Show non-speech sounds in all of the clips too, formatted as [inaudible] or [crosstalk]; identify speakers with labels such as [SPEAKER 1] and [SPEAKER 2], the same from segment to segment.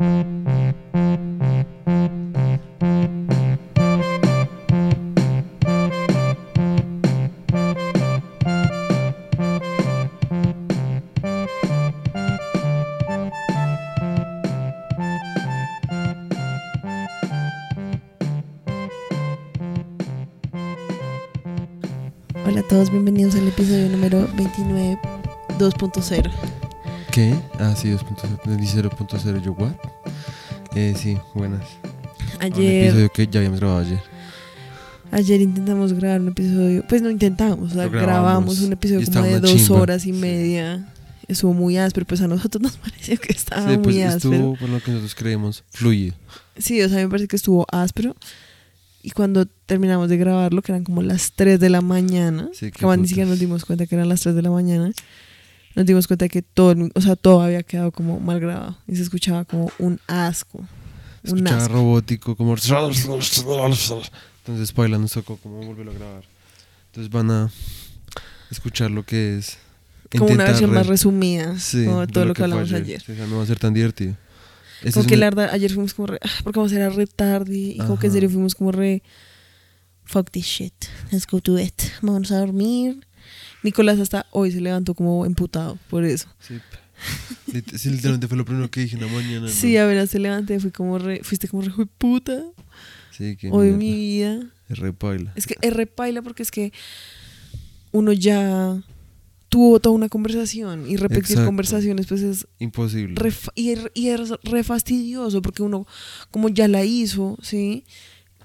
[SPEAKER 1] Hola a todos, bienvenidos al episodio número 29 2.0.
[SPEAKER 2] ¿Qué? Ah, sí, 2.0. Dice 0.0, yo, ¿what? Eh, sí, buenas. Un
[SPEAKER 1] Ayer,
[SPEAKER 2] episodio que ya habíamos grabado ayer.
[SPEAKER 1] ayer intentamos grabar un episodio, pues no intentamos, o sea, grabamos,
[SPEAKER 2] grabamos
[SPEAKER 1] un episodio como de dos
[SPEAKER 2] chimba.
[SPEAKER 1] horas y
[SPEAKER 2] Sí.
[SPEAKER 1] media. Estuvo muy áspero, pues a nosotros [laughs] nos pareció que estaba
[SPEAKER 2] sí, pues
[SPEAKER 1] muy áspero.
[SPEAKER 2] estuvo, por lo que nosotros creemos, fluido.
[SPEAKER 1] Sí, o sea, me parece que estuvo áspero. Y cuando terminamos de grabarlo, que eran como las 3 de la mañana,
[SPEAKER 2] Sí,
[SPEAKER 1] que ni siquiera nos dimos cuenta que eran las 3 de la mañana, nos dimos cuenta que todo, o sea, todo había quedado como mal grabado y se escuchaba como un asco. Un
[SPEAKER 2] Escuchaba
[SPEAKER 1] asco.
[SPEAKER 2] robótico, como... Entonces, Paila nos tocó como volverlo a grabar. Entonces van a escuchar lo que es...
[SPEAKER 1] Como una versión más
[SPEAKER 2] re-
[SPEAKER 1] resumida,
[SPEAKER 2] Sí,
[SPEAKER 1] como de
[SPEAKER 2] de
[SPEAKER 1] todo lo que
[SPEAKER 2] fue
[SPEAKER 1] hablamos ayer.
[SPEAKER 2] Sí, o sea, no va a ser tan divertido. Este
[SPEAKER 1] Como
[SPEAKER 2] es
[SPEAKER 1] que
[SPEAKER 2] un-
[SPEAKER 1] la verdad, ayer fuimos como re, ah, porque vamos a ir a re tarde y como que en
[SPEAKER 2] Ajá.
[SPEAKER 1] serio fuimos como re, fuck this shit, let's go to it, vamos a dormir. Nicolás hasta hoy se levantó como emputado por eso.
[SPEAKER 2] Sí, sí, literalmente fue lo primero que dije en la mañana. ¿no?
[SPEAKER 1] Sí, apenas se levanté, fui como re, fuiste como re, "Jue puta,
[SPEAKER 2] Sí, qué
[SPEAKER 1] hoy
[SPEAKER 2] mierda.
[SPEAKER 1] mi vida.
[SPEAKER 2] Es re paila.
[SPEAKER 1] Es que es repaila porque es que uno ya tuvo toda una conversación y repetir
[SPEAKER 2] Exacto.
[SPEAKER 1] conversaciones pues es
[SPEAKER 2] Imposible.
[SPEAKER 1] re, y, es- y es re fastidioso porque uno como ya la hizo, ¿sí?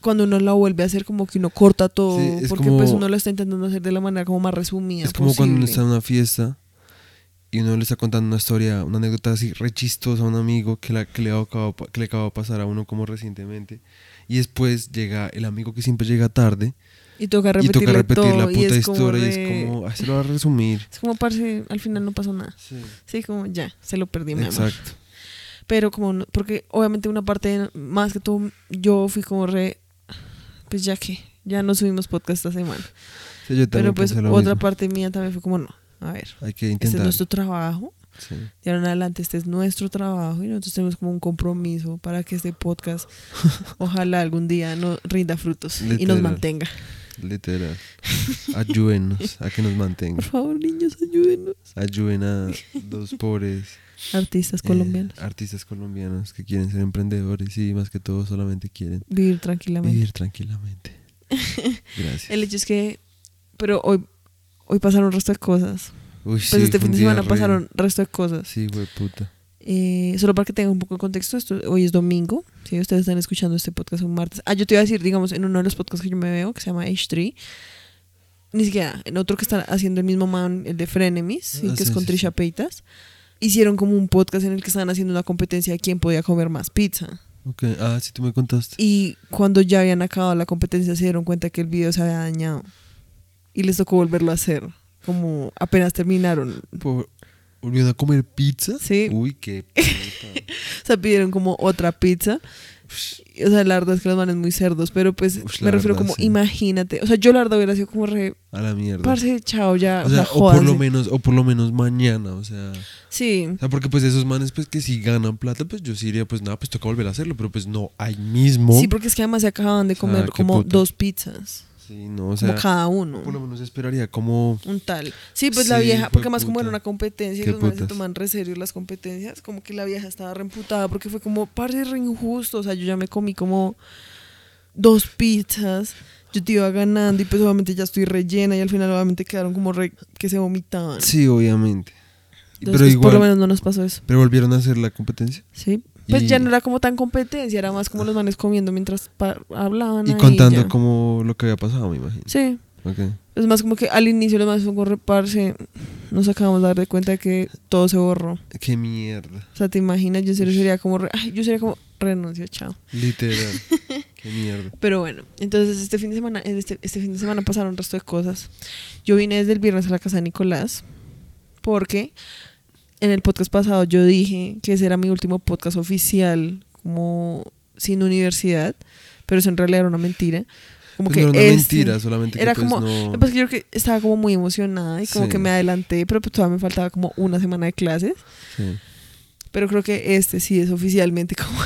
[SPEAKER 1] Cuando uno la vuelve a hacer como que uno corta todo
[SPEAKER 2] Sí,
[SPEAKER 1] porque
[SPEAKER 2] como-
[SPEAKER 1] pues uno lo está intentando hacer de la manera como más resumida
[SPEAKER 2] Es como cuando uno está en una fiesta y uno le está contando una historia, una anécdota así re chistosa a un amigo que, la, que, le acaba, que le acaba de pasar a uno como recientemente. Y después llega el amigo que siempre llega tarde
[SPEAKER 1] y toca
[SPEAKER 2] y
[SPEAKER 1] repetirle
[SPEAKER 2] toca repetir
[SPEAKER 1] todo
[SPEAKER 2] la
[SPEAKER 1] y
[SPEAKER 2] puta
[SPEAKER 1] es
[SPEAKER 2] historia y es como, ay, se lo va a resumir.
[SPEAKER 1] es como parce, al final no pasó nada.
[SPEAKER 2] Sí,
[SPEAKER 1] Sí, como ya, se lo perdí, mi amor.
[SPEAKER 2] exacto.
[SPEAKER 1] Pero como, no- porque obviamente una parte, más que todo, yo fui como re, pues ya que, ya no subimos podcast esta semana.
[SPEAKER 2] Sí, yo también
[SPEAKER 1] Pero pues otra
[SPEAKER 2] mismo.
[SPEAKER 1] parte mía también fue como, no, a ver,
[SPEAKER 2] Hay que
[SPEAKER 1] este es nuestro trabajo,
[SPEAKER 2] Sí.
[SPEAKER 1] de ahora en adelante este es nuestro trabajo y nosotros tenemos como un compromiso para que este podcast [laughs] ojalá algún día no rinda frutos y nos mantenga.
[SPEAKER 2] Literal. Ayúdennos a que nos mantenga.
[SPEAKER 1] Por favor, niños, ayúdenos.
[SPEAKER 2] Ayuden a dos pobres
[SPEAKER 1] Artistas
[SPEAKER 2] eh,
[SPEAKER 1] colombianos.
[SPEAKER 2] artistas colombianos que quieren ser emprendedores y más que todo solamente quieren
[SPEAKER 1] Vivir tranquilamente.
[SPEAKER 2] vivir tranquilamente. [laughs] Gracias.
[SPEAKER 1] El hecho es que, pero hoy, hoy pasaron un resto de cosas.
[SPEAKER 2] Uy,
[SPEAKER 1] Pues
[SPEAKER 2] sí,
[SPEAKER 1] este fin de semana
[SPEAKER 2] re-
[SPEAKER 1] pasaron resto de cosas.
[SPEAKER 2] Sí, güey, puta.
[SPEAKER 1] Eh, solo para que tengan un poco de contexto, esto, hoy es domingo. Si ustedes están escuchando este podcast un martes. Ah, yo te iba a decir, digamos, en uno de los podcasts que yo me veo, que se llama H3, ni siquiera, en otro que está haciendo el mismo man, el de Frenemies, ¿sí?
[SPEAKER 2] Ah,
[SPEAKER 1] que es
[SPEAKER 2] sí,
[SPEAKER 1] con
[SPEAKER 2] sí,
[SPEAKER 1] Trisha
[SPEAKER 2] sí.
[SPEAKER 1] Hicieron como un podcast en el que estaban haciendo una competencia de quién podía comer más pizza.
[SPEAKER 2] Ok, ah, sí, tú me contaste.
[SPEAKER 1] Y cuando ya habían acabado la competencia se dieron cuenta que el video se había dañado. Y les tocó volverlo a hacer. Como apenas terminaron.
[SPEAKER 2] Por- ¿Volvieron a comer pizza?
[SPEAKER 1] Sí.
[SPEAKER 2] Uy, qué [laughs] puta.
[SPEAKER 1] O sea, pidieron como otra pizza. O sea, la verdad es que los manes muy cerdos, pero pues
[SPEAKER 2] Ush,
[SPEAKER 1] me refiero
[SPEAKER 2] verdad,
[SPEAKER 1] como,
[SPEAKER 2] sí.
[SPEAKER 1] imagínate. O sea, yo la verdad hubiera sido como re,
[SPEAKER 2] A la mierda.
[SPEAKER 1] parce, chao, ya.
[SPEAKER 2] o sea, o por lo menos, o por lo menos mañana, o sea.
[SPEAKER 1] Sí,
[SPEAKER 2] O sea, porque pues esos manes pues que si ganan plata, pues yo sí diría, pues nada, pues toca volver a hacerlo, pero pues no, ahí mismo.
[SPEAKER 1] sí, porque es que además se acaban de
[SPEAKER 2] O sea,
[SPEAKER 1] comer como
[SPEAKER 2] puta.
[SPEAKER 1] dos pizzas.
[SPEAKER 2] Sí, no, o sea,
[SPEAKER 1] como cada uno.
[SPEAKER 2] por lo menos esperaría como
[SPEAKER 1] Un tal. Sí, pues la vieja, porque además como era una competencia y los manes se toman re serio las competencias, como que la vieja estaba reemputada porque fue como, parce, re injusto. O sea, yo ya me comí como dos pizzas, yo te iba ganando y pues obviamente ya estoy rellena y al final obviamente quedaron como re que se vomitaban.
[SPEAKER 2] Sí, obviamente.
[SPEAKER 1] Entonces,
[SPEAKER 2] pero
[SPEAKER 1] pues,
[SPEAKER 2] igual,
[SPEAKER 1] por lo menos no nos pasó eso.
[SPEAKER 2] pero volvieron a hacer la competencia
[SPEAKER 1] Sí. Pues
[SPEAKER 2] Y-
[SPEAKER 1] ya no era como tan competencia, era más como los manes comiendo mientras hablaban.
[SPEAKER 2] y
[SPEAKER 1] ahí
[SPEAKER 2] contando
[SPEAKER 1] ya.
[SPEAKER 2] como lo que había pasado, me imagino.
[SPEAKER 1] Sí.
[SPEAKER 2] Ok.
[SPEAKER 1] Es más como que al inicio los manes fue como reparse, nos acabamos de dar de cuenta de que todo se borró.
[SPEAKER 2] Qué mierda.
[SPEAKER 1] O sea, te imaginas, yo serio sería como, re- ay, yo sería como renuncio, chao.
[SPEAKER 2] Literal. [laughs] Qué mierda.
[SPEAKER 1] Pero bueno, entonces este fin de semana, este, este fin de semana pasaron un resto de cosas. Yo vine desde el viernes a la casa de Nicolás porque en el podcast pasado yo dije que ese era mi último podcast oficial como sin universidad, pero eso en realidad era una mentira. Como
[SPEAKER 2] Pues
[SPEAKER 1] que
[SPEAKER 2] no era una
[SPEAKER 1] este-
[SPEAKER 2] mentira, solamente
[SPEAKER 1] era
[SPEAKER 2] que pues
[SPEAKER 1] como-
[SPEAKER 2] no...
[SPEAKER 1] Lo que pasa es que yo creo que estaba como muy emocionada y como
[SPEAKER 2] Sí.
[SPEAKER 1] que me adelanté, pero pues todavía me faltaba como una semana de clases.
[SPEAKER 2] Sí.
[SPEAKER 1] Pero creo que este sí es oficialmente [laughs] como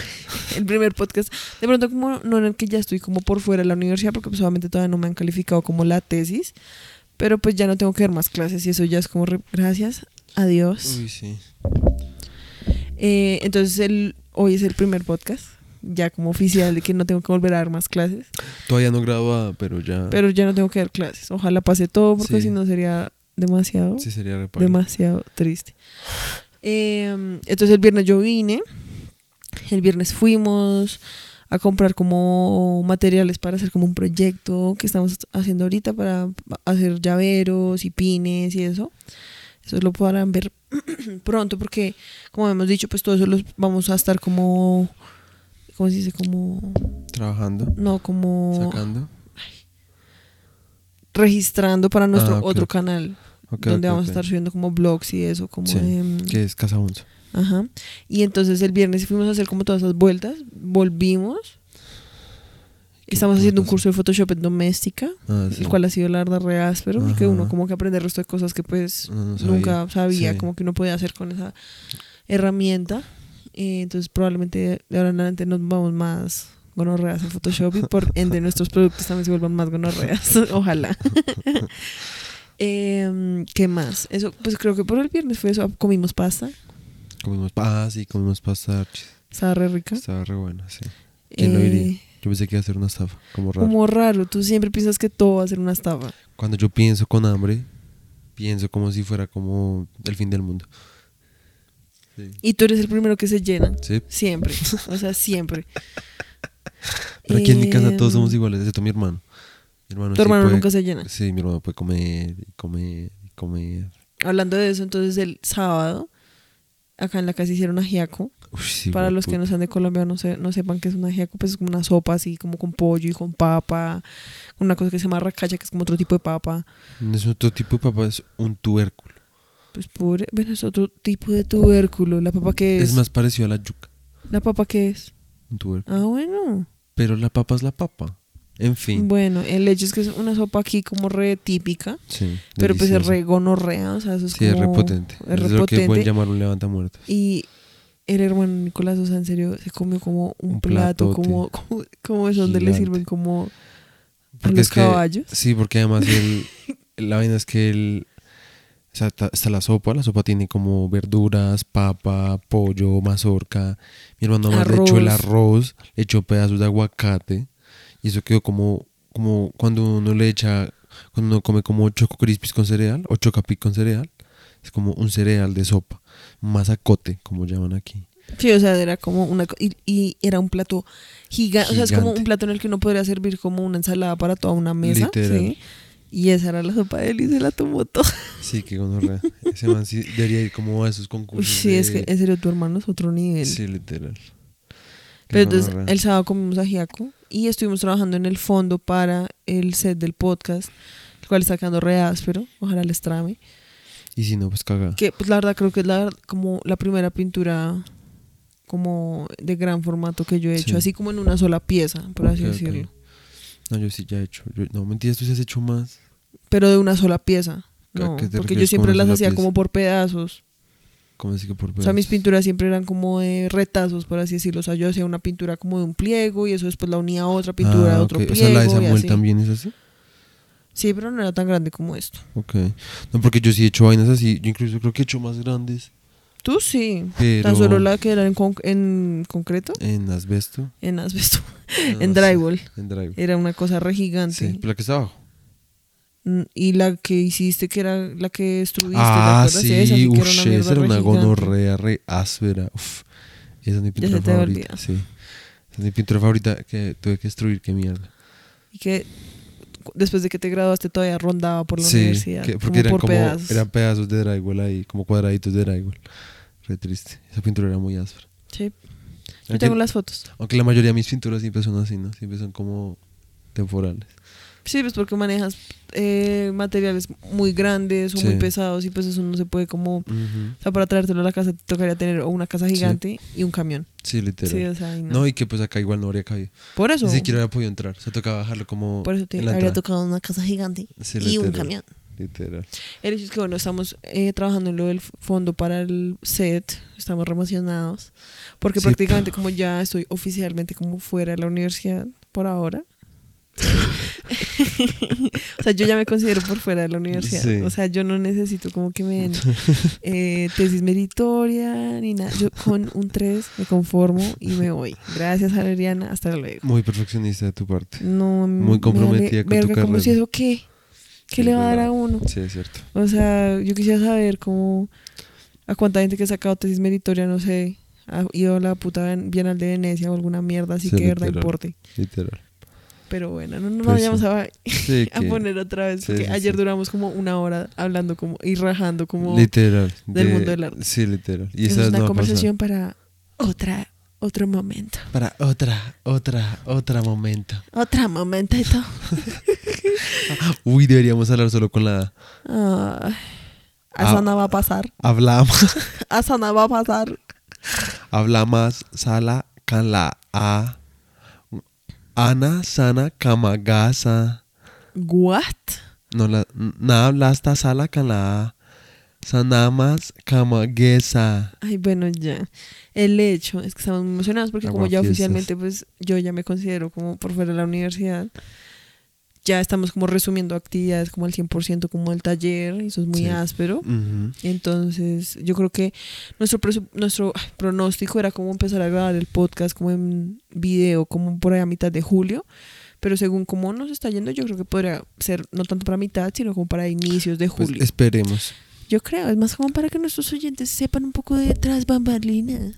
[SPEAKER 1] el primer podcast. De pronto como no en el que ya estoy como por fuera de la universidad porque pues obviamente todavía no me han calificado como la tesis. Pero pues ya no tengo que ver más clases y eso ya es como gracias a Dios.
[SPEAKER 2] Uy, sí.
[SPEAKER 1] Eh, entonces el, hoy es el primer podcast, ya como oficial de que no tengo que volver a dar más clases.
[SPEAKER 2] Todavía no graduada, pero ya.
[SPEAKER 1] Pero ya no tengo que dar clases. Ojalá pase todo porque
[SPEAKER 2] Sí.
[SPEAKER 1] si no sería demasiado,
[SPEAKER 2] sí sería reparar.
[SPEAKER 1] demasiado triste. Eh, entonces el viernes yo vine, el viernes fuimos a comprar como materiales para hacer como un proyecto que estamos haciendo ahorita para hacer llaveros y pines y eso. Eso lo podrán ver [clears throat] pronto porque, como hemos dicho, pues todo eso los vamos a estar como, ¿cómo se dice? Como,
[SPEAKER 2] Trabajando,
[SPEAKER 1] no, como
[SPEAKER 2] sacando.
[SPEAKER 1] registrando para nuestro
[SPEAKER 2] Ah,
[SPEAKER 1] otro canal,
[SPEAKER 2] Ok,
[SPEAKER 1] donde vamos a estar subiendo como blogs y eso, como
[SPEAKER 2] Sí,
[SPEAKER 1] de... mm,
[SPEAKER 2] Que es Casa Once.
[SPEAKER 1] Ajá. Y entonces el viernes fuimos a hacer como todas esas vueltas, volvimos.
[SPEAKER 2] ¿Qué-
[SPEAKER 1] Estamos haciendo un curso de Photoshop en doméstica,
[SPEAKER 2] Ah, sí.
[SPEAKER 1] el cual ha sido la verdad re áspero, porque uno como que aprende el resto de cosas que pues
[SPEAKER 2] No, no sabía.
[SPEAKER 1] nunca sabía
[SPEAKER 2] Sí.
[SPEAKER 1] como que uno podía hacer con esa herramienta. Eh, entonces probablemente de ahora en adelante nos vamos más gonorreas en Photoshop y por ende [laughs] nuestros productos también se vuelvan más gonorreas. [laughs] Ojalá. [laughs] Em, ¿Qué más? Eso, pues creo que por el viernes fue eso. Comimos pasta.
[SPEAKER 2] Comimos ah, sí, comimos pasta.
[SPEAKER 1] Estaba re rica.
[SPEAKER 2] Estaba re buena, sí. ¿Quién lo
[SPEAKER 1] Eh,
[SPEAKER 2] diría? Yo pensé que iba a ser una estafa, como raro.
[SPEAKER 1] Como raro, tú siempre piensas que todo va a ser una estafa.
[SPEAKER 2] Cuando yo pienso con hambre, pienso como si fuera como el fin del mundo. Sí.
[SPEAKER 1] Y tú eres el primero que se llena.
[SPEAKER 2] Sí.
[SPEAKER 1] Siempre. O sea, siempre. [laughs]
[SPEAKER 2] Pero aquí en mi casa todos
[SPEAKER 1] Em,
[SPEAKER 2] somos iguales, excepto mi hermano. Mi hermano
[SPEAKER 1] Tu
[SPEAKER 2] sí
[SPEAKER 1] hermano
[SPEAKER 2] puede-
[SPEAKER 1] nunca se llena.
[SPEAKER 2] Sí, mi hermano puede comer y comer y comer.
[SPEAKER 1] Hablando de eso, entonces el sábado, acá en la casa hicieron ajiaco.
[SPEAKER 2] Uy, sí,
[SPEAKER 1] Para los que no sean de Colombia, no, sé, no sepan qué es un ajiaco, pues es como una sopa así, como con pollo y con papa. Una cosa que se llama racacha, que es como otro tipo de papa.
[SPEAKER 2] No es otro tipo de papa, es un tubérculo.
[SPEAKER 1] Pues pobre, bueno, es otro tipo de tubérculo. ¿La papa qué es?
[SPEAKER 2] Es más parecido a la yuca,
[SPEAKER 1] ¿La papa qué es?
[SPEAKER 2] un tubérculo.
[SPEAKER 1] Ah, bueno.
[SPEAKER 2] Pero la papa es la papa. En fin.
[SPEAKER 1] Bueno, el hecho es que es una sopa aquí como re típica.
[SPEAKER 2] sí,
[SPEAKER 1] Pero pues es re gonorrea, o sea, eso es
[SPEAKER 2] Sí, es
[SPEAKER 1] como...
[SPEAKER 2] repotente.
[SPEAKER 1] Es
[SPEAKER 2] Es, lo que pueden llamar un levantamuertos.
[SPEAKER 1] Y el hermano Nicolás, o sea, en serio, se comió como un,
[SPEAKER 2] Un
[SPEAKER 1] plato, como, como, como es donde le sirven como a
[SPEAKER 2] Porque
[SPEAKER 1] los
[SPEAKER 2] es que-
[SPEAKER 1] caballos.
[SPEAKER 2] Sí, porque además el, [laughs] la vaina es que el, o sea, está la sopa, la sopa tiene como verduras, papa, pollo, mazorca. Mi hermano además le echó el
[SPEAKER 1] Arroz.
[SPEAKER 2] arroz, le echó pedazos de aguacate y eso quedó como, como cuando uno le echa, cuando uno come como choco crispies con cereal o chocapic con cereal, es como un cereal de sopa, mazacote, como llaman aquí.
[SPEAKER 1] Sí, o sea, era como una... Y, y era un plato gigante, o sea, es como un plato en el que uno podría servir como una ensalada para toda una mesa.
[SPEAKER 2] Literal.
[SPEAKER 1] ¿sí? Y esa era la sopa de él y se la tomó todo. [laughs]
[SPEAKER 2] Sí, que gonorrea. Ese man sí debería ir como a esos concursos.
[SPEAKER 1] sí, es que en serio tu hermano es otro nivel.
[SPEAKER 2] Sí, literal. Qué
[SPEAKER 1] Pero entonces
[SPEAKER 2] gonorrea.
[SPEAKER 1] el sábado comimos ajiaco y estuvimos trabajando en el fondo para el set del podcast, el cual está quedando re áspero, ojalá les trame.
[SPEAKER 2] Y si no, pues caga.
[SPEAKER 1] Que pues la verdad creo que es la, como la primera pintura como de gran formato que yo he hecho,
[SPEAKER 2] Sí.
[SPEAKER 1] así como en una sola pieza, por así decirlo.
[SPEAKER 2] No, yo sí ya he hecho. yo- no, mentiras, tú sí has hecho más.
[SPEAKER 1] Pero de una sola pieza.
[SPEAKER 2] ¿A
[SPEAKER 1] No, porque yo siempre las hacía
[SPEAKER 2] pieza?
[SPEAKER 1] como por pedazos.
[SPEAKER 2] ¿Cómo así que por
[SPEAKER 1] O sea, mis
[SPEAKER 2] pedazos?
[SPEAKER 1] pinturas siempre eran como de retazos, por así decirlo. O sea, yo hacía una pintura como de un pliego y eso después la unía a otra pintura de
[SPEAKER 2] Ah,
[SPEAKER 1] otro
[SPEAKER 2] ok. O
[SPEAKER 1] pliego.
[SPEAKER 2] sea, la de
[SPEAKER 1] y
[SPEAKER 2] Samuel
[SPEAKER 1] así.
[SPEAKER 2] también es así.
[SPEAKER 1] Sí, pero no era tan grande como esto.
[SPEAKER 2] Ok. No, porque yo sí he hecho vainas así. Yo incluso creo que he hecho más grandes.
[SPEAKER 1] Tú sí.
[SPEAKER 2] Pero.
[SPEAKER 1] Tan solo la que era en, con- en concreto,
[SPEAKER 2] En asbesto.
[SPEAKER 1] en asbesto,
[SPEAKER 2] No, [laughs]
[SPEAKER 1] en
[SPEAKER 2] sí,
[SPEAKER 1] drywall.
[SPEAKER 2] En drywall.
[SPEAKER 1] Era una cosa re
[SPEAKER 2] Sí,
[SPEAKER 1] gigante.
[SPEAKER 2] pero la que está abajo.
[SPEAKER 1] Mm, Y la que hiciste, que era la que destruiste, ¿te
[SPEAKER 2] Ah,
[SPEAKER 1] acuerdas?
[SPEAKER 2] sí.
[SPEAKER 1] Esa sí que
[SPEAKER 2] Uff,
[SPEAKER 1] era una
[SPEAKER 2] esa era una gonorrea re áspera. Uf. Esa es mi pintura
[SPEAKER 1] te
[SPEAKER 2] favorita. Sí. Esa es mi pintura favorita que tuve que destruir. Qué mierda.
[SPEAKER 1] Y que después de que te graduaste todavía rondaba por la
[SPEAKER 2] sí,
[SPEAKER 1] universidad.
[SPEAKER 2] que-
[SPEAKER 1] como
[SPEAKER 2] porque eran
[SPEAKER 1] por
[SPEAKER 2] como
[SPEAKER 1] pedazos.
[SPEAKER 2] eran pedazos de drywall ahí, como cuadraditos de drywall. Re triste. Esa pintura era muy áspera.
[SPEAKER 1] Sí. Yo
[SPEAKER 2] Aunque,
[SPEAKER 1] tengo las fotos.
[SPEAKER 2] aunque la mayoría de mis pinturas siempre son así, ¿no? Siempre son como temporales.
[SPEAKER 1] Sí, pues porque manejas eh, materiales muy grandes o
[SPEAKER 2] Sí.
[SPEAKER 1] muy pesados y pues eso no se puede como... O sea, para traértelo a la casa te tocaría tener o una casa gigante y un camión.
[SPEAKER 2] Sí, literal.
[SPEAKER 1] Sí, o sea, y no.
[SPEAKER 2] no. y que pues acá igual no habría caído.
[SPEAKER 1] por eso.
[SPEAKER 2] Ni siquiera había podido entrar. Se tocaba bajarlo como.
[SPEAKER 1] Por eso te habría
[SPEAKER 2] entrada.
[SPEAKER 1] tocado una casa gigante y un camión.
[SPEAKER 2] literal.
[SPEAKER 1] El hecho es que, bueno, estamos eh, trabajando en lo del fondo para el set, estamos re emocionados, porque prácticamente como ya estoy oficialmente como fuera de la universidad por ahora. [laughs] o sea, yo ya me considero por fuera de la universidad.
[SPEAKER 2] Sí.
[SPEAKER 1] O sea, yo no necesito como que me den [laughs] eh, tesis meritoria ni nada. Yo con un 3 me conformo y me voy. Gracias, Valeriana. Hasta luego.
[SPEAKER 2] Muy perfeccionista de tu parte.
[SPEAKER 1] No,
[SPEAKER 2] Muy
[SPEAKER 1] me
[SPEAKER 2] comprometida con tu
[SPEAKER 1] verga, como
[SPEAKER 2] carrera.
[SPEAKER 1] si eso qué. ¿Qué
[SPEAKER 2] Sí,
[SPEAKER 1] le va a dar
[SPEAKER 2] verdad.
[SPEAKER 1] a uno?
[SPEAKER 2] Sí, es cierto.
[SPEAKER 1] O sea, yo quisiera saber cómo a cuánta gente que ha sacado tesis meritoria, no sé, ha ido a la puta Bienal de Venecia o alguna mierda así
[SPEAKER 2] Sí,
[SPEAKER 1] que de verdad
[SPEAKER 2] literal.
[SPEAKER 1] importe.
[SPEAKER 2] Literal.
[SPEAKER 1] Pero bueno, no nos
[SPEAKER 2] Pues
[SPEAKER 1] vayamos a,
[SPEAKER 2] Sí, [laughs]
[SPEAKER 1] a
[SPEAKER 2] que-
[SPEAKER 1] poner otra vez, porque
[SPEAKER 2] sí,
[SPEAKER 1] ayer
[SPEAKER 2] sí.
[SPEAKER 1] duramos como una hora hablando como y rajando como
[SPEAKER 2] literal.
[SPEAKER 1] del mundo del arte.
[SPEAKER 2] Sí, literal. Y esa
[SPEAKER 1] es una conversación para otra otro momento.
[SPEAKER 2] Para otra, otra, otra momento.
[SPEAKER 1] Otro momentito. [laughs]
[SPEAKER 2] Uy, deberíamos hablar solo con la Ah.
[SPEAKER 1] no va a pasar.
[SPEAKER 2] Hablamos, [laughs]
[SPEAKER 1] Eso no va a pasar.
[SPEAKER 2] hablamos sala con la A. Ana sana kamagasa.
[SPEAKER 1] What?
[SPEAKER 2] No la na habla esta sala con la A. Sanamas kamagesa.
[SPEAKER 1] Ay, bueno, ya. El hecho es que estamos muy emocionados porque como ya oficialmente, pues yo ya me considero como por fuera de la universidad. Ya estamos como resumiendo actividades como al 100% como el taller, y eso es muy
[SPEAKER 2] Sí.
[SPEAKER 1] áspero.
[SPEAKER 2] Ujú.
[SPEAKER 1] Entonces, yo creo que nuestro nuestro pronóstico era como empezar a grabar el podcast como en video, como por ahí a mitad de julio. Pero según cómo nos está yendo, yo creo que podría ser no tanto para mitad, sino como para inicios de
[SPEAKER 2] Pues
[SPEAKER 1] julio.
[SPEAKER 2] esperemos.
[SPEAKER 1] Yo creo, es más como para que nuestros oyentes sepan un poco de tras bambalinas.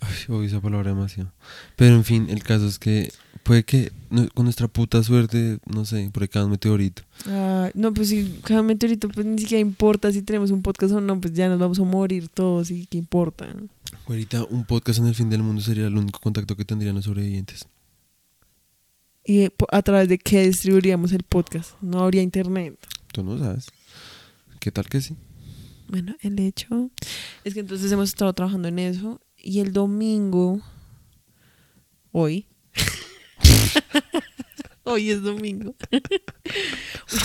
[SPEAKER 2] Ay, oí esa palabra demasiado. Pero en fin, el caso es que puede que no- con nuestra puta suerte, no sé, por ahí cae un meteorito.
[SPEAKER 1] Ah, no, pues si cada meteorito pues ni siquiera importa si tenemos un podcast o no, pues ya nos vamos a morir todos y qué importa.
[SPEAKER 2] Ahorita un podcast en el fin del mundo sería el único contacto que tendrían los sobrevivientes.
[SPEAKER 1] Y eh, a través de qué distribuiríamos el podcast. No habría internet.
[SPEAKER 2] Tú no sabes. ¿Qué tal que sí?
[SPEAKER 1] Bueno, el hecho es que entonces hemos estado trabajando en eso y el domingo, hoy, [laughs] hoy es domingo,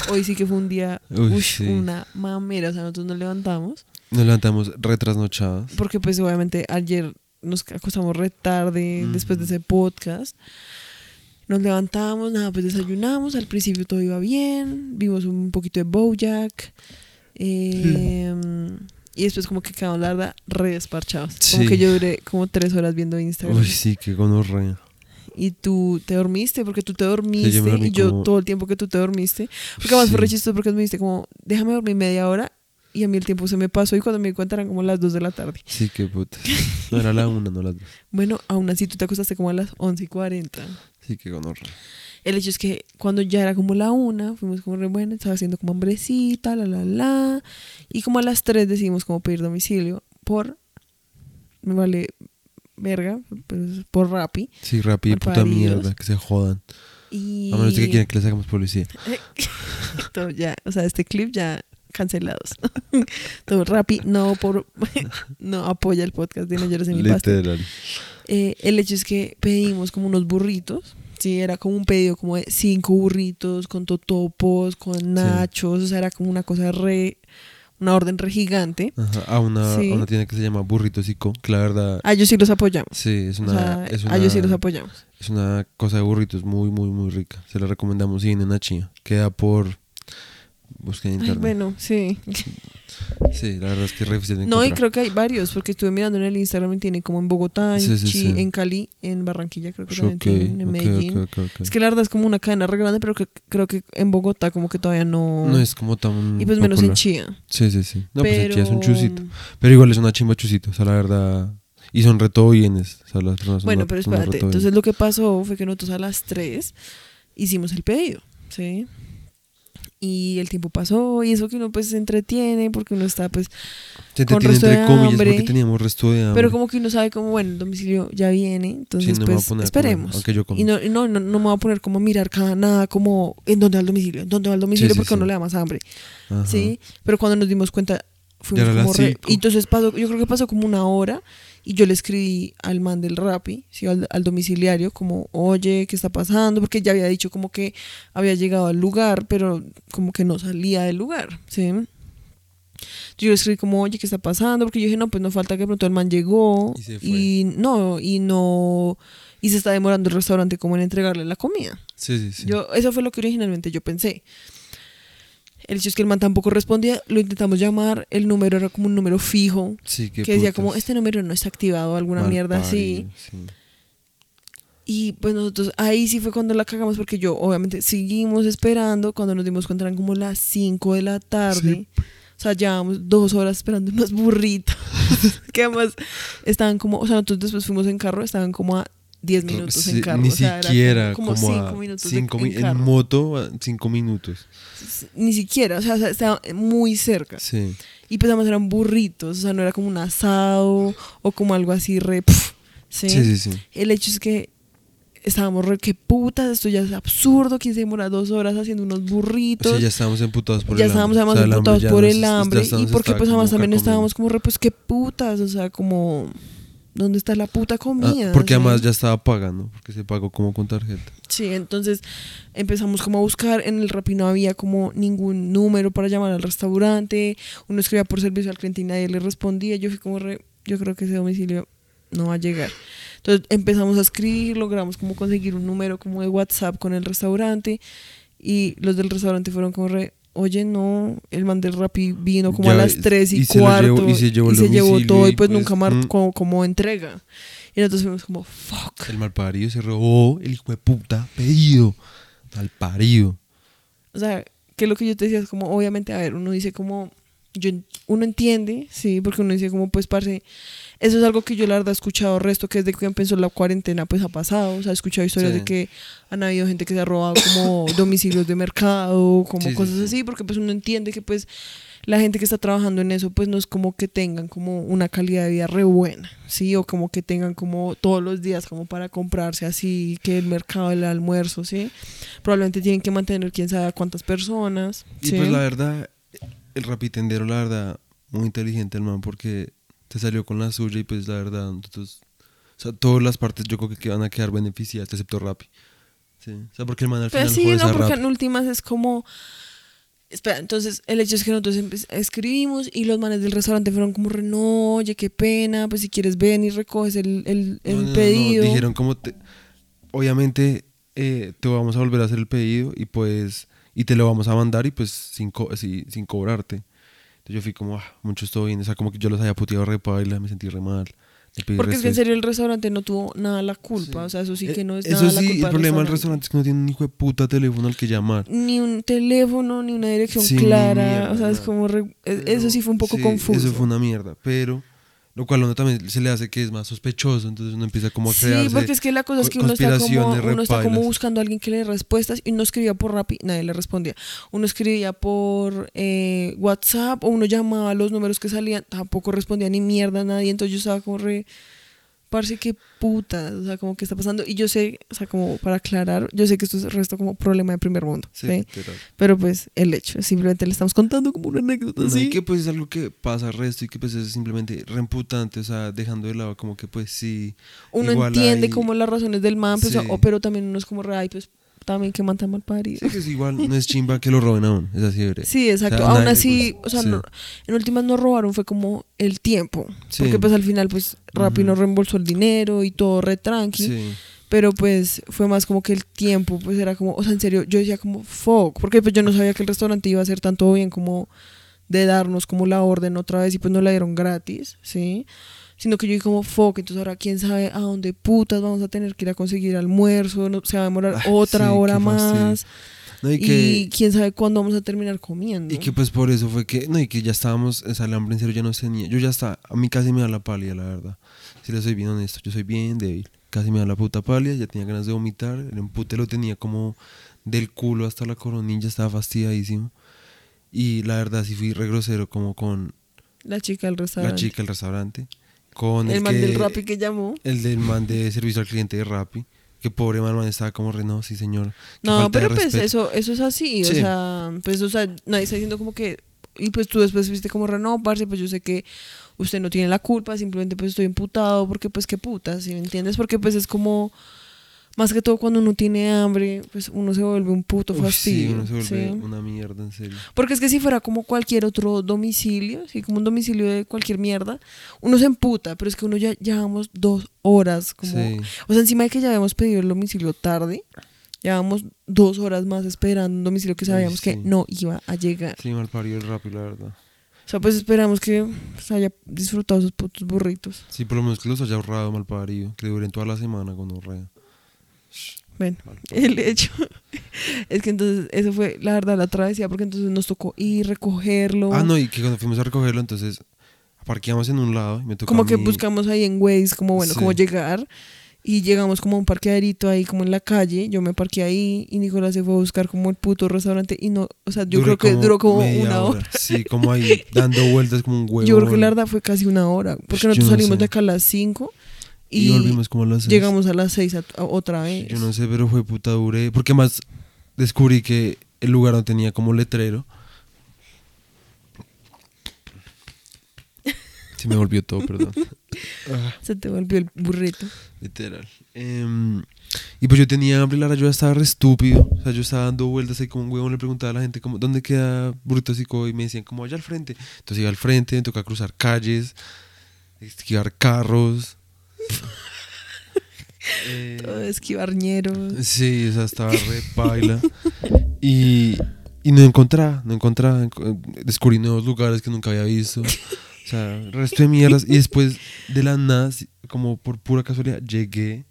[SPEAKER 1] hoy sí que fue un día,
[SPEAKER 2] Uy,
[SPEAKER 1] uy,
[SPEAKER 2] sí.
[SPEAKER 1] una mamera, o sea, nosotros nos levantamos,
[SPEAKER 2] Nos levantamos retrasnochados.
[SPEAKER 1] porque pues obviamente ayer nos acostamos re tarde después de ese podcast. Nos levantamos, nada, pues desayunamos, al principio todo iba bien, vimos un poquito de Bojack, eh, [laughs] y después como que quedamos, la verdad, re desparchados. Como que yo duré como tres horas viendo Instagram.
[SPEAKER 2] Uy, sí, que gonorrea.
[SPEAKER 1] Y tú te dormiste, porque tú te dormiste,
[SPEAKER 2] Sí, yo
[SPEAKER 1] y yo
[SPEAKER 2] como-
[SPEAKER 1] todo el tiempo que tú te dormiste. Porque además fue re
[SPEAKER 2] Sí.
[SPEAKER 1] chistoso porque me dijiste como, déjame dormir media hora, y a mí el tiempo se me pasó, y cuando me di cuenta eran como las dos de la tarde.
[SPEAKER 2] Sí, qué puta. No era la una, no las dos. [laughs]
[SPEAKER 1] Bueno, aún así tú te acostaste como a las 11 y 40.
[SPEAKER 2] Sí, que gonorrea.
[SPEAKER 1] El hecho es que cuando ya era como la una, fuimos como re bueno, estaba haciendo como hambrecita, la la la. Y como a las 3 decidimos como pedir domicilio por. Me vale verga, pero es por Rappi.
[SPEAKER 2] Sí,
[SPEAKER 1] Por
[SPEAKER 2] puta mierda, que se jodan.
[SPEAKER 1] Y.
[SPEAKER 2] A menos de que quieran que les hagamos publicidad. [laughs]
[SPEAKER 1] Ya, o sea, este clip ya cancelados. [laughs] Todo Rappi, no por. [laughs] no apoya el podcast de No llores en mi.
[SPEAKER 2] Literal.
[SPEAKER 1] Eh, el hecho es que pedimos como unos burritos. Sí, era como un pedido como de cinco burritos con totopos, con nachos. O sea, era como una cosa re. Una orden re gigante.
[SPEAKER 2] Ajá, a una,
[SPEAKER 1] Sí.
[SPEAKER 2] a una tienda que se llama Burritos y Co. Que la verdad,
[SPEAKER 1] A ellos sí los apoyamos.
[SPEAKER 2] sí, es
[SPEAKER 1] O
[SPEAKER 2] una,
[SPEAKER 1] sea,
[SPEAKER 2] es
[SPEAKER 1] a
[SPEAKER 2] una,
[SPEAKER 1] ellos sí los apoyamos.
[SPEAKER 2] es una cosa de burritos muy, muy, muy rica. Se la recomendamos si vienen a Chía. Queda por... Busquen en
[SPEAKER 1] Ay,
[SPEAKER 2] internet.
[SPEAKER 1] bueno, sí.
[SPEAKER 2] Sí, la verdad es que es re difícil de
[SPEAKER 1] No, y
[SPEAKER 2] encontrar.
[SPEAKER 1] creo que hay varios, porque estuve mirando en el Instagram y tiene como en Bogotá, en,
[SPEAKER 2] Sí, sí,
[SPEAKER 1] Chi-
[SPEAKER 2] sí.
[SPEAKER 1] en Cali, en Barranquilla, creo que también
[SPEAKER 2] Ok,
[SPEAKER 1] tienen, en
[SPEAKER 2] ok,
[SPEAKER 1] Medellín.
[SPEAKER 2] ok, ok, ok.
[SPEAKER 1] Es que la verdad es como una cadena re grande, pero que, creo que en Bogotá como que todavía no...
[SPEAKER 2] No es como tan
[SPEAKER 1] y pues menos en
[SPEAKER 2] popular.
[SPEAKER 1] Chía.
[SPEAKER 2] Sí, sí, sí. No, pues en
[SPEAKER 1] pero...
[SPEAKER 2] Chía es un chusito. Pero igual es una chimba chusito, o sea, la verdad... Y son reto bienes, o sea, las personas son
[SPEAKER 1] Bueno,
[SPEAKER 2] re-
[SPEAKER 1] pero
[SPEAKER 2] son
[SPEAKER 1] espérate. Entonces
[SPEAKER 2] bienes.
[SPEAKER 1] lo que pasó fue que nosotros a las 3 hicimos el pedido, ¿sí? Y el tiempo pasó y eso que uno pues se entretiene porque uno está pues...
[SPEAKER 2] Se
[SPEAKER 1] con resto de
[SPEAKER 2] entre comillas
[SPEAKER 1] hambre.
[SPEAKER 2] porque teníamos resto de hambre.
[SPEAKER 1] Pero como que uno sabe como, bueno, el domicilio ya viene,
[SPEAKER 2] Sí,
[SPEAKER 1] entonces
[SPEAKER 2] no
[SPEAKER 1] pues
[SPEAKER 2] comer,
[SPEAKER 1] esperemos.
[SPEAKER 2] yo.
[SPEAKER 1] Y no, no, no, no me voy a poner como a mirar cada nada como en dónde va el domicilio, en dónde va el domicilio
[SPEAKER 2] sí,
[SPEAKER 1] porque a uno
[SPEAKER 2] sí.
[SPEAKER 1] le da más hambre,
[SPEAKER 2] Ajá.
[SPEAKER 1] ¿sí? Pero cuando nos dimos cuenta fuimos como re- y entonces pasó, yo creo que pasó como una hora Y yo le escribí al man del Rappi, ¿sí? al, al domiciliario, como, oye, ¿qué está pasando? Porque ya había dicho como que había llegado al lugar, pero como que no salía del lugar, ¿sí? Yo le escribí como, oye, ¿qué está pasando? Porque yo dije, no, pues no falta que pronto el man llegó
[SPEAKER 2] Y se fue.
[SPEAKER 1] y no, y no, y se está demorando el restaurante como en entregarle la comida.
[SPEAKER 2] Sí, sí, sí.
[SPEAKER 1] Yo, eso fue lo que originalmente yo pensé. El hecho es que el man tampoco respondía, lo intentamos llamar, el número era como un número fijo,
[SPEAKER 2] sí,
[SPEAKER 1] que decía
[SPEAKER 2] putas.
[SPEAKER 1] como, este número no está activado, alguna
[SPEAKER 2] Mal
[SPEAKER 1] mierda así.
[SPEAKER 2] sí.
[SPEAKER 1] Y pues nosotros, ahí sí fue cuando la cagamos, porque yo obviamente seguimos esperando, cuando nos dimos cuenta eran como las 5 de la tarde. O sea, llevábamos dos horas esperando unos burritos. [laughs] que además estaban como, o sea, nosotros después fuimos en carro, estaban como a 10 minutos
[SPEAKER 2] Sí,
[SPEAKER 1] en carro.
[SPEAKER 2] Ni
[SPEAKER 1] o sea, era
[SPEAKER 2] siquiera,
[SPEAKER 1] como,
[SPEAKER 2] como,
[SPEAKER 1] 5
[SPEAKER 2] a
[SPEAKER 1] minutos de-
[SPEAKER 2] cinco
[SPEAKER 1] en
[SPEAKER 2] mi- en, moto, a cinco minutos.
[SPEAKER 1] Ni siquiera, o sea, estaba muy cerca.
[SPEAKER 2] Sí.
[SPEAKER 1] Y pues además eran burritos, o sea, no era como un asado o como algo así re... pf, ¿sí?
[SPEAKER 2] Sí, sí, sí.
[SPEAKER 1] El hecho es que estábamos re, qué putas, esto ya es absurdo, ¿quién se demora dos horas haciendo unos burritos?
[SPEAKER 2] Sí, ya estábamos emputados por
[SPEAKER 1] ya
[SPEAKER 2] el
[SPEAKER 1] estábamos
[SPEAKER 2] hambre.
[SPEAKER 1] además
[SPEAKER 2] O sea, el hambre
[SPEAKER 1] emputados
[SPEAKER 2] ya
[SPEAKER 1] por el
[SPEAKER 2] ya
[SPEAKER 1] hambre y porque pues además también estábamos como re, pues qué putas, o sea, como... ¿Dónde está la puta
[SPEAKER 2] Ah,
[SPEAKER 1] comida?
[SPEAKER 2] porque además ya estaba pagando, porque se pagó como con tarjeta.
[SPEAKER 1] Sí, entonces empezamos como a buscar, en el Rappi no había como ningún número para llamar al restaurante, uno escribía por servicio al cliente y nadie le respondía, yo fui como re, yo creo que ese domicilio no va a llegar. Entonces empezamos a escribir, logramos como conseguir un número como de WhatsApp con el restaurante y los del restaurante fueron como re, oye no, el man del Rappi vino como a
[SPEAKER 2] Ya,
[SPEAKER 1] las 3 y,
[SPEAKER 2] y se
[SPEAKER 1] cuarto
[SPEAKER 2] llevó- y se llevó el
[SPEAKER 1] llevó
[SPEAKER 2] domicilio
[SPEAKER 1] todo y
[SPEAKER 2] y
[SPEAKER 1] pues,
[SPEAKER 2] pues,
[SPEAKER 1] nunca más
[SPEAKER 2] mm.
[SPEAKER 1] como, como entrega. Y nosotros fuimos como, fuck.
[SPEAKER 2] El mal parido se robó el hijo de puta pedido. Mal parido.
[SPEAKER 1] O sea, que lo que yo te decía es como, obviamente, a ver, uno dice como, yo, uno entiende, sí, porque uno dice como, pues, parce, eso es algo que yo la verdad he escuchado resto, que desde que empezó la cuarentena, pues, ha pasado, o sea, he escuchado historias
[SPEAKER 2] Sí.
[SPEAKER 1] de que han habido gente que se ha robado como [coughs] domicilios de mercado, como
[SPEAKER 2] Sí,
[SPEAKER 1] cosas
[SPEAKER 2] sí.
[SPEAKER 1] así, porque pues uno entiende que, pues, la gente que está trabajando en eso, pues, no es como que tengan como una calidad de vida re buena, sí, o como que tengan como todos los días como para comprarse así, que el mercado, el almuerzo, sí, probablemente tienen que mantener quién sabe a cuántas personas.
[SPEAKER 2] Y pues la verdad, el rapitendero, la verdad, muy inteligente el man, porque te salió con la suya y pues la verdad, nosotros, o sea, todas las partes yo creo que van a quedar beneficiadas, excepto Rappi. Sí. O sea, porque el man al
[SPEAKER 1] Pues
[SPEAKER 2] final
[SPEAKER 1] sí, no, porque en últimas es como... Espera, entonces el hecho es que nosotros escribimos y los manes del restaurante fueron como, no, oye, qué pena, pues si quieres ven y recoges el, el, el
[SPEAKER 2] No, no, no,
[SPEAKER 1] pedido.
[SPEAKER 2] Dijeron como, te- obviamente eh, te vamos a volver a hacer el pedido y pues, y te lo vamos a mandar y pues sin, co- sin cobrarte. Entonces yo fui como, ah, mucho estoy bien, o sea, como que yo los había puteado re paila, me sentí re mal.
[SPEAKER 1] porque es que en serio el restaurante no tuvo nada la culpa,
[SPEAKER 2] Sí.
[SPEAKER 1] o sea, eso sí que no es
[SPEAKER 2] Eh, Eso
[SPEAKER 1] nada la
[SPEAKER 2] sí,
[SPEAKER 1] culpa
[SPEAKER 2] el
[SPEAKER 1] del
[SPEAKER 2] problema del
[SPEAKER 1] restaurante.
[SPEAKER 2] es que no tiene un hijo de puta teléfono al que llamar.
[SPEAKER 1] Ni un teléfono, ni una dirección
[SPEAKER 2] Sí,
[SPEAKER 1] clara,
[SPEAKER 2] mierda,
[SPEAKER 1] o sea, es como... re- e-
[SPEAKER 2] Pero
[SPEAKER 1] eso sí fue un poco
[SPEAKER 2] sí,
[SPEAKER 1] confuso.
[SPEAKER 2] Eso fue una mierda, pero lo cual a uno también se le hace que es más sospechoso, entonces uno empieza como a
[SPEAKER 1] Sí,
[SPEAKER 2] crearse
[SPEAKER 1] porque es que la cosa es que uno está como, uno está como buscando a alguien que le dé respuestas y uno escribía por Rappi, nadie le respondía. Uno escribía por eh, WhatsApp o uno llamaba a los números que salían, tampoco respondía ni mierda a nadie, entonces yo estaba como re... Parce, qué puta, o sea, como que está pasando. Y yo sé, o sea, como para aclarar, yo sé que esto es el resto como problema de primer mundo,
[SPEAKER 2] Sí.
[SPEAKER 1] Pero pues el hecho, simplemente le estamos contando como una anécdota,
[SPEAKER 2] No,
[SPEAKER 1] ¿sí?
[SPEAKER 2] y que pues es algo que pasa al resto y que pues es simplemente reemputante, o sea, dejando de lado como que pues sí.
[SPEAKER 1] uno
[SPEAKER 2] igual
[SPEAKER 1] entiende
[SPEAKER 2] hay-
[SPEAKER 1] como las razones del man, pues,
[SPEAKER 2] Sí.
[SPEAKER 1] o- pero también uno es como ay, pues también que man tan mal parido.
[SPEAKER 2] Sí, que es igual, no es chimba que lo roben aún, es así breve.
[SPEAKER 1] Sí, exacto.
[SPEAKER 2] O sea,
[SPEAKER 1] Aún
[SPEAKER 2] nadie,
[SPEAKER 1] así,
[SPEAKER 2] pues,
[SPEAKER 1] o sea,
[SPEAKER 2] sí.
[SPEAKER 1] no- en últimas no robaron, fue como el tiempo.
[SPEAKER 2] Sí.
[SPEAKER 1] Porque pues al final, pues Rappi nos reembolsó el dinero y todo re tranqui.
[SPEAKER 2] Sí.
[SPEAKER 1] Pero pues fue más como que el tiempo, pues era como, o sea, en serio, yo decía como, fuck. Porque pues yo no sabía que el restaurante iba a hacer tanto bien como de darnos como la orden otra vez y pues no la dieron gratis, ¿sí? Sino que yo dije como, fuck, entonces ahora quién sabe a dónde putas vamos a tener que ir a conseguir almuerzo, no, se va a demorar
[SPEAKER 2] Ah,
[SPEAKER 1] otra
[SPEAKER 2] sí,
[SPEAKER 1] hora más.
[SPEAKER 2] No, y
[SPEAKER 1] Y,
[SPEAKER 2] que,
[SPEAKER 1] quién sabe cuándo vamos a terminar comiendo.
[SPEAKER 2] y que pues por eso fue que, no, y que ya estábamos, o sea, el hambre en serio ya no tenía. Yo ya está, a mí casi me da la palia, la verdad. Si le soy bien honesto, yo soy bien débil. Casi me da la puta palia, ya tenía ganas de vomitar. El empute lo tenía como del culo hasta la coronilla, estaba fastidiadísimo. Y la verdad sí fui re grosero como con
[SPEAKER 1] La chica del
[SPEAKER 2] la
[SPEAKER 1] restaurante.
[SPEAKER 2] chica del restaurante. Con
[SPEAKER 1] el,
[SPEAKER 2] el,
[SPEAKER 1] man
[SPEAKER 2] que-
[SPEAKER 1] del Rappi que llamó.
[SPEAKER 2] El del man de servicio al cliente de Rappi. Que pobre man, man estaba como re, no, sí señor.
[SPEAKER 1] No, pero pues
[SPEAKER 2] respeto".
[SPEAKER 1] eso, eso es así, o sea, pues, o sea, nadie está diciendo como que, y pues tú después viste como re, no, parce, pues yo sé que usted no tiene la culpa, simplemente pues estoy emputado porque pues qué puta, ¿sí me entiendes? Porque pues es como, más que todo cuando uno tiene hambre, pues uno se vuelve un puto
[SPEAKER 2] Uf,
[SPEAKER 1] fastidio.
[SPEAKER 2] sí, uno se vuelve
[SPEAKER 1] ¿sí?
[SPEAKER 2] una mierda, en serio.
[SPEAKER 1] Porque es que si fuera como cualquier otro domicilio, sí, como un domicilio de cualquier mierda, uno se emputa, pero es que uno ya llevamos dos horas, como,
[SPEAKER 2] Sí.
[SPEAKER 1] o sea, encima de que ya habíamos pedido el domicilio tarde, llevamos dos horas más esperando un domicilio que sabíamos que
[SPEAKER 2] sí.
[SPEAKER 1] no iba a llegar.
[SPEAKER 2] Sí, mal parido el rápido, la verdad.
[SPEAKER 1] O sea, pues esperamos que pues, haya disfrutado esos putos burritos.
[SPEAKER 2] Sí, por lo menos que los haya ahorrado mal parido. Que duren toda la semana con orrea.
[SPEAKER 1] Bueno, el hecho es que entonces eso fue la verdad la travesía porque entonces nos tocó ir recogerlo.
[SPEAKER 2] Ah, no, y que cuando fuimos a recogerlo, entonces parqueamos en un lado y me tocó
[SPEAKER 1] como
[SPEAKER 2] a
[SPEAKER 1] que
[SPEAKER 2] mí-
[SPEAKER 1] buscamos ahí en Waze, como bueno,
[SPEAKER 2] Sí.
[SPEAKER 1] cómo llegar. Y llegamos como a un parqueadito ahí, como en la calle. Yo me parqué ahí y Nicolás se fue a buscar como el puto restaurante. Y no, o sea, yo
[SPEAKER 2] Duré
[SPEAKER 1] creo que duró como una hora.
[SPEAKER 2] Sí, como ahí dando vueltas como un huevo. [laughs]
[SPEAKER 1] Yo creo que la verdad fue casi una hora. Porque nosotros
[SPEAKER 2] no
[SPEAKER 1] salimos
[SPEAKER 2] sé.
[SPEAKER 1] de acá a las 5
[SPEAKER 2] Y,
[SPEAKER 1] y,
[SPEAKER 2] volvimos como a las seis.
[SPEAKER 1] llegamos a las 6 otra vez.
[SPEAKER 2] Yo no sé, pero fue puta duré. Porque más descubrí que el lugar no tenía como letrero. Se me volvió todo, perdón. [laughs]
[SPEAKER 1] Se te volvió el burrito.
[SPEAKER 2] literal. Em, y pues yo tenía hambre, la verdad, yo estaba re estúpido. O sea, yo estaba dando vueltas ahí como un huevón. Le preguntaba a la gente, como, ¿dónde queda Burrito Psico? Y me decían, como allá al frente. Entonces iba al frente, me tocaba cruzar calles, esquivar carros. Eh,
[SPEAKER 1] Todo esquivarñeros.
[SPEAKER 2] Sí, o sea, estaba re paila. Y, y no encontraba, no encontraba. enco- Descubrí nuevos lugares que nunca había visto. O sea, resto de mierdas. Y después, de la nada, como por pura casualidad, llegué.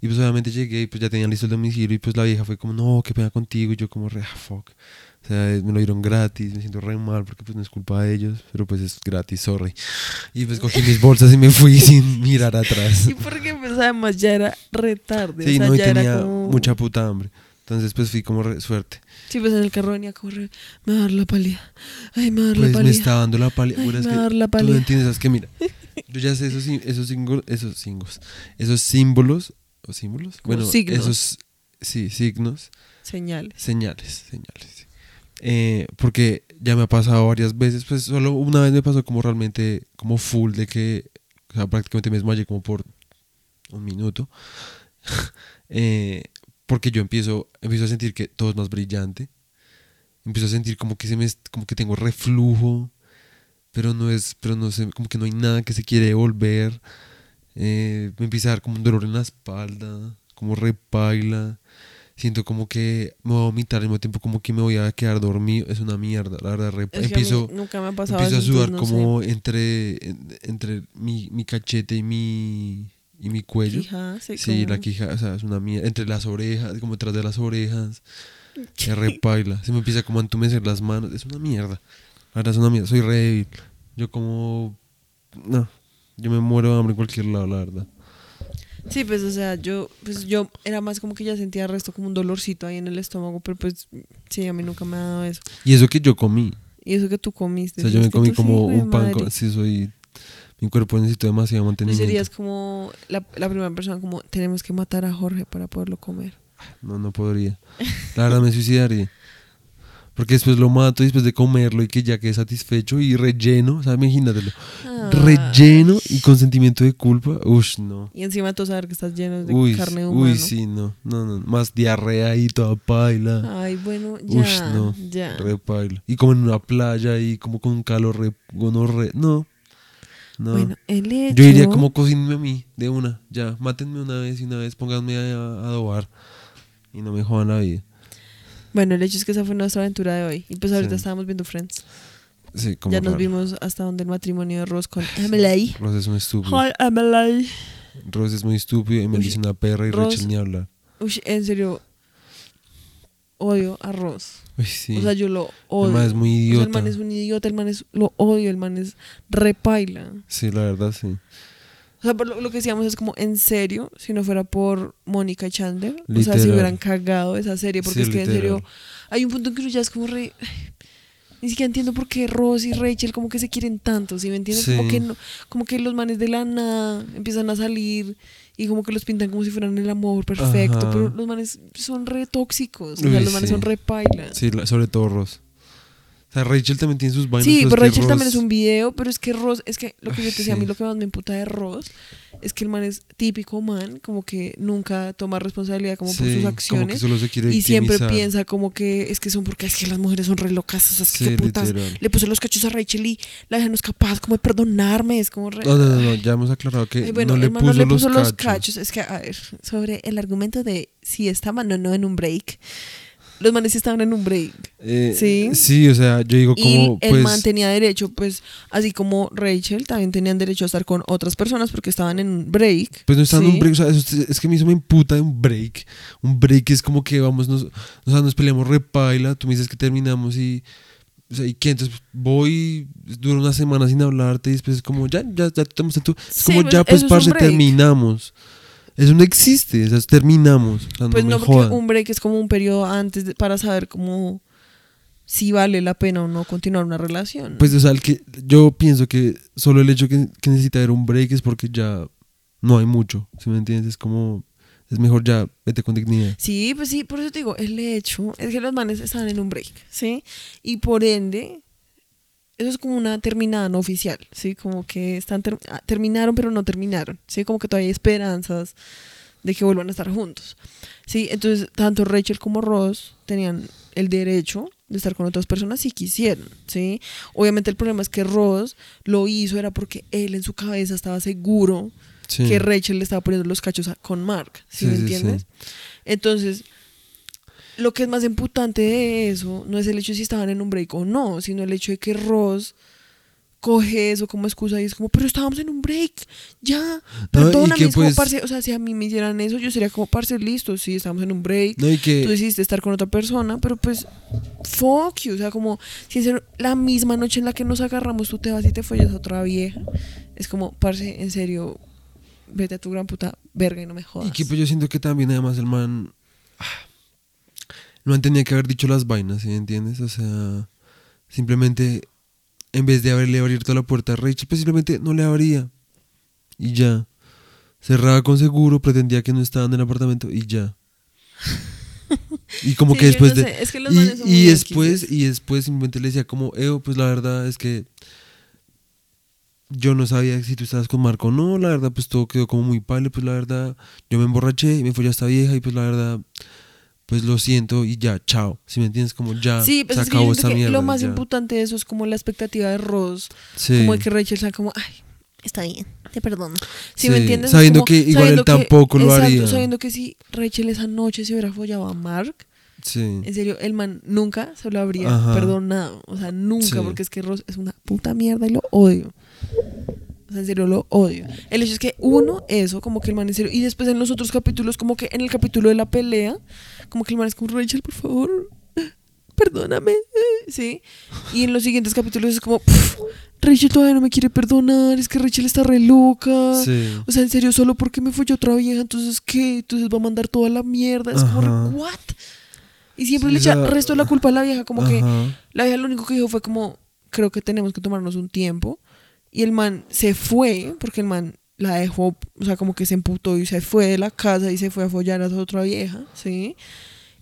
[SPEAKER 2] Y pues obviamente llegué y pues ya tenían listo el domicilio. Y pues la vieja fue como, no, qué pena contigo. Y yo como, re, ah, fuck. O sea, me lo dieron gratis, me siento re mal porque pues no es culpa de ellos, pero pues es gratis, sorry. Y pues cogí mis bolsas y me fui [laughs] sin mirar atrás.
[SPEAKER 1] Y porque pues además ya era re tarde.
[SPEAKER 2] Sí,
[SPEAKER 1] o sea,
[SPEAKER 2] no, y
[SPEAKER 1] ya era
[SPEAKER 2] tenía
[SPEAKER 1] como...
[SPEAKER 2] mucha puta hambre. Entonces, pues fui como re- suerte.
[SPEAKER 1] Sí, pues en el carro venía como re... Me va a dar la pálida. Ay, me va a dar la
[SPEAKER 2] Pues me
[SPEAKER 1] pálida.
[SPEAKER 2] está dando la pálida.
[SPEAKER 1] Ay, me va a dar la
[SPEAKER 2] tú no
[SPEAKER 1] pálida.
[SPEAKER 2] entiendes, es que mira, yo ya sé esos, esos, símbolos, esos símbolos, esos símbolos, o símbolos, bueno,
[SPEAKER 1] signos.
[SPEAKER 2] esos, sí, signos,
[SPEAKER 1] Señales.
[SPEAKER 2] señales, señales. sí. Eh, porque ya me ha pasado varias veces, pues solo una vez me pasó como realmente, como full de que, o sea, prácticamente me desmayé como por un minuto. [laughs] Eh, porque yo empiezo, empiezo a sentir que todo es más brillante. Empiezo a sentir como que se me, como que tengo reflujo, pero no es, pero no sé, como que no hay nada que se quiere devolver. Eh, me empieza a dar como un dolor en la espalda, como repaila. Siento como que me voy a vomitar al mismo tiempo como que me voy a quedar dormido. Es una mierda, la verdad. re-
[SPEAKER 1] a
[SPEAKER 2] empiezo,
[SPEAKER 1] nunca me ha pasado
[SPEAKER 2] empiezo a sudar
[SPEAKER 1] no
[SPEAKER 2] como entre, en- entre mi, mi cachete y mi, y mi cuello.
[SPEAKER 1] Quija, sí,
[SPEAKER 2] Sí, la quija, o sea, es una mierda. Entre las orejas, como detrás de las orejas. [laughs] Es re paila. Se me empieza como a entumecer las manos. Es una mierda. La verdad es una mierda. Soy re débil. Yo como... No. Yo me muero de hambre en cualquier lado, la verdad.
[SPEAKER 1] Sí, pues, o sea, yo, pues yo era más como que ya sentía el resto como un dolorcito ahí en el estómago, pero pues, sí, a mí nunca me ha dado eso.
[SPEAKER 2] Y eso que yo comí.
[SPEAKER 1] Y eso que tú comiste.
[SPEAKER 2] O sea, yo me comí como un pan. Con, sí, soy... Mi cuerpo necesita demasiado mantenimiento.
[SPEAKER 1] serías como la, la primera persona como, tenemos que matar a Jorge para poderlo comer.
[SPEAKER 2] No, no podría. La verdad me suicidaría. Porque después lo mato y después de comerlo y que ya quede satisfecho y relleno, o sea, imagínatelo.
[SPEAKER 1] Ah.
[SPEAKER 2] Relleno y con sentimiento de culpa. Ush, no.
[SPEAKER 1] Y encima tú sabes que estás lleno de
[SPEAKER 2] Uy,
[SPEAKER 1] carne humana.
[SPEAKER 2] uy, sí, no, no, no. Más diarrea y toda paila.
[SPEAKER 1] Ay, bueno, ya,
[SPEAKER 2] Ush, no.
[SPEAKER 1] ya.
[SPEAKER 2] Re paila. Y como en una playa y como con un calor re, gonorre. No. No.
[SPEAKER 1] Bueno, el hecho...
[SPEAKER 2] Yo diría como cocínenme a mí, de una. Ya, mátenme una vez y una vez pónganme a, a adobar. Y no me jodan la vida.
[SPEAKER 1] Bueno, el hecho es que esa fue nuestra aventura de hoy. Y pues ahorita
[SPEAKER 2] Sí.
[SPEAKER 1] estábamos viendo Friends.
[SPEAKER 2] Sí, como
[SPEAKER 1] ya nos
[SPEAKER 2] raro.
[SPEAKER 1] vimos hasta donde el matrimonio de Ross con Emily.
[SPEAKER 2] Ross es un estúpido.
[SPEAKER 1] Hi, Emily.
[SPEAKER 2] Ross es muy estúpido y me
[SPEAKER 1] Uy,
[SPEAKER 2] dice una perra y
[SPEAKER 1] Ross-
[SPEAKER 2] Rachel ni hablar.
[SPEAKER 1] Uy, en serio, odio a Ross.
[SPEAKER 2] Uy, sí.
[SPEAKER 1] O sea, yo lo odio.
[SPEAKER 2] man es muy
[SPEAKER 1] O sea,
[SPEAKER 2] idiota.
[SPEAKER 1] el man es un idiota, el man es, lo odio, el man es repaila.
[SPEAKER 2] Sí, la verdad, sí.
[SPEAKER 1] O sea, por lo, lo que decíamos es como, en serio, si no fuera por Mónica y Chandler, o sea, si hubieran cagado esa serie, porque
[SPEAKER 2] Sí,
[SPEAKER 1] es que en serio, hay un punto en que uno ya es como re... Ni siquiera entiendo por qué Ross y Rachel como que se quieren tanto, ¿sí me entiendes? Como que no, como que los manes de la nada empiezan a salir y como que los pintan como si fueran el amor perfecto,
[SPEAKER 2] Ajá.
[SPEAKER 1] pero los manes son re tóxicos, o sea,
[SPEAKER 2] Uy,
[SPEAKER 1] los manes
[SPEAKER 2] sí.
[SPEAKER 1] son re pailas.
[SPEAKER 2] Sí, sobre todo Ross. O sea, Rachel también tiene sus vainas.
[SPEAKER 1] Sí,
[SPEAKER 2] pero que
[SPEAKER 1] Rachel también
[SPEAKER 2] Ross-
[SPEAKER 1] es un video, pero es que Ross, es que lo que yo te decía, a mí
[SPEAKER 2] Sí.
[SPEAKER 1] lo que más me imputa de Ross es que el man es típico man, como que nunca toma responsabilidad como por
[SPEAKER 2] Sí,
[SPEAKER 1] sus
[SPEAKER 2] Como que
[SPEAKER 1] acciones.
[SPEAKER 2] solo se quiere
[SPEAKER 1] Y siempre piensa como que es que son porque es que las mujeres son re locas, o sea, es que
[SPEAKER 2] Sí,
[SPEAKER 1] qué putas.
[SPEAKER 2] literal.
[SPEAKER 1] Le puso los cachos a Rachel y la es capaz como de perdonarme, es como re...
[SPEAKER 2] No, no, no, no, ya hemos aclarado que
[SPEAKER 1] Ay, bueno,
[SPEAKER 2] no le puso,
[SPEAKER 1] no le puso
[SPEAKER 2] los,
[SPEAKER 1] los
[SPEAKER 2] cachos.
[SPEAKER 1] cachos. Es que, a ver, sobre el argumento de si estaban o no en un break. Los manes estaban en un break.
[SPEAKER 2] Eh,
[SPEAKER 1] Sí.
[SPEAKER 2] Sí, o sea, yo digo
[SPEAKER 1] Y
[SPEAKER 2] como,
[SPEAKER 1] el
[SPEAKER 2] pues...
[SPEAKER 1] man tenía derecho, pues, así como Rachel, también tenían derecho a estar con otras personas porque estaban en un break.
[SPEAKER 2] Pues no está en
[SPEAKER 1] ¿sí?
[SPEAKER 2] un break, o sea, es, es que a mí eso me imputa de un break. Un break es como que vamos, nos, o sea, nos peleamos repaila, tú me dices que terminamos y, o sea, ¿y qué? Entonces voy, dura una semana sin hablarte y después es como, ya, ya, ya tú. Es
[SPEAKER 1] Sí,
[SPEAKER 2] como,
[SPEAKER 1] pues,
[SPEAKER 2] ya, pues, parce, terminamos. Eso no existe, o sea, es terminamos. O sea,
[SPEAKER 1] Pues
[SPEAKER 2] no
[SPEAKER 1] no, porque
[SPEAKER 2] jodan.
[SPEAKER 1] un break es como un periodo antes de- para saber cómo si vale la pena o no continuar una relación.
[SPEAKER 2] Pues, o sea, el que, yo pienso que solo el hecho que, que necesita haber un break es porque ya no hay mucho, ¿sí me entiendes? Es como, es mejor ya, vete con dignidad.
[SPEAKER 1] Sí, pues sí, por eso te digo, el hecho es que los manes estaban en un break, ¿sí? Y por ende, eso es como una terminada no oficial, ¿sí? Como que están ter- ah, terminaron pero no terminaron, ¿sí? Como que todavía hay esperanzas de que vuelvan a estar juntos, ¿sí? Entonces, tanto Rachel como Ross tenían el derecho de estar con otras personas si quisieran, ¿sí? Obviamente el problema es que Ross lo hizo era porque él en su cabeza estaba seguro
[SPEAKER 2] Sí.
[SPEAKER 1] que Rachel le estaba poniendo los cachos a- con Mark, ¿sí,
[SPEAKER 2] Sí,
[SPEAKER 1] me
[SPEAKER 2] sí,
[SPEAKER 1] entiendes? Entonces, lo que es más imputante de eso no es el hecho de si estaban en un break o no, sino el hecho de que Ross coge eso como excusa y es como, pero estábamos en un break, ya, perdóname,
[SPEAKER 2] que
[SPEAKER 1] es como,
[SPEAKER 2] pues-
[SPEAKER 1] parce, o sea, si a mí me hicieran eso, yo sería como, parce, listo, sí, estamos en un break,
[SPEAKER 2] No, que...
[SPEAKER 1] tú decidiste estar con otra persona, pero pues, fuck you, o sea, como, si serio, la misma noche en la que nos agarramos, tú te vas y te follas a otra vieja, es como, parce, en serio, vete a tu gran puta verga y no me jodas.
[SPEAKER 2] Y que pues yo siento que también además el man... ah, Man tenía que haber dicho las vainas, ¿sí me entiendes? O sea, simplemente en vez de haberle abierto la puerta a Rachel, pues simplemente no le abría. Y ya. Cerraba con seguro, pretendía que no estaban en el apartamento y ya. Y como [laughs]
[SPEAKER 1] Sí,
[SPEAKER 2] que después
[SPEAKER 1] no
[SPEAKER 2] de...
[SPEAKER 1] sé, es que los
[SPEAKER 2] y,
[SPEAKER 1] son
[SPEAKER 2] y
[SPEAKER 1] muy
[SPEAKER 2] después, y después simplemente le decía como, Eo, pues la verdad es que yo no sabía si tú estabas con Marco o no, la verdad pues todo quedó como muy pale, pues la verdad yo me emborraché y me fui a esta vieja y pues la verdad pues lo siento y ya, chao, si me entiendes, como ya
[SPEAKER 1] Sí, pues
[SPEAKER 2] se
[SPEAKER 1] es que
[SPEAKER 2] acabó
[SPEAKER 1] siento
[SPEAKER 2] esta
[SPEAKER 1] que
[SPEAKER 2] mierda.
[SPEAKER 1] lo más
[SPEAKER 2] ya.
[SPEAKER 1] importante de eso es como la expectativa de Ross,
[SPEAKER 2] Sí.
[SPEAKER 1] como de que Rachel sea como, ay, está bien, te perdono. Si
[SPEAKER 2] Sí,
[SPEAKER 1] me entiendes? Es
[SPEAKER 2] sabiendo
[SPEAKER 1] como-
[SPEAKER 2] que igual él
[SPEAKER 1] que-
[SPEAKER 2] tampoco lo
[SPEAKER 1] exacto,
[SPEAKER 2] haría.
[SPEAKER 1] sabiendo que si Rachel esa noche se hubiera follado a Mark,
[SPEAKER 2] Sí.
[SPEAKER 1] en serio, el man nunca se lo habría
[SPEAKER 2] Ajá.
[SPEAKER 1] perdonado. O sea, nunca,
[SPEAKER 2] Sí.
[SPEAKER 1] porque es que Ross es una puta mierda y lo odio. O sea, en serio, lo odio. El hecho es que, uno, eso, como que el man en serio. Y después en los otros capítulos, como que en el capítulo de la pelea, como que el man es como, Rachel, por favor, perdóname. ¿Sí? Y en los siguientes capítulos es como, "Pff, Rachel todavía no me quiere perdonar, es que Rachel está re loca.
[SPEAKER 2] Sí.
[SPEAKER 1] O sea, en serio, solo porque me fue otra vieja, entonces ¿qué? Entonces va a mandar toda la mierda. Es como,
[SPEAKER 2] Ajá.
[SPEAKER 1] re, ¿what? Y siempre
[SPEAKER 2] Sí,
[SPEAKER 1] le echa
[SPEAKER 2] esa-
[SPEAKER 1] resto de la culpa a la vieja, como que la vieja lo único que dijo fue como, creo que tenemos que tomarnos un tiempo. Y el man se fue, porque el man la dejó, o sea, como que se emputó y se fue de la casa y se fue a follar a esa otra vieja, ¿sí?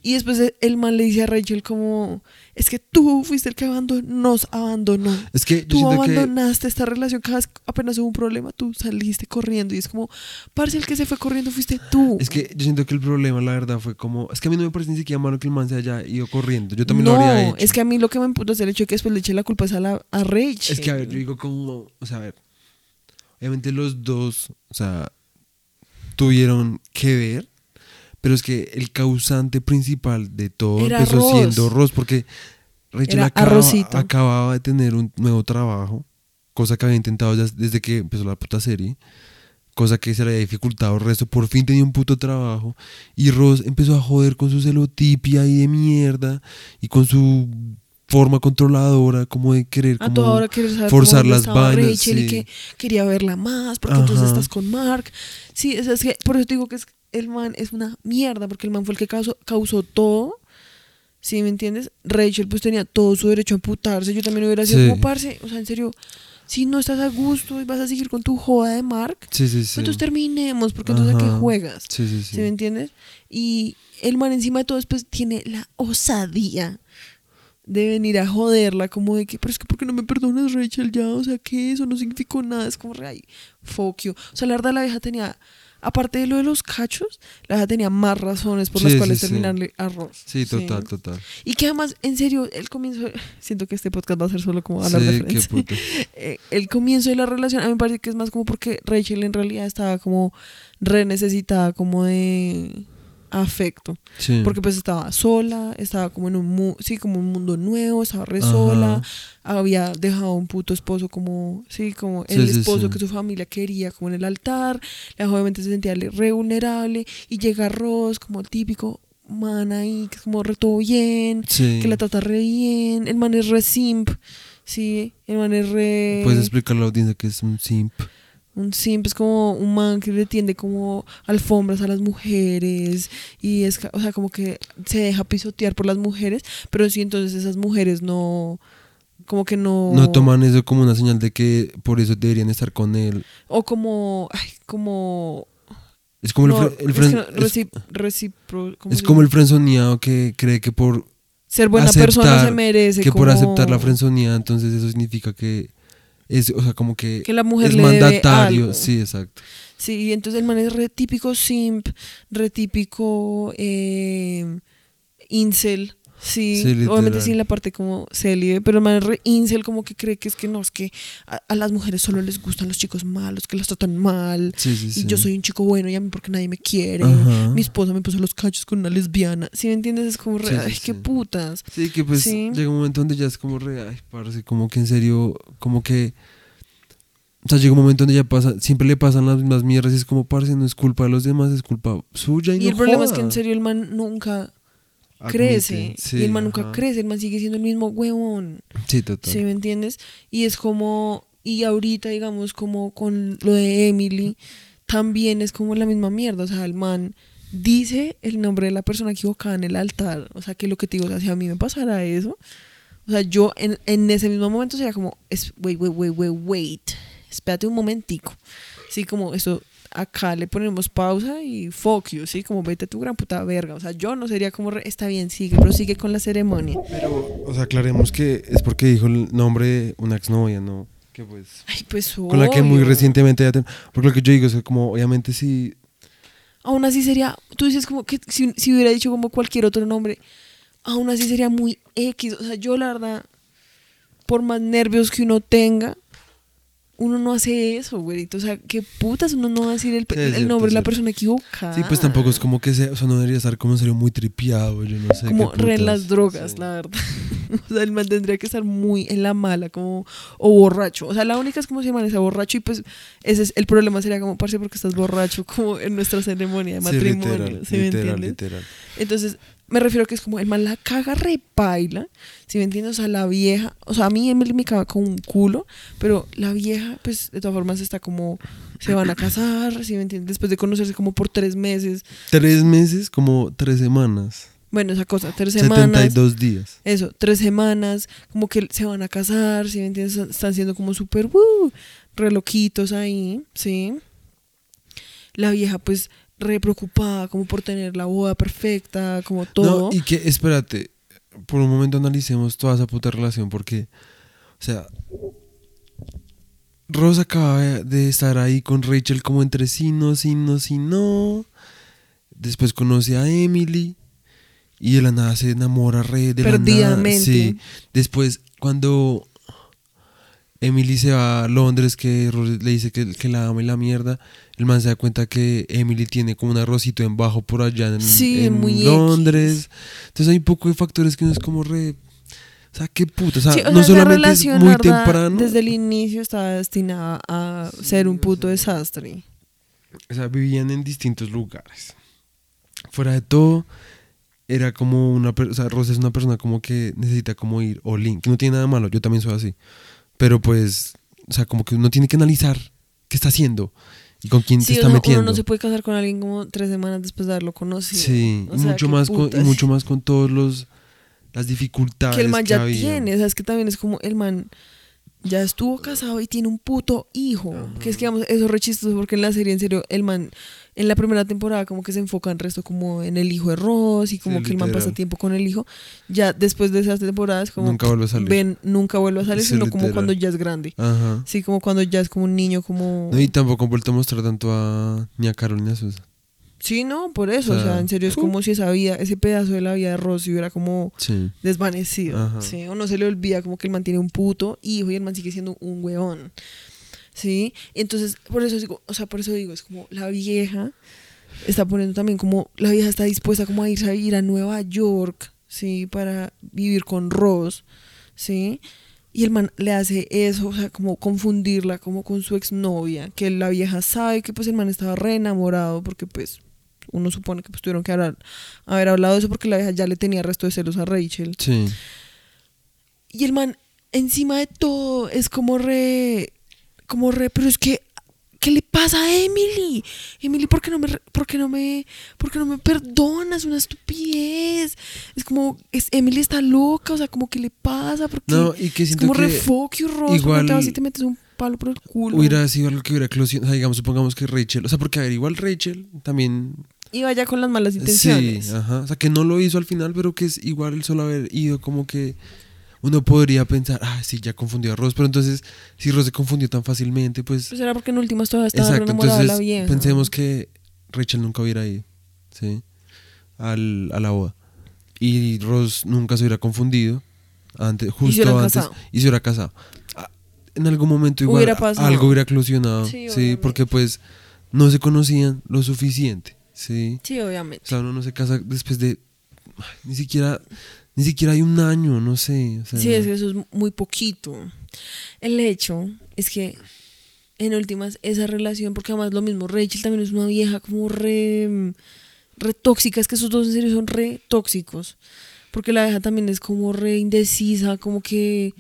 [SPEAKER 1] Y después el man le dice a Rachel como, es que tú fuiste el que nos abandonó.
[SPEAKER 2] Es que
[SPEAKER 1] Tú
[SPEAKER 2] que
[SPEAKER 1] abandonaste esta relación, cada vez que apenas hubo un problema, tú saliste corriendo. Y es como, parce, el que se fue corriendo fuiste tú.
[SPEAKER 2] Es que yo siento que el problema, la verdad, fue como. Es que a mí no me parece ni siquiera malo que el man se haya ido corriendo. Yo también
[SPEAKER 1] no,
[SPEAKER 2] lo habría hecho.
[SPEAKER 1] es que a mí lo que me emputa es el hecho de que después le eché la culpa a, la, a Rachel.
[SPEAKER 2] Es que, a ver, yo digo como. O sea, a ver. Obviamente los dos, o sea, tuvieron que ver. Pero es que el causante principal de todo
[SPEAKER 1] Era
[SPEAKER 2] empezó
[SPEAKER 1] Ross.
[SPEAKER 2] siendo Ross. Porque Rachel acaba- acababa de tener un nuevo trabajo. Cosa que había intentado ya desde que empezó la puta serie. Cosa que se le había dificultado el resto. Por fin tenía un puto trabajo. Y Ross empezó a joder con su celotipia y de mierda. Y con su forma controladora, como de querer
[SPEAKER 1] a
[SPEAKER 2] como
[SPEAKER 1] toda hora querer saber
[SPEAKER 2] forzar
[SPEAKER 1] cómo
[SPEAKER 2] las vainas,
[SPEAKER 1] Rachel y que quería verla más porque entonces estás con Mark. Sí, es, es que por eso te digo que es, el man es una mierda porque el man fue el que causó, causó todo. ¿Sí me entiendes? Rachel pues tenía todo su derecho a amputarse. Yo también hubiera sido
[SPEAKER 2] Sí.
[SPEAKER 1] como parce. O sea, en serio, si no estás a gusto y vas a seguir con tu joda de Mark,
[SPEAKER 2] Sí, sí, sí.
[SPEAKER 1] entonces terminemos porque entonces ¿a qué juegas?
[SPEAKER 2] Sí, sí, sí.
[SPEAKER 1] ¿Sí me entiendes? Y el man encima de todo después tiene la osadía de venir a joderla, como de que, pero es que, ¿por qué no me perdonas, Rachel? Ya, o sea, que eso no significó nada, es como, re, ay, fuck you. O sea, la verdad, la vieja tenía, aparte de lo de los cachos, la vieja tenía más razones por las
[SPEAKER 2] Sí,
[SPEAKER 1] cuales
[SPEAKER 2] sí.
[SPEAKER 1] terminarle a Ross.
[SPEAKER 2] Sí, total, total.
[SPEAKER 1] Y que además, en serio, el comienzo, [laughs] siento que este podcast va a ser solo como hablar de
[SPEAKER 2] Sí, qué puta. [laughs]
[SPEAKER 1] Eh, el comienzo de la relación, a mí me parece que es más como porque Rachel en realidad estaba como re necesitada como de afecto.
[SPEAKER 2] Sí.
[SPEAKER 1] Porque pues estaba sola, estaba como en un, mu- sí, como un mundo nuevo, estaba re
[SPEAKER 2] Ajá.
[SPEAKER 1] sola, había dejado un puto esposo como, sí, como el
[SPEAKER 2] sí,
[SPEAKER 1] esposo
[SPEAKER 2] sí.
[SPEAKER 1] que su familia quería como en el altar, la joven obviamente se sentía re vulnerable y llega Ross como el típico man ahí, que es como re todo bien, que la trata re bien, el man es re simp, sí, el man es re...
[SPEAKER 2] Puedes explicarle a la audiencia que es un simp.
[SPEAKER 1] Un simp es como un man que le tiende como alfombras a las mujeres y es, o sea, como que se deja pisotear por las mujeres, pero sí entonces esas mujeres no, como que no...
[SPEAKER 2] No toman eso como una señal de que por eso deberían estar con él.
[SPEAKER 1] O como, ay, como...
[SPEAKER 2] Es como
[SPEAKER 1] no,
[SPEAKER 2] el, el
[SPEAKER 1] es no,
[SPEAKER 2] es-
[SPEAKER 1] recip- recipro- ¿cómo
[SPEAKER 2] es
[SPEAKER 1] se
[SPEAKER 2] como el frenzoneado que cree que por
[SPEAKER 1] Ser buena persona se merece
[SPEAKER 2] que por aceptar la frenzoneada, entonces eso significa que es, o sea, como que,
[SPEAKER 1] Que la mujer
[SPEAKER 2] es
[SPEAKER 1] le debe
[SPEAKER 2] mandatario.
[SPEAKER 1] algo.
[SPEAKER 2] Sí, exacto.
[SPEAKER 1] Sí, y entonces el man es re típico simp, re típico eh, incel. Sí, obviamente sí en la parte como célibe, pero el man es re incel, como que cree que es que no, es que a, a las mujeres solo les gustan los chicos malos, que las tratan mal.
[SPEAKER 2] Sí, sí, sí.
[SPEAKER 1] Y yo soy un chico bueno y a mí porque nadie me quiere.
[SPEAKER 2] Ajá.
[SPEAKER 1] Mi esposa me puso los cachos con una lesbiana. ¿Sí me entiendes? Es como re, ay, qué putas.
[SPEAKER 2] Sí, que pues llega un momento donde ya es como re, ay, parce, como que en serio, como que. O sea, llega un momento donde ya pasa, siempre le pasan las mismas mierdas y es como, parce, no es culpa de los demás, es culpa suya y,
[SPEAKER 1] Y
[SPEAKER 2] no
[SPEAKER 1] el problema es que en serio el man nunca
[SPEAKER 2] Admite,
[SPEAKER 1] crece.
[SPEAKER 2] sí,
[SPEAKER 1] y el man nunca
[SPEAKER 2] ajá.
[SPEAKER 1] crece, el man sigue siendo el mismo huevón.
[SPEAKER 2] Sí, total.
[SPEAKER 1] ¿Sí me entiendes? Y es como, y ahorita, digamos, como con lo de Emily, también es como la misma mierda. O sea, el man dice el nombre de la persona equivocada en el altar. O sea, que lo que te digo, o sea, si a mí me pasara eso, o sea, yo en, en ese mismo momento sería como, wait, wait, wait, wait, wait, espérate un momentico. Sí, como eso, acá le ponemos pausa y fuck you, sí, como vete a tu gran puta verga. O sea, yo no sería como, re- está bien, sigue, pero sigue con la ceremonia.
[SPEAKER 2] Pero, o sea, aclaremos que es porque dijo el nombre de una exnovia, ¿no? Que pues.
[SPEAKER 1] Ay, pues
[SPEAKER 2] Con la que muy
[SPEAKER 1] obvio.
[SPEAKER 2] recientemente ya ten- Porque lo que yo digo es que, como, obviamente, sí.
[SPEAKER 1] aún así sería, tú dices como que si, si hubiera dicho como cualquier otro nombre, aún así sería muy X. O sea, yo la verdad, por más nervios que uno tenga, uno no hace eso, güerito. O sea, qué putas uno no va a decir el,
[SPEAKER 2] Sí,
[SPEAKER 1] el
[SPEAKER 2] cierto,
[SPEAKER 1] nombre de la persona equivocada.
[SPEAKER 2] Sí, pues tampoco es como que sea. O sea, no debería estar como serio muy tripiado, yo no sé.
[SPEAKER 1] Como re en las drogas,
[SPEAKER 2] Sí.
[SPEAKER 1] la verdad. [laughs] o sea, el man tendría que estar muy en la mala, como, o borracho. O sea, la única es como si el man está borracho y pues ese es el problema sería como, parce, porque estás borracho, como en nuestra ceremonia de
[SPEAKER 2] Sí,
[SPEAKER 1] matrimonio.
[SPEAKER 2] literal,
[SPEAKER 1] ¿sí me
[SPEAKER 2] literal,
[SPEAKER 1] entiendes?
[SPEAKER 2] literal.
[SPEAKER 1] Entonces, me refiero que es como el man la caga repaila, si me entiendes, o sea, la vieja, o sea, a mí Emily me caga con un culo, pero la vieja, pues, de todas formas está como, se van a casar, si me entiendes, después de conocerse como por tres meses,
[SPEAKER 2] Tres meses, como tres semanas.
[SPEAKER 1] bueno, esa cosa, tres semanas,
[SPEAKER 2] 72 días.
[SPEAKER 1] eso, tres semanas, como que se van a casar, si me entiendes, están siendo como súper, uh, re loquitos ahí, sí. La vieja, pues, re preocupada, como por tener la boda perfecta, como todo.
[SPEAKER 2] No, y que, espérate, por un momento analicemos toda esa puta relación porque, o sea, Rosa acaba de estar ahí con Rachel como entre sí, no, sí, no, sí, no. Después conoce a Emily y de la nada se enamora re de la nada.
[SPEAKER 1] Perdidamente.
[SPEAKER 2] Sí. Después, cuando Emily se va a Londres, que le dice que, que la ama y la mierda, el man se da cuenta que Emily tiene como un arrocito en bajo por allá en,
[SPEAKER 1] Sí,
[SPEAKER 2] en
[SPEAKER 1] muy
[SPEAKER 2] Londres. Entonces hay un poco de factores que no es como re... O sea, qué puta. O sea,
[SPEAKER 1] Sí, o sea,
[SPEAKER 2] no solamente es muy
[SPEAKER 1] verdad,
[SPEAKER 2] temprano.
[SPEAKER 1] Desde el inicio estaba destinada a ser un puto desastre.
[SPEAKER 2] O sea, vivían en distintos lugares. Fuera de todo, era como una... O sea, Rosa es una persona como que necesita como ir all in, que no tiene nada malo, yo también soy así. Pero pues, o sea, como que uno tiene que analizar qué está haciendo y con quién
[SPEAKER 1] Sí,
[SPEAKER 2] se
[SPEAKER 1] o
[SPEAKER 2] está
[SPEAKER 1] sea,
[SPEAKER 2] metiendo.
[SPEAKER 1] uno no se puede casar con alguien como tres semanas después de haberlo conocido.
[SPEAKER 2] Sí,
[SPEAKER 1] O sea,
[SPEAKER 2] mucho más con, y mucho más con todos los las dificultades
[SPEAKER 1] que el man ya
[SPEAKER 2] había.
[SPEAKER 1] tiene, o sea, es que también es como el man ya estuvo casado y tiene un puto hijo. Que es que, digamos, eso es re chistoso porque en la serie, en serio, el man, en la primera temporada, como que se enfoca en resto como en el hijo de Ross y como
[SPEAKER 2] Sí,
[SPEAKER 1] que el man pasa tiempo con el hijo. Ya después de esas temporadas, como.
[SPEAKER 2] Nunca vuelve a salir.
[SPEAKER 1] Ven, nunca vuelve a salir,
[SPEAKER 2] Sí,
[SPEAKER 1] sino como cuando ya es grande.
[SPEAKER 2] Ajá.
[SPEAKER 1] Sí, como cuando ya es como un niño, como.
[SPEAKER 2] No, y tampoco han vuelto a mostrar tanto a ni a Carol ni a Susan.
[SPEAKER 1] Sí, no, por eso. O
[SPEAKER 2] O
[SPEAKER 1] sea, en serio, es
[SPEAKER 2] uh.
[SPEAKER 1] como si esa vida, ese pedazo de la vida de Ross se hubiera como
[SPEAKER 2] Sí.
[SPEAKER 1] desvanecido.
[SPEAKER 2] Ajá.
[SPEAKER 1] ¿sí? O no se le olvida como que el man tiene un puto hijo y el man sigue siendo un weón. ¿Sí? Entonces, por eso digo, o sea, por eso digo, es como la vieja está poniendo también como, la vieja está dispuesta como a irse a ir a Nueva York, ¿sí? Para vivir con Ross, ¿sí? Y el man le hace eso, o sea, como confundirla como con su exnovia, que la vieja sabe que pues el man estaba re enamorado porque pues uno supone que pues tuvieron que hablar, haber hablado de eso porque la vieja ya le tenía resto de celos a Rachel.
[SPEAKER 2] Sí.
[SPEAKER 1] Y el man, encima de todo, es como re. Como re. Pero es que. ¿Qué le pasa a Emily? Emily, ¿por qué no me, por qué no me, por qué no me perdonas? Una estupidez. Es como, es, Emily está loca, o sea, como, ¿qué le pasa? Porque
[SPEAKER 2] No, y que
[SPEAKER 1] es como
[SPEAKER 2] que
[SPEAKER 1] re fuck you, Ross,
[SPEAKER 2] igual
[SPEAKER 1] ¿por qué te vas y te metes un palo por el culo?
[SPEAKER 2] hubiera sido algo que hubiera eclosionado. O sea, digamos, supongamos que Rachel. O sea, porque a ver, igual Rachel también.
[SPEAKER 1] Y vaya con las malas intenciones.
[SPEAKER 2] Sí, ajá. O sea, que no lo hizo al final, pero que es igual el solo haber ido, como que uno podría pensar, ah, sí, ya confundió a Ross. Pero entonces, si Ross se confundió tan fácilmente, pues.
[SPEAKER 1] Pues era porque en últimas todavía estaba
[SPEAKER 2] Exacto,
[SPEAKER 1] de la
[SPEAKER 2] entonces
[SPEAKER 1] vieja.
[SPEAKER 2] pensemos que Rachel nunca hubiera ido, ¿sí? Al, a la boda. Y Ross nunca se hubiera confundido antes, justo
[SPEAKER 1] hubieran
[SPEAKER 2] antes,
[SPEAKER 1] casado.
[SPEAKER 2] y se hubiera casado. En algún momento igual
[SPEAKER 1] Hubiera
[SPEAKER 2] algo hubiera eclosionado,
[SPEAKER 1] Sí,
[SPEAKER 2] porque pues no se conocían lo suficiente, ¿sí?
[SPEAKER 1] Sí, obviamente.
[SPEAKER 2] O sea, uno no se casa después de ay, ni siquiera ni siquiera hay un año, no sé, o sea,
[SPEAKER 1] Sí, es que eso es muy poquito. El hecho es que en últimas esa relación, porque además lo mismo, Rachel también es una vieja como re, re tóxica, es que esos dos en serio son re tóxicos, porque la vieja también es como re indecisa, como que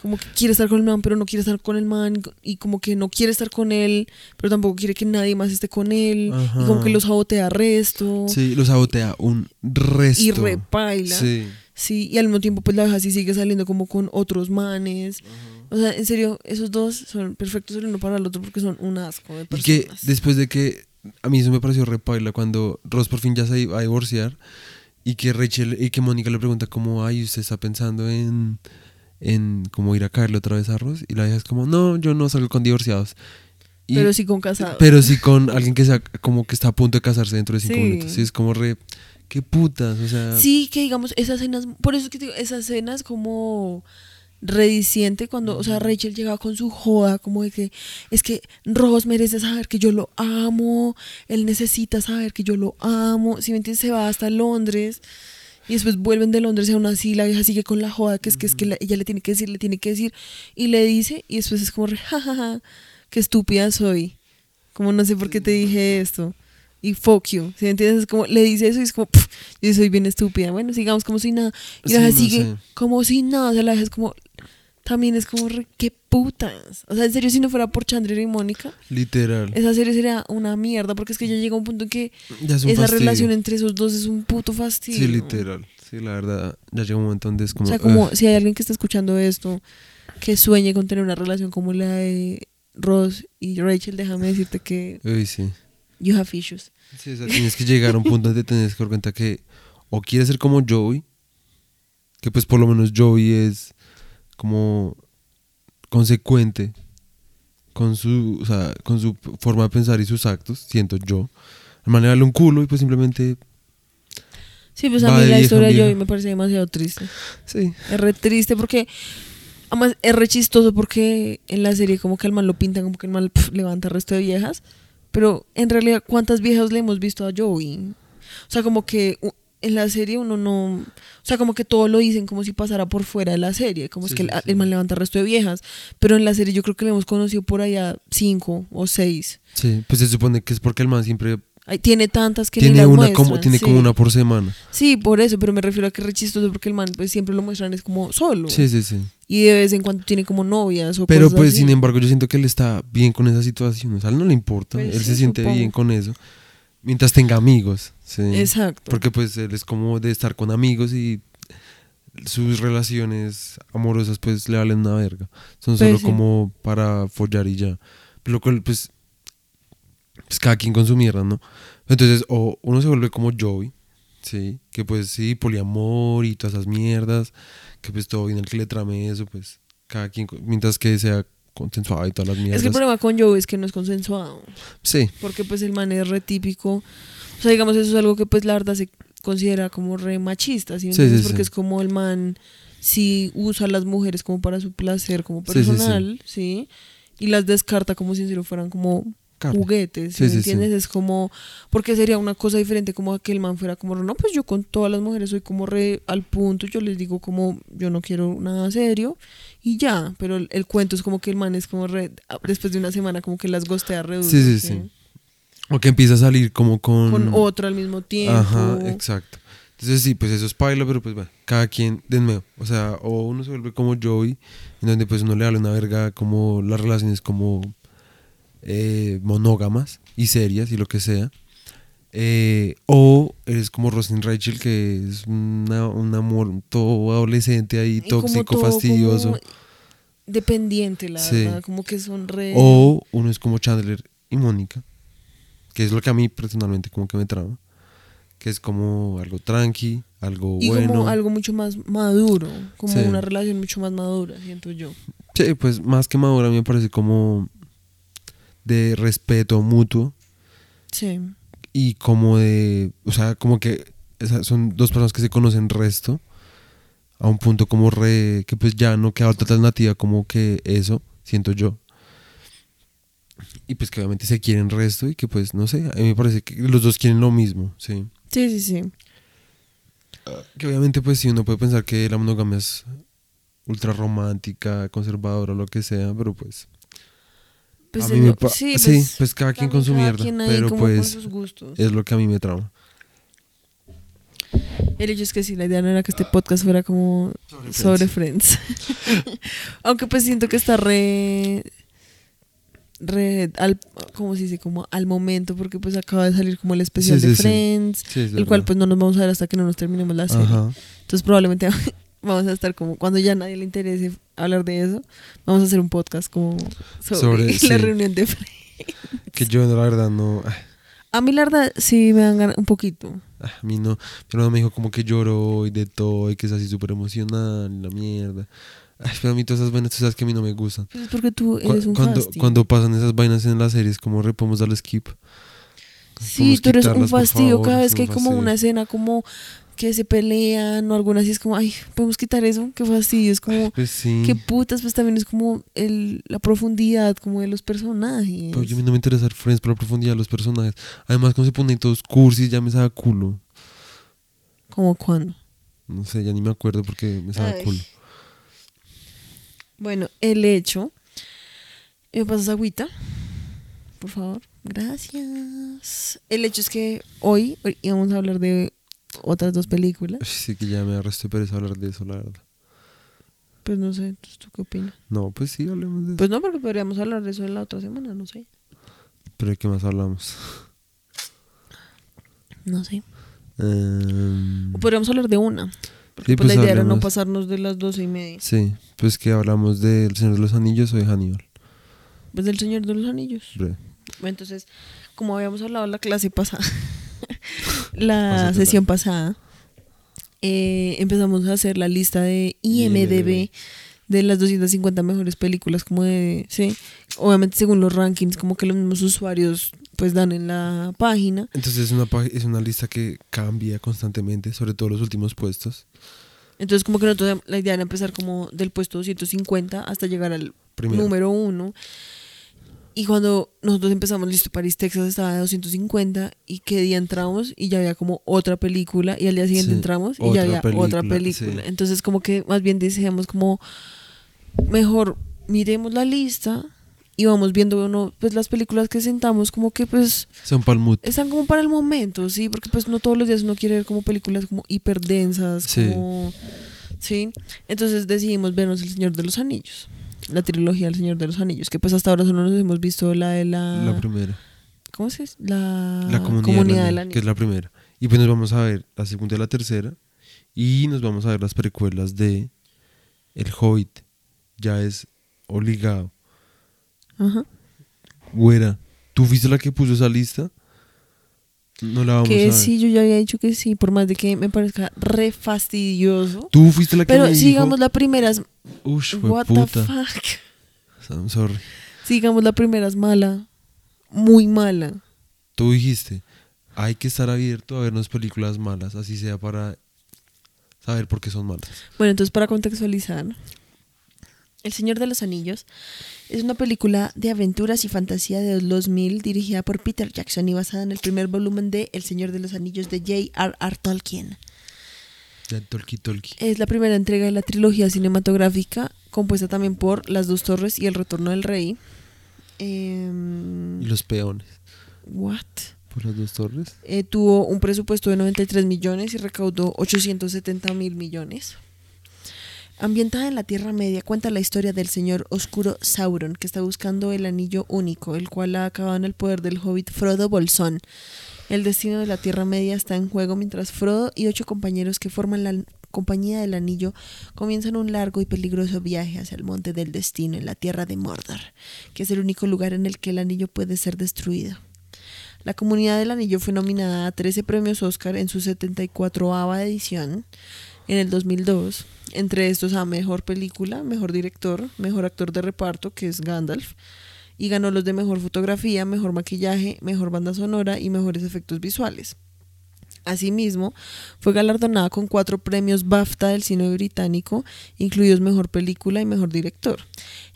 [SPEAKER 1] como que quiere estar con el man, pero no quiere estar con el man, y como que no quiere estar con él, pero tampoco quiere que nadie más esté con él, y como que los sabotea resto,
[SPEAKER 2] sí, lo sabotea un resto.
[SPEAKER 1] y repaila.
[SPEAKER 2] Sí.
[SPEAKER 1] Sí, y al mismo tiempo pues la vieja sí sigue saliendo como con otros manes. O sea, en serio, esos dos son perfectos el uno para el otro porque son un asco de
[SPEAKER 2] Y
[SPEAKER 1] personas.
[SPEAKER 2] que después de que a mí eso me pareció repaila cuando Ross por fin ya se iba a divorciar y que Rachel y que Mónica le pregunta como, ay, usted está pensando en, en como ir a caerle otra vez a Ross y la vieja es como, no, yo no salgo con divorciados. Y-
[SPEAKER 1] pero sí con casados.
[SPEAKER 2] pero sí con alguien que sea como que está a punto de casarse dentro de cinco
[SPEAKER 1] Sí.
[SPEAKER 2] minutos. Sí, es como re, qué putas, o sea.
[SPEAKER 1] Sí, que digamos, esas escenas, por eso es que te digo, esas escenas como rediciente cuando, o sea, Rachel llegaba con su joda, como de que es que Ross merece saber que yo lo amo, él necesita saber que yo lo amo, si me entiendes, se va hasta Londres y después vuelven de Londres y aún así la vieja sigue con la joda, que es que es que la- ella le tiene que decir, le tiene que decir, y le dice, y después es como, jajaja, qué estúpida soy, como no sé por qué te dije esto. Y fuck you, ¿sí entiendes? Es como, le dice eso y es como, "Pff, yo soy bien estúpida. Bueno, sigamos como si nada. Y la
[SPEAKER 2] Sí,
[SPEAKER 1] vieja
[SPEAKER 2] no
[SPEAKER 1] sigue
[SPEAKER 2] sé.
[SPEAKER 1] como si nada. O sea, la vieja es como, también es como, re, qué putas. O sea, en serio, si no fuera por Chandler y Mónica,
[SPEAKER 2] Literal.
[SPEAKER 1] esa serie sería una mierda porque es que ya llega un punto en que
[SPEAKER 2] Ya es un
[SPEAKER 1] esa
[SPEAKER 2] fastidio.
[SPEAKER 1] relación entre esos dos es un puto fastidio.
[SPEAKER 2] Sí, literal. Sí, la verdad, ya llega un momento donde es como.
[SPEAKER 1] O sea, como si hay alguien que está escuchando esto, que sueñe con tener una relación como la de Ross y Rachel, déjame decirte que
[SPEAKER 2] Uy, sí.
[SPEAKER 1] you have issues.
[SPEAKER 2] Sí, o sea, tienes que llegar a un punto donde tienes que dar cuenta que o quieres ser como Joey, que pues por lo menos Joey es como consecuente con su, o sea, con su forma de pensar y sus actos, siento yo. Manera darle un culo y pues simplemente,
[SPEAKER 1] Sí, pues a mí la historia. Joey me parece demasiado triste.
[SPEAKER 2] sí.
[SPEAKER 1] Es re triste porque, además, es re chistoso porque en la serie como que al man lo pintan como que el man pf, levanta el resto de viejas, pero en realidad, ¿cuántas viejas le hemos visto a Joey? O sea, como que en la serie uno no... O sea, como que todo lo dicen como si pasara por fuera de la serie, como
[SPEAKER 2] Sí,
[SPEAKER 1] es que el,
[SPEAKER 2] sí.
[SPEAKER 1] el man levanta el resto de viejas, pero en la serie yo creo que le hemos conocido por allá cinco o seis.
[SPEAKER 2] Sí, pues se supone que es porque el man siempre
[SPEAKER 1] Ay, tiene tantas que ni
[SPEAKER 2] tiene
[SPEAKER 1] las
[SPEAKER 2] una como tiene como
[SPEAKER 1] sí.
[SPEAKER 2] una por semana.
[SPEAKER 1] Sí, por eso, pero me refiero a que es re chistoso porque el man pues siempre lo muestran es como solo.
[SPEAKER 2] Sí, sí, sí.
[SPEAKER 1] Y de vez en cuando tiene como novias o
[SPEAKER 2] Pero
[SPEAKER 1] cosas
[SPEAKER 2] pues
[SPEAKER 1] así.
[SPEAKER 2] sin embargo yo siento que él está bien con esa situación, o sea, a él no le importa,
[SPEAKER 1] Pues
[SPEAKER 2] él se siente
[SPEAKER 1] supongo.
[SPEAKER 2] bien con eso, mientras tenga amigos, sí.
[SPEAKER 1] Exacto.
[SPEAKER 2] Porque pues él es como de estar con amigos y sus relaciones amorosas pues le valen una verga. Son
[SPEAKER 1] Pues
[SPEAKER 2] solo
[SPEAKER 1] sí.
[SPEAKER 2] como para follar y ya. Lo cual pues, pues cada quien con su mierda, ¿no? Entonces, o uno se vuelve como Joey, ¿sí? Que pues sí, poliamor y todas esas mierdas, que pues todo bien el que le trame eso, pues cada quien, mientras que sea consensuado y todas las mierdas.
[SPEAKER 1] Es que el problema con Joe es que no es consensuado.
[SPEAKER 2] Sí,
[SPEAKER 1] Porque pues el man es re típico. O sea, digamos, eso es algo que pues la verdad se considera como re machista, ¿sí?
[SPEAKER 2] Sí, sí,
[SPEAKER 1] Porque
[SPEAKER 2] sí.
[SPEAKER 1] es como el man sí usa a las mujeres como para su placer, como personal, ¿sí? Y las descarta como si en serio fueran como
[SPEAKER 2] Carne.
[SPEAKER 1] juguetes, ¿sí me
[SPEAKER 2] sí, sí.
[SPEAKER 1] entiendes? Es como, porque sería una cosa diferente como que el man fuera como, no, pues yo con todas las mujeres soy como re al punto, yo les digo como, yo no quiero nada serio y ya, pero el, el cuento es como que el man es como re, después de una semana como que las gostea re
[SPEAKER 2] Sí, sí, sí. o que empieza a salir como con...
[SPEAKER 1] Con otro al mismo tiempo.
[SPEAKER 2] Ajá, exacto. Entonces sí, pues eso es paila, pero pues bueno, cada quien, de nuevo, o sea, o uno se vuelve como Joey, en donde pues uno le habla una verga como las relaciones como eh, monógamas y serias y lo que sea. Eh, o eres como Rosin Rachel, que es una- un amor todo adolescente ahí,
[SPEAKER 1] Y
[SPEAKER 2] tóxico,
[SPEAKER 1] todo
[SPEAKER 2] fastidioso.
[SPEAKER 1] dependiente, la
[SPEAKER 2] Sí.
[SPEAKER 1] verdad, como que son re...
[SPEAKER 2] O uno es como Chandler y Mónica, que es lo que a mí personalmente como que me trama, que es como algo tranqui, algo
[SPEAKER 1] y
[SPEAKER 2] bueno.
[SPEAKER 1] como algo mucho más maduro, como
[SPEAKER 2] Sí.
[SPEAKER 1] una relación mucho más madura, siento yo.
[SPEAKER 2] Sí, pues más que madura a mí me parece como de respeto mutuo
[SPEAKER 1] Sí.
[SPEAKER 2] y como de, o sea, como que son dos personas que se conocen resto a un punto como re, que pues ya no queda otra alternativa como que eso, siento yo. Y pues que obviamente se quieren resto y que pues no sé, a mí me parece que los dos quieren lo mismo, sí.
[SPEAKER 1] Sí, sí, sí.
[SPEAKER 2] Que obviamente pues sí uno puede pensar que la monogamia es ultra romántica, conservadora, lo que sea, pero pues
[SPEAKER 1] Pues
[SPEAKER 2] a
[SPEAKER 1] es
[SPEAKER 2] mí me
[SPEAKER 1] lo-
[SPEAKER 2] pa-
[SPEAKER 1] sí,
[SPEAKER 2] sí,
[SPEAKER 1] pues,
[SPEAKER 2] pues cada quien con su mierda, pero pues
[SPEAKER 1] sus gustos.
[SPEAKER 2] es lo que a mí me trama.
[SPEAKER 1] El hecho es que sí, la idea no era que este podcast fuera como sobre, Friends. [laughs] Aunque pues siento que está re re al como se dice como al momento porque pues acaba de salir como el especial
[SPEAKER 2] Sí,
[SPEAKER 1] de
[SPEAKER 2] sí.
[SPEAKER 1] Friends el cual pues no nos vamos a ver hasta que no nos terminemos la serie
[SPEAKER 2] Ajá.
[SPEAKER 1] entonces probablemente [laughs] vamos a estar como cuando ya a nadie le interese hablar de eso vamos a hacer un podcast como sobre,
[SPEAKER 2] Sobre- [laughs]
[SPEAKER 1] la
[SPEAKER 2] sí.
[SPEAKER 1] reunión de Friends
[SPEAKER 2] Que yo la verdad no, ah,
[SPEAKER 1] a mí la verdad sí me dan ganas un poquito
[SPEAKER 2] a mí no, mi hermano me dijo como que lloró y de todo y que es así súper emocional y la mierda. Ay, pero a mí todas esas vainas, tú sabes que a mí no me gustan.
[SPEAKER 1] pues es porque tú eres un
[SPEAKER 2] cuando,
[SPEAKER 1] fastidio.
[SPEAKER 2] cuando pasan esas vainas en las series, como podemos darle skip.
[SPEAKER 1] Sí, tú eres un fastidio
[SPEAKER 2] favor,
[SPEAKER 1] cada vez que hay como una escena como que se pelean o alguna así es como, ay, podemos quitar eso, qué fastidio, es como,
[SPEAKER 2] Pues sí.
[SPEAKER 1] qué putas, pues también es como el, la profundidad como de los personajes.
[SPEAKER 2] Pero yo a mí no me interesa Friends por la profundidad de los personajes. Además, cuando se ponen todos cursis, ya me sabe a culo.
[SPEAKER 1] ¿Como cuándo?
[SPEAKER 2] No sé, ya ni me acuerdo porque me sabe a
[SPEAKER 1] Ay.
[SPEAKER 2] culo.
[SPEAKER 1] Bueno, el hecho. ¿Me pasas agüita? Por favor. Gracias. El hecho es que hoy hoy íbamos a hablar de otras dos películas.
[SPEAKER 2] Sí que ya me arresté pereza hablar de eso, la verdad.
[SPEAKER 1] Pues no sé, ¿tú qué opinas?
[SPEAKER 2] No, pues sí, hablemos de eso.
[SPEAKER 1] Pues no, porque podríamos hablar de eso en la otra semana, no sé.
[SPEAKER 2] Pero ¿de qué más hablamos?
[SPEAKER 1] No sé.
[SPEAKER 2] Em,
[SPEAKER 1] O podríamos hablar de una. Porque
[SPEAKER 2] Sí,
[SPEAKER 1] pues, la
[SPEAKER 2] pues
[SPEAKER 1] idea era no pasarnos de las doce y media.
[SPEAKER 2] sí, pues que hablamos del Señor de los Anillos o de Hannibal.
[SPEAKER 1] Pues del Señor de los Anillos.
[SPEAKER 2] Bre.
[SPEAKER 1] Entonces, como habíamos hablado en la clase pasada, [laughs] [laughs] la sesión pasada, eh, empezamos a hacer la lista de IMDB de las 250 mejores películas, como de, sí, obviamente según los rankings, como que los mismos usuarios pues dan en la página.
[SPEAKER 2] Entonces es una, es una lista que cambia constantemente, sobre todo los últimos puestos.
[SPEAKER 1] Entonces, como que nosotros, la idea era empezar como del puesto 250 hasta llegar al
[SPEAKER 2] Primero.
[SPEAKER 1] número uno. Y cuando nosotros empezamos, listo, París, Texas estaba de 250 y qué día entramos y ya había como otra película y al día siguiente
[SPEAKER 2] Sí,
[SPEAKER 1] entramos y ya había otra
[SPEAKER 2] película, sí.
[SPEAKER 1] Entonces como que más bien decíamos como, mejor miremos la lista y vamos viendo uno, pues las películas que sentamos como que pues
[SPEAKER 2] Son
[SPEAKER 1] están como para el momento, sí, porque pues no todos los días uno quiere ver como películas como hiperdensas,
[SPEAKER 2] Sí.
[SPEAKER 1] como sí. Entonces decidimos vernos El Señor de los Anillos, la trilogía del Señor de los Anillos, que pues hasta ahora solo nos hemos visto la de la,
[SPEAKER 2] La primera.
[SPEAKER 1] ¿cómo se dice? La,
[SPEAKER 2] La comunidad,
[SPEAKER 1] Comunidad
[SPEAKER 2] del Anillo, que es la primera. Y pues nos vamos a ver la segunda y la tercera. Y nos vamos a ver las precuelas de El Hobbit. Ya es obligado.
[SPEAKER 1] Ajá.
[SPEAKER 2] Güera, ¿tú fuiste la que puso esa lista? No la vamos a
[SPEAKER 1] Que
[SPEAKER 2] ver.
[SPEAKER 1] sí, yo ya había dicho que sí, por más de que me parezca re fastidioso.
[SPEAKER 2] Tú fuiste la que
[SPEAKER 1] Pero
[SPEAKER 2] me
[SPEAKER 1] si
[SPEAKER 2] dijo.
[SPEAKER 1] digamos la primera es.
[SPEAKER 2] Ush,
[SPEAKER 1] What the
[SPEAKER 2] puta.
[SPEAKER 1] fuck.
[SPEAKER 2] I'm sorry.
[SPEAKER 1] Si digamos la primera es mala. Muy mala.
[SPEAKER 2] Tú dijiste, hay que estar abierto a vernos películas malas, así sea para saber por qué son malas.
[SPEAKER 1] Bueno, entonces para contextualizar, El Señor de los Anillos es una película de aventuras y fantasía de los 2000 dirigida por Peter Jackson y basada en el primer volumen de El Señor de los Anillos de J.R.R. Tolkien.
[SPEAKER 2] Ya, Tolki Tolki.
[SPEAKER 1] Es la primera entrega de la trilogía cinematográfica, compuesta también por Las Dos Torres y El Retorno del Rey. Em,
[SPEAKER 2] Y los peones.
[SPEAKER 1] what?
[SPEAKER 2] Por las dos torres.
[SPEAKER 1] Eh, tuvo un presupuesto de 93 millones y recaudó 870 mil millones. Ambientada en la Tierra Media, cuenta la historia del señor oscuro Sauron, que está buscando el anillo único, el cual ha acabado en el poder del hobbit Frodo Bolsón. El destino de la Tierra Media está en juego mientras Frodo y ocho compañeros que forman la compañía del anillo comienzan un largo y peligroso viaje hacia el monte del destino en la Tierra de Mordor, que es el único lugar en el que el anillo puede ser destruido. La comunidad del anillo fue nominada a 13 premios Oscar en su 74ava edición en el 2002. Entre estos a Mejor Película, Mejor Director, Mejor Actor de Reparto, que es Gandalf, y ganó los de Mejor Fotografía, Mejor Maquillaje, Mejor Banda Sonora y Mejores Efectos Visuales. Asimismo, fue galardonada con cuatro premios BAFTA del cine británico, incluidos Mejor Película y Mejor Director.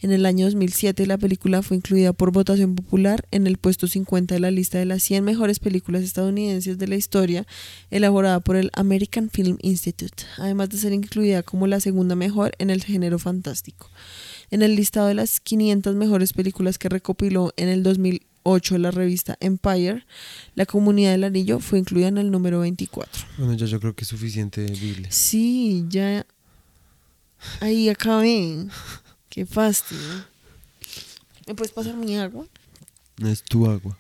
[SPEAKER 1] En el año 2007, la película fue incluida por votación popular en el puesto 50 de la lista de las 100 mejores películas estadounidenses de la historia, elaborada por el American Film Institute, además de ser incluida como la segunda mejor en el género fantástico. En el listado de las 500 mejores películas que recopiló en el 2008 la revista Empire, La Comunidad del Anillo fue incluida en el número 24.
[SPEAKER 2] Bueno, ya yo creo que es suficiente, Biblia.
[SPEAKER 1] Sí, ya. Ahí acabé. Qué fastidio. ¿Me puedes pasar mi agua?
[SPEAKER 2] No es tu agua.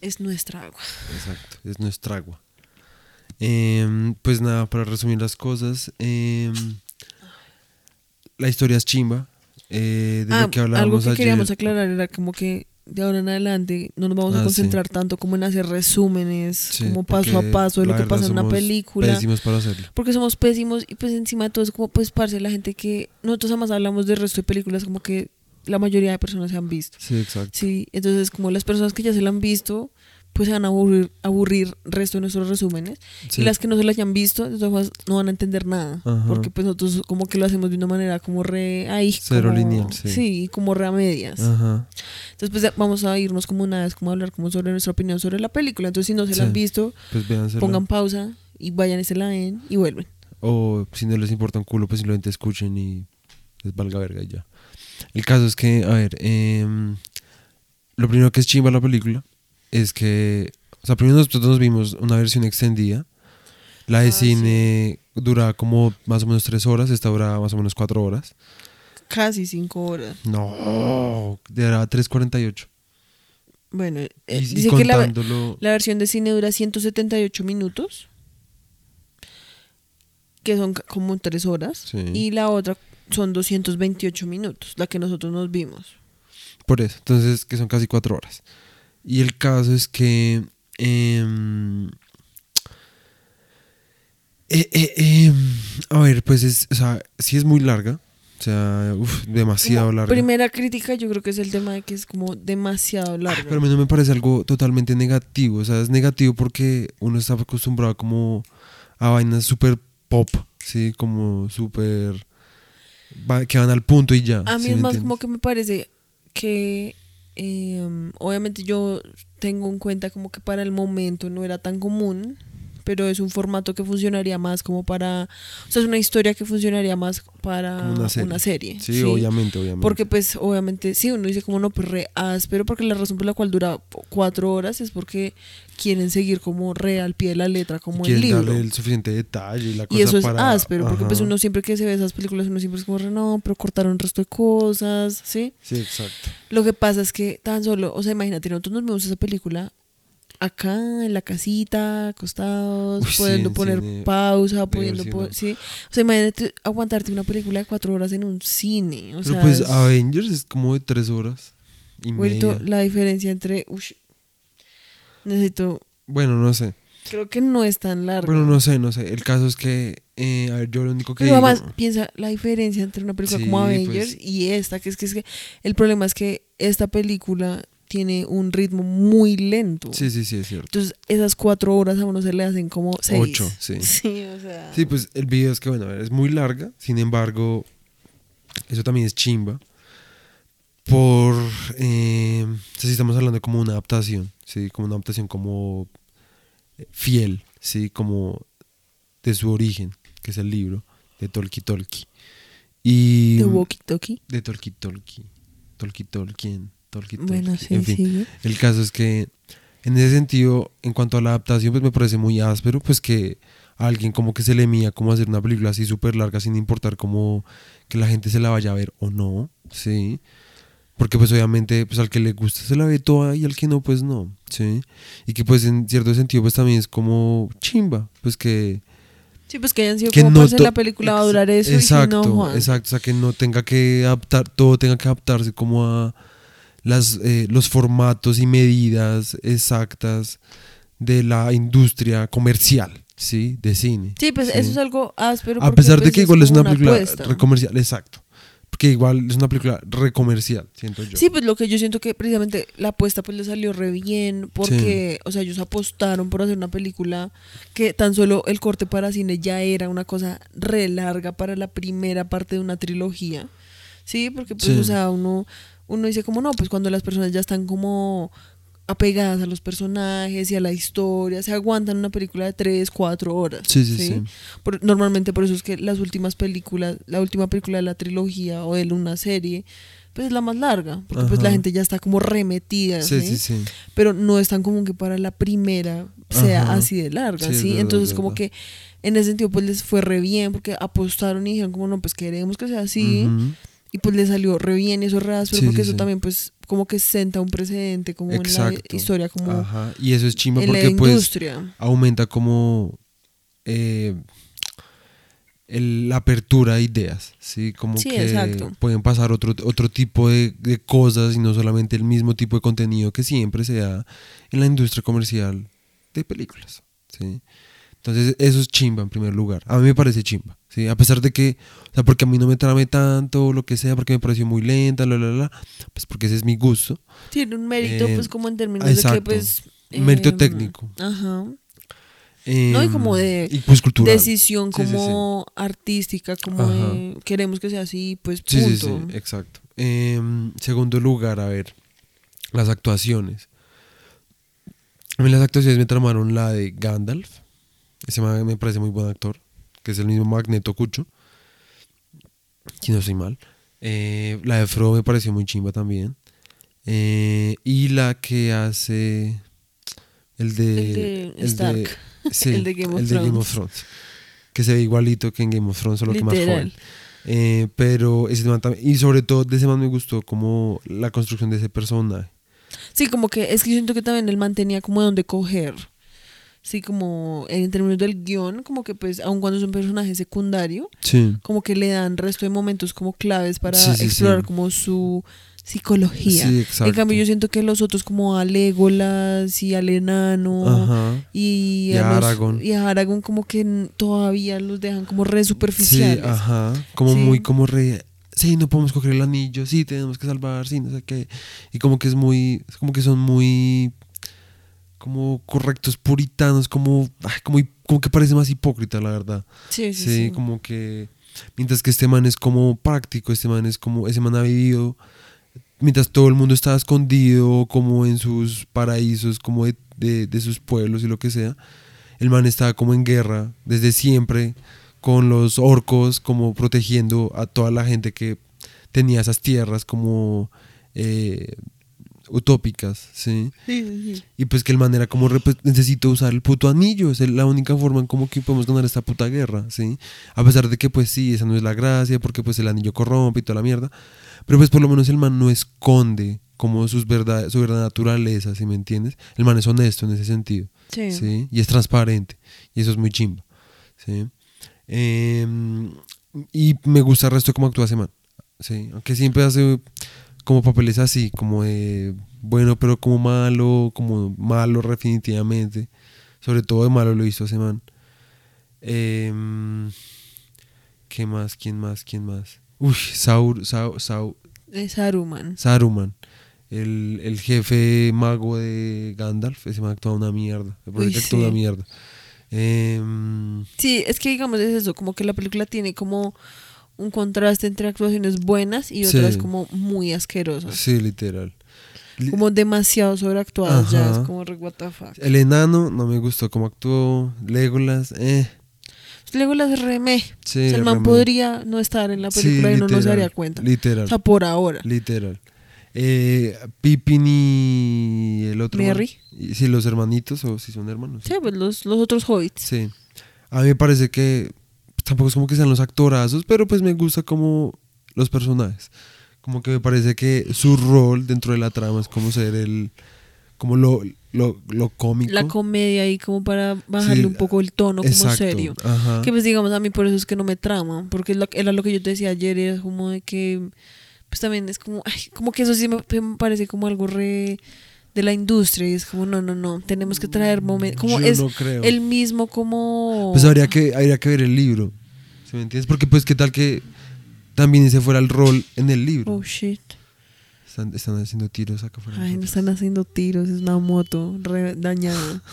[SPEAKER 1] Es nuestra agua.
[SPEAKER 2] Exacto, es nuestra agua. Em, pues nada, para resumir las cosas, em, la historia es chimba. eh, de
[SPEAKER 1] Ah,
[SPEAKER 2] lo que
[SPEAKER 1] algo
[SPEAKER 2] hablábamos
[SPEAKER 1] que
[SPEAKER 2] ayer.
[SPEAKER 1] queríamos aclarar era como que de ahora en adelante no nos vamos
[SPEAKER 2] Ah,
[SPEAKER 1] a
[SPEAKER 2] sí.
[SPEAKER 1] concentrar tanto como en hacer resúmenes,
[SPEAKER 2] Sí,
[SPEAKER 1] como paso a paso de lo que pasa en una película.
[SPEAKER 2] Pésimos para hacerlo.
[SPEAKER 1] Porque somos pésimos y pues encima de todo es como pues parce la gente que nosotros además hablamos del resto de películas como que la mayoría de personas se han visto.
[SPEAKER 2] Sí, exacto.
[SPEAKER 1] Sí, entonces como las personas que ya se la han visto, pues se van a aburrir, aburrir resto de nuestros resúmenes.
[SPEAKER 2] Sí.
[SPEAKER 1] Y las que no se la hayan visto, de todas formas, no van a entender nada.
[SPEAKER 2] Ajá.
[SPEAKER 1] Porque pues nosotros como que lo hacemos de una manera como re ahí.
[SPEAKER 2] Cero
[SPEAKER 1] como-
[SPEAKER 2] lineal, sí.
[SPEAKER 1] como re a medias.
[SPEAKER 2] Ajá.
[SPEAKER 1] Entonces pues vamos a irnos como una vez, como a hablar como sobre nuestra opinión sobre la película. Entonces si no se
[SPEAKER 2] Sí.
[SPEAKER 1] la han visto,
[SPEAKER 2] Pues
[SPEAKER 1] pongan pausa y vayan y se la ven y vuelven.
[SPEAKER 2] O si no les importa un culo, pues simplemente escuchen y les valga verga y ya. El caso es que, a ver, em, lo primero que es chimba la película es que, o sea, primero nosotros nos vimos una versión extendida. La de
[SPEAKER 1] Ah,
[SPEAKER 2] cine dura como más o menos tres horas, esta dura más o menos cuatro horas.
[SPEAKER 1] Casi cinco horas.
[SPEAKER 2] No, era 3.48.
[SPEAKER 1] Bueno, eh,
[SPEAKER 2] Y, y
[SPEAKER 1] dice que la, la versión de cine dura 178 minutos, que son como tres horas,
[SPEAKER 2] Sí.
[SPEAKER 1] y la otra son 228 minutos, la que nosotros nos vimos.
[SPEAKER 2] Por eso, entonces que son casi cuatro horas. Y el caso es que... em, eh, eh, em, a ver, pues es, o sea, sí es muy larga. O sea, uf, demasiado larga.
[SPEAKER 1] Primera crítica yo creo que es el tema de que es como demasiado
[SPEAKER 2] Ah,
[SPEAKER 1] largo.
[SPEAKER 2] Pero a mí no me parece algo totalmente negativo. O sea, es negativo porque uno está acostumbrado como a vainas súper pop, ¿sí? Como súper... que van al punto y ya.
[SPEAKER 1] A mí
[SPEAKER 2] ¿sí
[SPEAKER 1] es más
[SPEAKER 2] entiendes?
[SPEAKER 1] como que me parece que eh, obviamente yo tengo en cuenta como que para el momento no era tan común, pero es un formato que funcionaría más como para, o sea, es una historia que funcionaría más para una
[SPEAKER 2] una
[SPEAKER 1] serie.
[SPEAKER 2] serie. Sí, obviamente, obviamente.
[SPEAKER 1] Porque pues obviamente, sí, uno dice como no, pues re áspero, porque la razón por la cual dura cuatro horas es porque quieren seguir como re al pie de la letra, como el libro.
[SPEAKER 2] darle el suficiente detalle y la cosa
[SPEAKER 1] Y eso es
[SPEAKER 2] para-
[SPEAKER 1] áspero, porque pues uno siempre que se ve esas películas, uno siempre es como, re, no, pero cortaron el resto de cosas, ¿sí?
[SPEAKER 2] Sí, exacto.
[SPEAKER 1] Lo que pasa es que tan solo, o sea, imagínate, nosotros nos vimos esa película acá en la casita, acostados,
[SPEAKER 2] Uy,
[SPEAKER 1] pudiendo
[SPEAKER 2] en
[SPEAKER 1] poner
[SPEAKER 2] cine
[SPEAKER 1] pausa, pudiendo po- sí. O sea, imagínate aguantarte una película de cuatro horas en un cine. O
[SPEAKER 2] Pero
[SPEAKER 1] sea,
[SPEAKER 2] pues
[SPEAKER 1] es-
[SPEAKER 2] Avengers es como de tres horas y
[SPEAKER 1] Güerito,
[SPEAKER 2] media.
[SPEAKER 1] la diferencia entre. ush, necesito.
[SPEAKER 2] Bueno, no sé.
[SPEAKER 1] Creo que no es tan largo.
[SPEAKER 2] Bueno, no sé, no sé. El caso es que, eh, a ver, yo lo único que
[SPEAKER 1] Pero
[SPEAKER 2] digo...
[SPEAKER 1] además, piensa la diferencia entre una película
[SPEAKER 2] Sí,
[SPEAKER 1] como Avengers
[SPEAKER 2] pues.
[SPEAKER 1] y esta, que es, que es que el problema es que esta película tiene un ritmo muy lento.
[SPEAKER 2] Sí, sí, sí, es cierto.
[SPEAKER 1] Entonces, esas cuatro horas a uno se le hacen como seis.
[SPEAKER 2] Ocho, sí. [laughs]
[SPEAKER 1] Sí, o sea.
[SPEAKER 2] Sí, pues el video es que, bueno, a ver, es muy larga, sin embargo, eso también es chimba. Por, eh, si estamos hablando como una adaptación, ¿sí? Como una adaptación como eh, fiel, ¿sí? Como de su origen, que es el libro de Tolki Tolki. Y...
[SPEAKER 1] De Walkie Talkie.
[SPEAKER 2] De Tolki Tolki. Tolki Tolkien. Tolki
[SPEAKER 1] Bueno, sí,
[SPEAKER 2] en fin. El caso es que en ese sentido, en cuanto a la adaptación, pues me parece muy áspero, pues que a alguien como que se le mía como hacer una película así súper larga sin importar como que la gente se la vaya a ver o no, ¿sí? Porque pues obviamente pues al que le gusta se la ve toda y al que no pues no, ¿sí? Y que pues en cierto sentido pues también es como chimba, pues que...
[SPEAKER 1] Sí, pues que hayan sido
[SPEAKER 2] que
[SPEAKER 1] como
[SPEAKER 2] no
[SPEAKER 1] la película va a durar eso
[SPEAKER 2] Exacto,
[SPEAKER 1] y si no, Juan.
[SPEAKER 2] exacto, o sea que no tenga que adaptar, todo tenga que adaptarse como a las, eh, los formatos y medidas exactas de la industria comercial, ¿sí? De cine.
[SPEAKER 1] Sí, pues
[SPEAKER 2] Sí.
[SPEAKER 1] eso es algo áspero.
[SPEAKER 2] A pesar de
[SPEAKER 1] pues,
[SPEAKER 2] que igual es
[SPEAKER 1] como
[SPEAKER 2] una película
[SPEAKER 1] apuesta.
[SPEAKER 2] recomercial, exacto. Porque igual es una película recomercial, siento yo.
[SPEAKER 1] Sí, pues lo que yo siento que precisamente la apuesta pues le salió re bien porque, o sea, ellos apostaron por hacer una película que tan solo el corte para cine ya era una cosa re larga para la primera parte de una trilogía. Sí, porque pues,
[SPEAKER 2] Sí.
[SPEAKER 1] o sea, uno, uno dice como no, pues cuando las personas ya están como apegadas a los personajes y a la historia, se aguantan una película de tres, cuatro horas.
[SPEAKER 2] Sí, sí, sí.
[SPEAKER 1] Por- normalmente por eso es que las últimas películas, la última película de la trilogía o de una serie, pues es la más larga, porque pues la gente ya está como remetida,
[SPEAKER 2] Sí,
[SPEAKER 1] ¿sí?
[SPEAKER 2] sí, sí.
[SPEAKER 1] Pero no es tan común que para la primera sea
[SPEAKER 2] Ajá.
[SPEAKER 1] así de larga,
[SPEAKER 2] Sí,
[SPEAKER 1] Entonces
[SPEAKER 2] es
[SPEAKER 1] como que en ese sentido pues les fue re bien porque apostaron y dijeron como no, pues queremos que sea así
[SPEAKER 2] Ujú.
[SPEAKER 1] Y pues les salió re bien y eso es re áspero
[SPEAKER 2] Sí,
[SPEAKER 1] porque
[SPEAKER 2] sí,
[SPEAKER 1] eso
[SPEAKER 2] sí.
[SPEAKER 1] también pues como que senta un precedente como en
[SPEAKER 2] Exacto.
[SPEAKER 1] la historia como
[SPEAKER 2] Ajá. Y eso es chimba
[SPEAKER 1] en
[SPEAKER 2] porque pues aumenta como eh, el- la apertura de ideas, ¿sí? Como
[SPEAKER 1] Sí,
[SPEAKER 2] que
[SPEAKER 1] exacto.
[SPEAKER 2] pueden pasar otro, otro tipo de, de cosas y no solamente el mismo tipo de contenido que siempre se da en la industria comercial de películas, ¿sí? Entonces eso es chimba en primer lugar. A mí me parece chimba, ¿sí? A pesar de que, o sea, porque a mí no me trame tanto, lo que sea, porque me pareció muy lenta, la, la, la, pues porque ese es mi gusto.
[SPEAKER 1] Tiene un mérito,
[SPEAKER 2] Eh,
[SPEAKER 1] pues, como en términos de que, pues.
[SPEAKER 2] Un mérito
[SPEAKER 1] em,
[SPEAKER 2] técnico.
[SPEAKER 1] Ajá. No, y
[SPEAKER 2] Em,
[SPEAKER 1] como de
[SPEAKER 2] y pues cultural.
[SPEAKER 1] Decisión
[SPEAKER 2] Sí, sí, sí.
[SPEAKER 1] como artística, como de queremos que sea así, pues
[SPEAKER 2] Sí,
[SPEAKER 1] punto.
[SPEAKER 2] sí, sí, exacto. En segundo lugar, a ver, las actuaciones. A mí las actuaciones me tramaron la de Gandalf. Ese me parece muy buen actor, que es el mismo Magneto Cucho. Si no soy mal. Eh, la de Frodo me pareció muy chimba también. Eh, y la que hace el de...
[SPEAKER 1] El de Stark. [laughs]
[SPEAKER 2] sí,
[SPEAKER 1] El de Game of
[SPEAKER 2] el de Game
[SPEAKER 1] Thrones.
[SPEAKER 2] of Thrones. Que se ve igualito que en Game of Thrones, solo que más joven. Eh, pero ese man también, y sobre todo de ese man me gustó como la construcción de ese personaje.
[SPEAKER 1] Sí, como que es que yo siento que también él mantenía como de dónde coger. Sí, como en términos del guion, como que pues, aun cuando es un personaje secundario,
[SPEAKER 2] Sí.
[SPEAKER 1] como que le dan resto de momentos como claves para
[SPEAKER 2] Sí, sí,
[SPEAKER 1] explorar como su psicología.
[SPEAKER 2] Sí, exacto.
[SPEAKER 1] En cambio, yo siento que los otros como a Legolas y al enano
[SPEAKER 2] Ajá.
[SPEAKER 1] y,
[SPEAKER 2] Y a
[SPEAKER 1] los-
[SPEAKER 2] Aragorn.
[SPEAKER 1] y a Aragorn como que todavía los dejan como re superficiales.
[SPEAKER 2] ajá. Como muy como re. Sí, no podemos coger el anillo, sí, tenemos que salvar, sí, no sé qué. Y como que es muy. Como que son muy. Como correctos, puritanos, como. ay, como, como que parece más hipócrita, la verdad.
[SPEAKER 1] Sí, sí,
[SPEAKER 2] Sí,
[SPEAKER 1] sí.
[SPEAKER 2] como que. Mientras que este man es como práctico, este man es como. Ese man ha vivido. Mientras todo el mundo estaba escondido, como en sus paraísos, como de, de- de sus pueblos y lo que sea. El man estaba como en guerra desde siempre, con los orcos, como protegiendo a toda la gente que tenía esas tierras, como. eh, utópicas, ¿sí?
[SPEAKER 1] Sí, sí.
[SPEAKER 2] Y pues que el man era como, pues, necesito usar el puto anillo, es la única forma en como que podemos ganar esta puta guerra, ¿sí? A pesar de que pues sí, esa no es la gracia, porque pues el anillo corrompe y toda la mierda, pero pues por lo menos el man no esconde como sus verdad, su verdadera naturaleza, ¿sí me entiendes? El man es honesto en ese sentido,
[SPEAKER 1] Sí.
[SPEAKER 2] ¿sí? Y es transparente, y eso es muy chimba, ¿sí? Em, y me gusta el resto de cómo actúa ese man, ¿sí? Aunque siempre hace como papeles así, como de bueno, pero como malo, como malo definitivamente. Sobre todo de malo lo hizo ese man. Em, ¿Qué más? ¿Quién más? ¿Quién más? Uy, Saur, Sau- Sau-
[SPEAKER 1] Es Saruman.
[SPEAKER 2] Saruman. El, el jefe mago de Gandalf. Ese man actúa una mierda.
[SPEAKER 1] Uy,
[SPEAKER 2] que actúa una
[SPEAKER 1] sí.
[SPEAKER 2] mierda. Em,
[SPEAKER 1] Sí, es que digamos es eso, como que la película tiene como un contraste entre actuaciones buenas y otras
[SPEAKER 2] Sí.
[SPEAKER 1] como muy asquerosas.
[SPEAKER 2] sí, literal. Li-
[SPEAKER 1] Como demasiado sobreactuadas, ya es como re what the fuck.
[SPEAKER 2] El enano no me gustó cómo actuó. Legolas, eh.
[SPEAKER 1] Luego las remé.
[SPEAKER 2] Sí,
[SPEAKER 1] el man
[SPEAKER 2] remé.
[SPEAKER 1] podría no estar en la
[SPEAKER 2] Sí,
[SPEAKER 1] película y no nos daría cuenta.
[SPEAKER 2] Literal.
[SPEAKER 1] O sea, por ahora.
[SPEAKER 2] Literal. Eh, Pippin y el otro. man.
[SPEAKER 1] Merry.
[SPEAKER 2] Y- Sí, los hermanitos, o si son hermanos.
[SPEAKER 1] Sí, pues los, los otros hobbits.
[SPEAKER 2] Sí. A mí me parece que pues, tampoco es como que sean los actorazos, pero pues me gusta como los personajes. Como que me parece que su rol dentro de la trama es como ser el. como lo, lo, lo cómico.
[SPEAKER 1] La comedia ahí como para bajarle
[SPEAKER 2] Sí,
[SPEAKER 1] un poco el tono como
[SPEAKER 2] Exacto,
[SPEAKER 1] serio.
[SPEAKER 2] Ajá.
[SPEAKER 1] Que pues digamos a mí por eso es que no me trama, porque era lo que yo te decía ayer, era como de que pues también es como, ay, como que eso sí me, me parece como algo re de la industria y es como no, no, no, tenemos que traer momentos, como
[SPEAKER 2] Yo
[SPEAKER 1] es
[SPEAKER 2] no creo.
[SPEAKER 1] el mismo como...
[SPEAKER 2] Pues habría que, habría que ver el libro. ¿Sí me entiendes? Porque pues qué tal que también ese fuera el rol en el libro.
[SPEAKER 1] Oh shit.
[SPEAKER 2] Están, están haciendo tiros acá afuera.
[SPEAKER 1] Ay, no están haciendo tiros, es una moto re dañada. [laughs]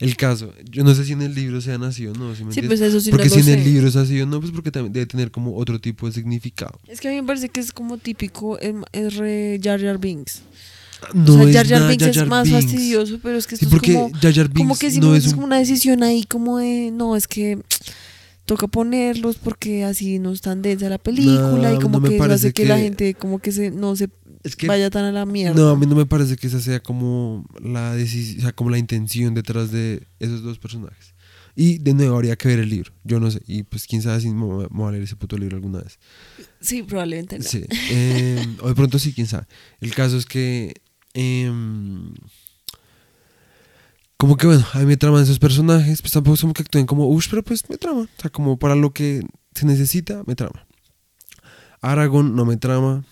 [SPEAKER 2] El caso, yo no sé si en el libro sea así o no. ¿sí me
[SPEAKER 1] Sí, pues eso sí
[SPEAKER 2] porque
[SPEAKER 1] no
[SPEAKER 2] si en el libro es así o no, pues porque también debe tener como otro tipo de significado.
[SPEAKER 1] Es que a mí me parece que es como típico, es, es re Jar Jar Binks.
[SPEAKER 2] No
[SPEAKER 1] o sea,
[SPEAKER 2] es
[SPEAKER 1] Jar Jar Binks
[SPEAKER 2] Jar
[SPEAKER 1] es
[SPEAKER 2] Jar
[SPEAKER 1] más
[SPEAKER 2] Binks.
[SPEAKER 1] fastidioso, pero es que
[SPEAKER 2] Sí,
[SPEAKER 1] esto
[SPEAKER 2] porque
[SPEAKER 1] es como...
[SPEAKER 2] Jar Jar
[SPEAKER 1] como
[SPEAKER 2] Binks
[SPEAKER 1] que si
[SPEAKER 2] no es
[SPEAKER 1] es
[SPEAKER 2] un...
[SPEAKER 1] como una decisión ahí como de no es que toca ponerlos porque así no es tan densa la película y
[SPEAKER 2] No,
[SPEAKER 1] como
[SPEAKER 2] no
[SPEAKER 1] que eso hace que, la
[SPEAKER 2] que-
[SPEAKER 1] gente como que se no se
[SPEAKER 2] Es que
[SPEAKER 1] vaya tan a la mierda
[SPEAKER 2] no, a mí no me parece que esa sea como la o sea, como la intención detrás de esos dos personajes. Y de nuevo habría que ver el libro, yo no sé. Y pues quién sabe si me voy a leer ese puto libro alguna vez.
[SPEAKER 1] sí probablemente no.
[SPEAKER 2] Sí. eh, o de pronto sí, quién sabe. El caso es que. Em, como que bueno, a mí me traman esos personajes. Pues tampoco es como que actúen como uff, pero pues me trama. O sea, como para lo que se necesita, me trama. Aragorn no me trama.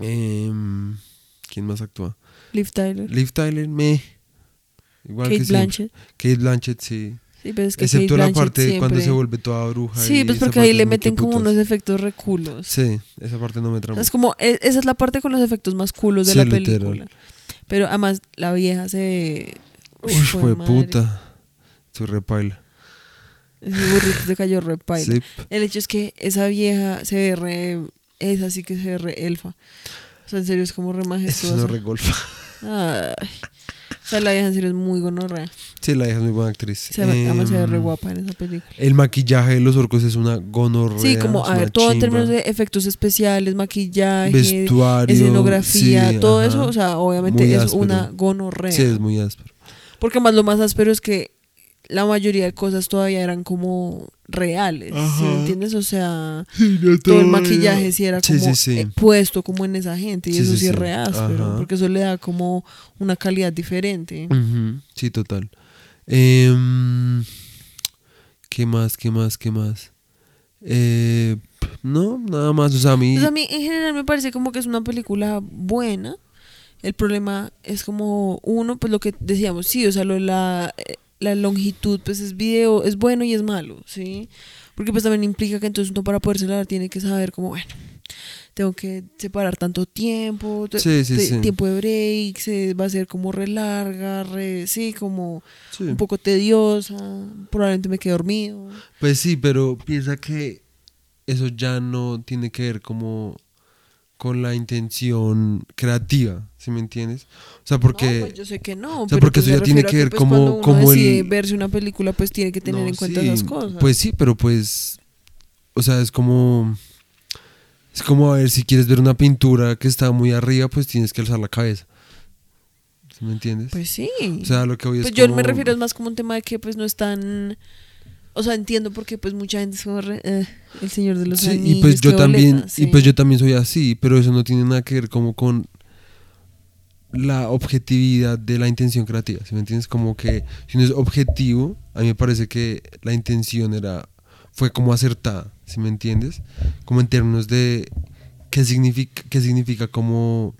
[SPEAKER 2] Em, ¿Quién más actúa?
[SPEAKER 1] Liv Tyler
[SPEAKER 2] Liv Tyler, me. Igual
[SPEAKER 1] Kate
[SPEAKER 2] que siempre.
[SPEAKER 1] Blanchett
[SPEAKER 2] Kate Blanchett, sí.
[SPEAKER 1] Sí pero es que
[SPEAKER 2] Excepto la parte de cuando
[SPEAKER 1] siempre-
[SPEAKER 2] se vuelve toda bruja.
[SPEAKER 1] sí pues porque ahí le meten como
[SPEAKER 2] putas.
[SPEAKER 1] unos efectos reculos
[SPEAKER 2] Sí, esa parte no me trama.
[SPEAKER 1] es como e- esa es la parte con los efectos más culos de
[SPEAKER 2] Sí,
[SPEAKER 1] la
[SPEAKER 2] literal.
[SPEAKER 1] película pero además la vieja se
[SPEAKER 2] Uy,
[SPEAKER 1] fue
[SPEAKER 2] puta. Su repaila.
[SPEAKER 1] ese burrito se cayó re paila.
[SPEAKER 2] Sí.
[SPEAKER 1] El hecho es que esa vieja se ve re. Esa sí que se ve re elfa. O sea, en serio es como re
[SPEAKER 2] Eso es
[SPEAKER 1] majestuosa.
[SPEAKER 2] una regolfa.
[SPEAKER 1] Ay. O sea, la vieja en serio es muy gonorrea.
[SPEAKER 2] Sí, la hija es muy buena actriz.
[SPEAKER 1] Se ve, además se ve re
[SPEAKER 2] Em,
[SPEAKER 1] guapa en esa película.
[SPEAKER 2] El maquillaje de los orcos es una gonorrea.
[SPEAKER 1] Sí, como, a ver, todo en términos de efectos especiales, maquillaje,
[SPEAKER 2] vestuario.
[SPEAKER 1] escenografía,
[SPEAKER 2] sí,
[SPEAKER 1] todo
[SPEAKER 2] ajá.
[SPEAKER 1] eso, o sea, obviamente es una gonorrea.
[SPEAKER 2] Sí, es muy áspero.
[SPEAKER 1] Porque más lo más áspero es que la mayoría de cosas todavía eran como reales, ¿sí me entiendes? O sea, todo el maquillaje sí era
[SPEAKER 2] Sí,
[SPEAKER 1] como
[SPEAKER 2] sí, sí.
[SPEAKER 1] eh, puesto como en esa gente y
[SPEAKER 2] Sí,
[SPEAKER 1] eso
[SPEAKER 2] sí,
[SPEAKER 1] sí, es
[SPEAKER 2] sí.
[SPEAKER 1] re áspero,
[SPEAKER 2] Ajá.
[SPEAKER 1] porque eso le da como una calidad diferente.
[SPEAKER 2] Sí, total. Em, ¿Qué más? ¿Qué más? ¿Qué más? Eh, no, nada más. O sea, a mí.
[SPEAKER 1] Entonces a mí en general me parece como que es una película buena. El problema es como uno, pues lo que decíamos, sí, o sea, lo de la, eh, la longitud, pues es video, es bueno y es malo, ¿sí? Porque pues también implica que entonces uno para poder celebrar tiene que saber como, bueno, tengo que separar tanto tiempo, te-
[SPEAKER 2] Sí, sí,
[SPEAKER 1] te-
[SPEAKER 2] sí.
[SPEAKER 1] tiempo de break, se va a ser como re larga, re, sí, como un poco tediosa, probablemente me quede dormido.
[SPEAKER 2] Pues sí, pero piensa que eso ya no tiene que ver como con la intención creativa, ¿sí me entiendes? O sea, porque...
[SPEAKER 1] No, pues yo sé que no.
[SPEAKER 2] o sea, porque
[SPEAKER 1] pues
[SPEAKER 2] eso ya tiene que ver
[SPEAKER 1] pues,
[SPEAKER 2] como-
[SPEAKER 1] uno
[SPEAKER 2] como el-
[SPEAKER 1] verse una película, pues tiene que tener
[SPEAKER 2] No,
[SPEAKER 1] en cuenta
[SPEAKER 2] sí,
[SPEAKER 1] esas cosas.
[SPEAKER 2] Pues sí, pero pues, o sea, es como, Es como a ver, si quieres ver una pintura que está muy arriba, pues tienes que alzar la cabeza. ¿Sí ¿Me entiendes?
[SPEAKER 1] Pues sí.
[SPEAKER 2] o sea, lo que voy es
[SPEAKER 1] Pues yo
[SPEAKER 2] como-
[SPEAKER 1] me refiero es más como un tema de que pues no están... O sea, entiendo porque pues mucha gente es como re- eh, el señor de los
[SPEAKER 2] Sí,
[SPEAKER 1] anillos.
[SPEAKER 2] y pues yo también,
[SPEAKER 1] boleta,
[SPEAKER 2] y
[SPEAKER 1] sí.
[SPEAKER 2] pues yo también soy así, pero eso no tiene nada que ver como con la objetividad de la intención creativa, ¿sí me entiendes? Como que si no es objetivo, a mí me parece que la intención era fue como acertada, ¿sí me entiendes? Como en términos de qué significa qué significa como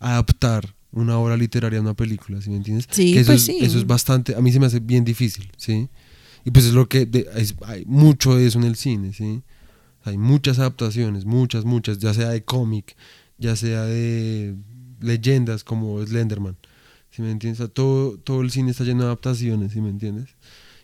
[SPEAKER 2] adaptar una obra literaria a una película, ¿sí me entiendes?
[SPEAKER 1] Sí,
[SPEAKER 2] que eso,
[SPEAKER 1] pues
[SPEAKER 2] es,
[SPEAKER 1] sí.
[SPEAKER 2] eso es bastante, a mí se me hace bien difícil, ¿sí? Y pues es lo que, hay mucho de eso en el cine, ¿sí? Hay muchas adaptaciones, muchas, muchas, ya sea de cómic, ya sea de leyendas como Slenderman, ¿sí me entiendes? Todo, todo el cine está lleno de adaptaciones, ¿sí me entiendes?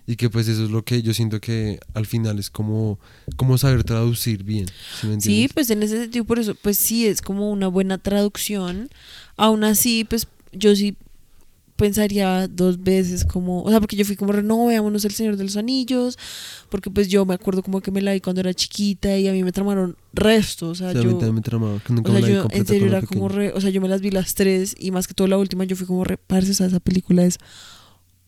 [SPEAKER 2] Y que pues eso es lo que yo siento que al final es como, como saber traducir bien, ¿sí
[SPEAKER 1] Sí, pues en ese sentido, por eso, pues sí, es como una buena traducción. Aún así, pues yo sí pensaría dos veces como, o sea, porque yo fui como, re, no, veámonos El Señor de los Anillos, porque pues yo me acuerdo como que me la vi cuando era chiquita y a mí me tramaron resto, o sea,
[SPEAKER 2] Sí, a mí
[SPEAKER 1] yo...
[SPEAKER 2] también me tramaba, que nunca
[SPEAKER 1] O sea,
[SPEAKER 2] me la vi
[SPEAKER 1] yo en serio era como re, o sea, yo me las vi las tres y más que todo la última yo fui como re, parce, o sea, esa película es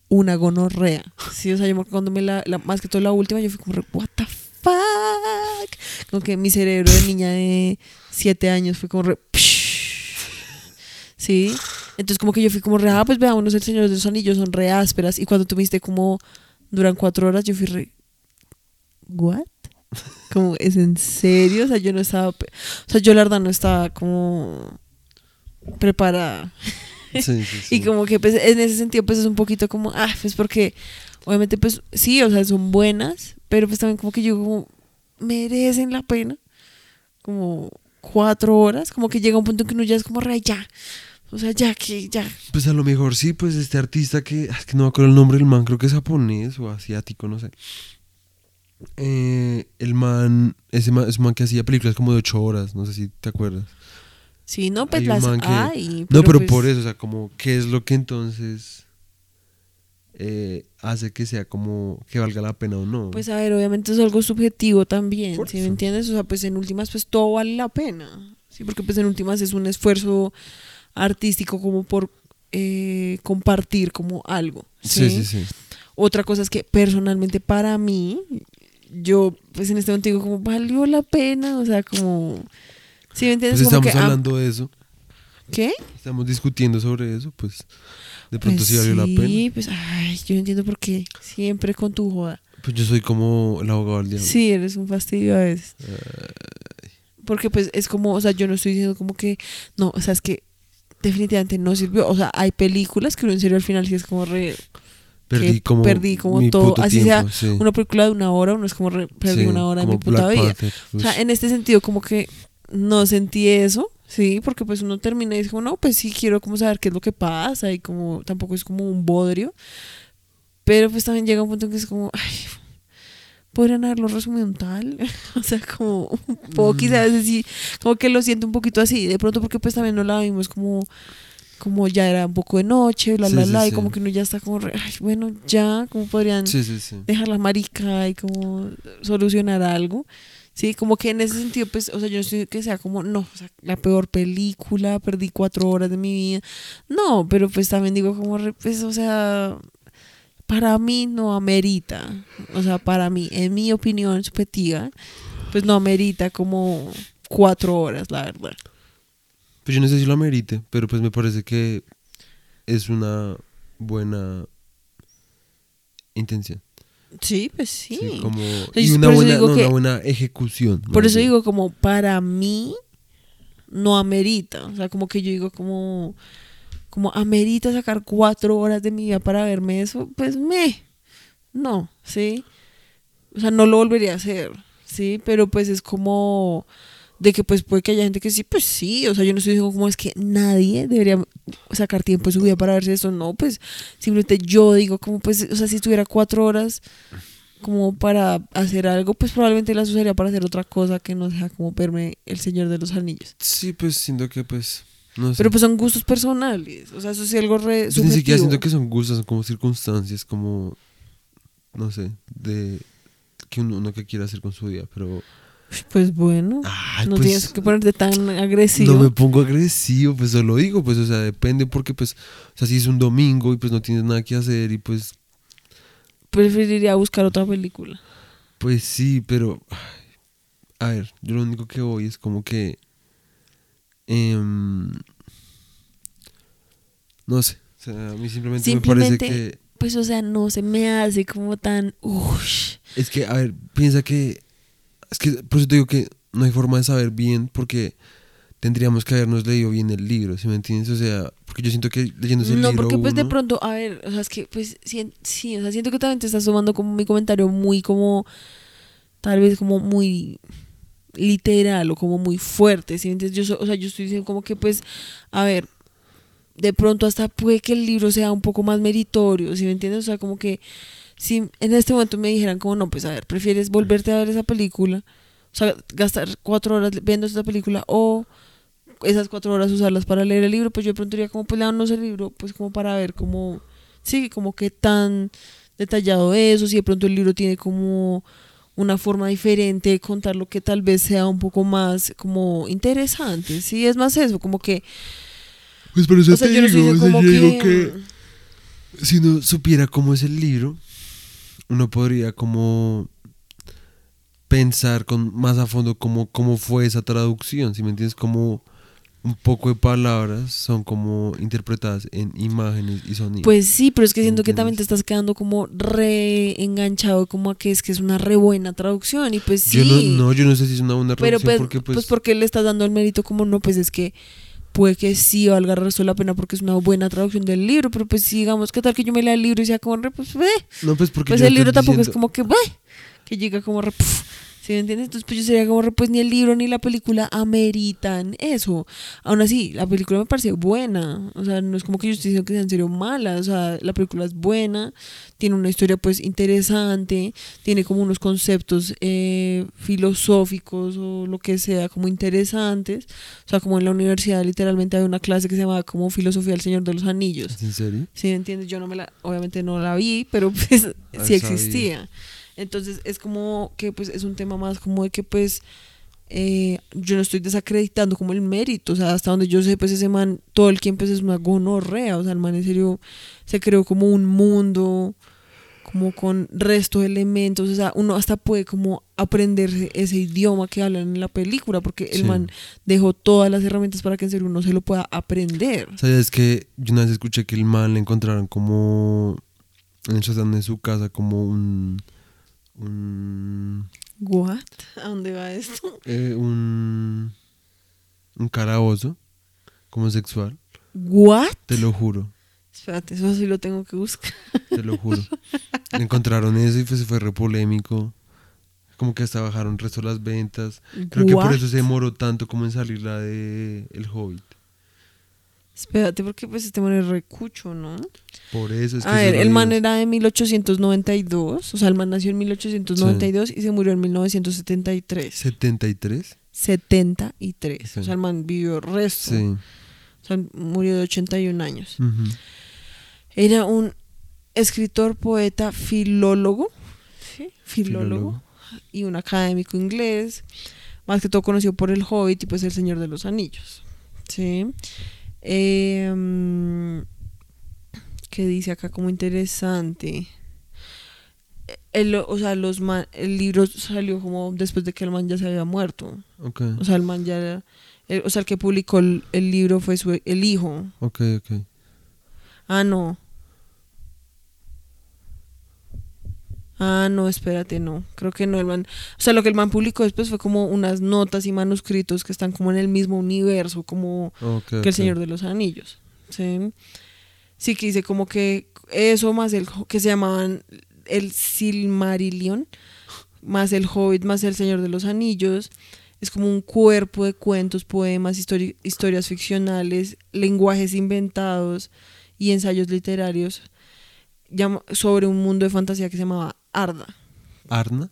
[SPEAKER 1] una gonorrea. Sí, o sea, yo me acuerdo cuando me la, la- más que todo la última yo fui como re, what the fuck. Como que mi cerebro de niña de siete años fue como re, sí. Entonces como que yo fui como re, ah, pues veámonos el Señor de los Anillos, son re ásperas. Y cuando tú me diste como duran cuatro horas, yo fui re, what? Como, ¿es en serio? O sea, yo no estaba, o sea, yo la verdad no estaba como preparada.
[SPEAKER 2] Sí, sí, [laughs] sí.
[SPEAKER 1] Y como que pues en ese sentido pues es un poquito como, ah, pues porque obviamente pues sí, o sea, son buenas, pero pues también como que yo como merecen la pena. Como cuatro horas, como que llega un punto en que uno ya es como, re, ya. O sea, ya que, ya.
[SPEAKER 2] Pues a lo mejor sí, pues este artista que, es que no me acuerdo el nombre del man, creo que es japonés o asiático, no sé. Eh, el man, ese man, ese man que hacía películas como de ocho horas, no sé si te acuerdas.
[SPEAKER 1] Sí, no, pues las
[SPEAKER 2] que-
[SPEAKER 1] hay.
[SPEAKER 2] no, pero
[SPEAKER 1] pues,
[SPEAKER 2] por eso, o sea, como, ¿qué es lo que entonces eh, hace que sea como que valga la pena o no?
[SPEAKER 1] Pues a ver, obviamente es algo subjetivo también, ¿sí me
[SPEAKER 2] eso.
[SPEAKER 1] entiendes? O sea, pues en últimas pues todo vale la pena, ¿sí? Porque pues en últimas es un esfuerzo artístico como por eh, compartir como algo,
[SPEAKER 2] sí, sí, sí.
[SPEAKER 1] Otra cosa es que personalmente para mí, yo pues en este momento digo como valió la pena, o sea, como... ¿Sí me entiendes?
[SPEAKER 2] Pues
[SPEAKER 1] Como
[SPEAKER 2] estamos
[SPEAKER 1] que, ah,
[SPEAKER 2] hablando de eso,
[SPEAKER 1] ¿Qué?
[SPEAKER 2] estamos discutiendo sobre eso, pues de pronto
[SPEAKER 1] Pues
[SPEAKER 2] sí valió la pena.
[SPEAKER 1] Sí, pues ay, yo no entiendo por qué. Siempre con tu joda.
[SPEAKER 2] Pues yo soy como el abogado del diablo.
[SPEAKER 1] Sí, eres un fastidio a veces. Porque pues es como, o sea, yo no estoy diciendo como que, no, o sea, es que definitivamente no sirvió. O sea, hay películas que uno en serio al final sí es como re,
[SPEAKER 2] Perdí como,
[SPEAKER 1] perdí como todo, así
[SPEAKER 2] tiempo,
[SPEAKER 1] sea
[SPEAKER 2] sí.
[SPEAKER 1] una película de una hora, uno es como re, perdí
[SPEAKER 2] Sí,
[SPEAKER 1] una hora de mi puta
[SPEAKER 2] Black
[SPEAKER 1] vida.
[SPEAKER 2] Panther,
[SPEAKER 1] O sea, en este sentido como que no sentí eso, sí, porque pues uno termina y dice como, no, pues sí quiero como saber qué es lo que pasa y como tampoco es como un bodrio. Pero pues también llega un punto en que es como, ay, podrían haberlo resumido en tal. [laughs] o sea, como un poco,
[SPEAKER 2] Mm.
[SPEAKER 1] quizás sí, como que lo siento un poquito así. De pronto porque pues también no la vimos como como ya era un poco de noche, bla,
[SPEAKER 2] Sí,
[SPEAKER 1] bla,
[SPEAKER 2] sí,
[SPEAKER 1] bla, y como que uno ya está como, re, ay, bueno, ya, como podrían dejar la marica y como solucionar algo. Sí, como que en ese sentido, pues, o sea, yo no estoy que sea como, no, o sea, la peor película, perdí cuatro horas de mi vida. No, pero pues también digo como, re, pues, o sea, para mí no amerita, o sea, para mí, en mi opinión subjetiva, pues no amerita como cuatro horas, la verdad.
[SPEAKER 2] Pues yo no sé si lo amerite, pero pues me parece que es una buena intención.
[SPEAKER 1] Sí, pues sí.
[SPEAKER 2] Sí, como, y una buena, no,
[SPEAKER 1] que-
[SPEAKER 2] una buena ejecución.
[SPEAKER 1] Por eso
[SPEAKER 2] bien.
[SPEAKER 1] digo como para mí no amerita, o sea, como que yo digo como como amerita sacar cuatro horas de mi vida para verme eso, pues me, no, sí, o sea, no lo volvería a hacer, sí, pero pues es como de que pues puede que haya gente que sí, pues sí, o sea, yo no estoy diciendo como es que nadie debería sacar tiempo de su vida para verse eso, no, pues simplemente yo digo como pues, o sea, si tuviera cuatro horas como para hacer algo, pues probablemente las usaría para hacer otra cosa que no sea como verme El Señor de los Anillos.
[SPEAKER 2] Sí, pues siento que pues, no sé.
[SPEAKER 1] Pero pues son gustos personales, o sea, eso sí algo re
[SPEAKER 2] Pues ni siquiera
[SPEAKER 1] subjetivo.
[SPEAKER 2] siento que son gustos, son como circunstancias, como, no sé, de que uno, uno que quiera hacer con su vida, pero
[SPEAKER 1] Pues bueno,
[SPEAKER 2] Ay,
[SPEAKER 1] no
[SPEAKER 2] pues,
[SPEAKER 1] tienes que ponerte tan agresivo.
[SPEAKER 2] No me pongo agresivo, pues solo digo, pues, o sea, depende porque, pues, o sea, si es un domingo y pues no tienes nada que hacer y pues,
[SPEAKER 1] Preferiría buscar otra película.
[SPEAKER 2] pues sí, pero, a ver, yo lo único que voy es como que, em, no sé, o sea, a mí simplemente, me parece que,
[SPEAKER 1] Pues, o sea, no se me hace como tan.
[SPEAKER 2] Es que, a ver, piensa que, es que, por eso te digo que no hay forma de saber bien porque tendríamos que habernos leído bien el libro, ¿sí me entiendes? O sea, porque yo siento que leyéndose el
[SPEAKER 1] No,
[SPEAKER 2] libro
[SPEAKER 1] porque pues de pronto, a ver, o sea, es que pues sí, sí, o sea, siento que también te estás tomando como mi comentario muy como, tal vez como muy literal o como muy fuerte, ¿sí? me entiendes? Yo, o sea, yo estoy diciendo como que pues, a ver, de pronto hasta puede que el libro sea un poco más meritorio, ¿sí me entiendes? O sea, como que si en este momento me dijeran como, no, pues a ver, prefieres volverte a ver esa película, o sea, gastar cuatro horas viendo esa película o esas cuatro horas usarlas para leer el libro, pues yo de pronto diría como, pues leámonos el libro, pues como para ver cómo, sí, como qué tan detallado es, o si de pronto el libro tiene como una forma diferente de contarlo que tal vez sea un poco más como interesante, sí, es más eso, como que,
[SPEAKER 2] Pues por eso
[SPEAKER 1] o sea,
[SPEAKER 2] te
[SPEAKER 1] yo no
[SPEAKER 2] digo, o sea,
[SPEAKER 1] que,
[SPEAKER 2] si uno supiera cómo es el libro, uno podría como pensar con más a fondo cómo, cómo fue esa traducción, si me entiendes, como un poco de palabras son como interpretadas en imágenes y sonidos.
[SPEAKER 1] Pues sí, pero es que siento que también te estás quedando como re enganchado como a que es que es una re buena traducción y pues sí.
[SPEAKER 2] Yo no, no, yo no sé si es una buena
[SPEAKER 1] Pero
[SPEAKER 2] traducción
[SPEAKER 1] pues,
[SPEAKER 2] porque pues,
[SPEAKER 1] pues porque le estás dando el mérito como no, pues es que puede que sí valga resto la pena porque es una buena traducción del libro, pero pues sí, digamos, ¿qué tal que yo me lea el libro y sea como re, pues, ve?
[SPEAKER 2] no pues porque
[SPEAKER 1] Pues el libro tampoco es como que, ve, que llega como re, puf, ¿sí me entiendes? Entonces pues yo sería como pues ni el libro ni la película ameritan eso. Aún así, la película me parece buena, o sea, no es como que yo estoy diciendo que sea en serio mala, o sea, la película es buena, tiene una historia pues interesante, tiene como unos conceptos eh, filosóficos o lo que sea como interesantes, o sea, como en la universidad literalmente hay una clase que se llama como Filosofía del Señor de los Anillos.
[SPEAKER 2] ¿Es en serio?
[SPEAKER 1] Sí, entiendes, yo no me la, obviamente no la vi, pero pues
[SPEAKER 2] Ah,
[SPEAKER 1] sí
[SPEAKER 2] sabía.
[SPEAKER 1] Entonces es como que pues es un tema más como de que pues eh, yo no estoy desacreditando como el mérito, o sea, hasta donde yo sé pues ese man todo el tiempo es una gonorrea, o sea, el man en serio se creó como un mundo como con resto de elementos, o sea, uno hasta puede como aprender ese idioma que hablan en la película, porque el
[SPEAKER 2] Sí.
[SPEAKER 1] man dejó todas las herramientas para que en serio uno se lo pueda aprender.
[SPEAKER 2] ¿Sabes que yo una vez escuché que el man le encontraron como en el de su casa como un un
[SPEAKER 1] ¿What? ¿A dónde va esto?
[SPEAKER 2] eh, un un carabozo como sexual,
[SPEAKER 1] ¿What?
[SPEAKER 2] te lo juro,
[SPEAKER 1] Espérate, eso sí lo tengo que buscar.
[SPEAKER 2] te lo juro. encontraron eso y fue re polémico. Como que hasta bajaron el resto de las ventas. Creo que por eso se demoró tanto como en salir la de El Hobbit.
[SPEAKER 1] Espérate, porque pues este man es recucho, ¿no?
[SPEAKER 2] Por eso es que
[SPEAKER 1] A ver, el man era de 1892, o sea, el man nació en 1892 y se murió en 1973.
[SPEAKER 2] 73.
[SPEAKER 1] 73. O
[SPEAKER 2] Sí.
[SPEAKER 1] sea, el man vivió resto.
[SPEAKER 2] Sí.
[SPEAKER 1] O sea, murió de 81 años.
[SPEAKER 2] Ujú.
[SPEAKER 1] Era un escritor, poeta, filólogo. ¿sí? Filólogo.
[SPEAKER 2] Filólogo.
[SPEAKER 1] Y un académico inglés. Más que todo conocido por El Hobbit y pues El Señor de los Anillos. ¿Sí? Em, ¿Qué dice acá como interesante? El, o sea, los man- el libro salió como después de que el man ya se había muerto.
[SPEAKER 2] Ok,
[SPEAKER 1] O sea, el man ya era- el- o sea, el que publicó el, el libro fue su, el hijo.
[SPEAKER 2] ok, ok.
[SPEAKER 1] Ah, no. Ah, no, espérate, no. Creo que no. El man, o sea, lo que el man publicó después fue como unas notas y manuscritos que están como en el mismo universo, como que el Señor de los Anillos. Sí. Sí, que dice como que eso más el que se llamaban el Silmarillion, más el Hobbit, más el Señor de los Anillos. Es como un cuerpo de cuentos, poemas, histori- historias ficcionales, lenguajes inventados y ensayos literarios sobre un mundo de fantasía que se llamaba Arda.
[SPEAKER 2] Arna,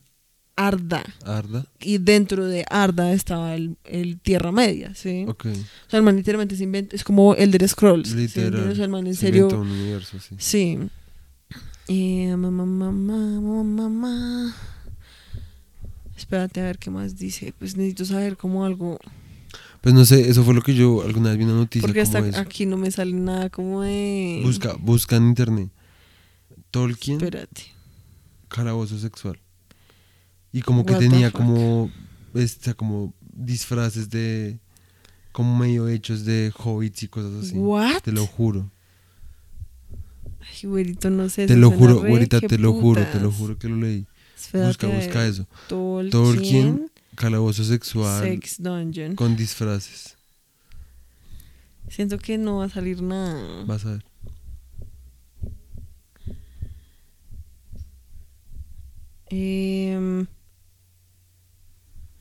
[SPEAKER 1] Arda.
[SPEAKER 2] Arda.
[SPEAKER 1] Y dentro de Arda estaba el, el Tierra Media, ¿sí?
[SPEAKER 2] Ok.
[SPEAKER 1] O sea, el man literalmente se inventa, es como Elder Scrolls. ¿sí?
[SPEAKER 2] Literal.
[SPEAKER 1] O sea, el man en
[SPEAKER 2] Se
[SPEAKER 1] serio.
[SPEAKER 2] inventa un universo, sí.
[SPEAKER 1] Sí. Eh, mamá, mamá, mamá, mamá. Espérate a ver qué más dice. Pues necesito saber como algo.
[SPEAKER 2] Pues no sé, eso fue lo que yo alguna vez vi una noticia
[SPEAKER 1] Porque hasta
[SPEAKER 2] como
[SPEAKER 1] aquí no me sale nada como de.
[SPEAKER 2] Busca, busca en internet. Tolkien,
[SPEAKER 1] Espérate.
[SPEAKER 2] Calabozo sexual. Y como que
[SPEAKER 1] What
[SPEAKER 2] tenía como, esta, como disfraces de, como medio hechos de hobbits y cosas así.
[SPEAKER 1] What?
[SPEAKER 2] Te lo juro.
[SPEAKER 1] Ay, güerito, no sé.
[SPEAKER 2] Te lo juro,
[SPEAKER 1] re,
[SPEAKER 2] güerita, te lo juro, te lo juro que lo leí.
[SPEAKER 1] Espérate,
[SPEAKER 2] busca, busca eso.
[SPEAKER 1] Tolkien,
[SPEAKER 2] Tolkien, calabozo sexual
[SPEAKER 1] Sex Dungeon.
[SPEAKER 2] con disfraces.
[SPEAKER 1] Siento que no va a salir nada.
[SPEAKER 2] Vas a ver.
[SPEAKER 1] Em,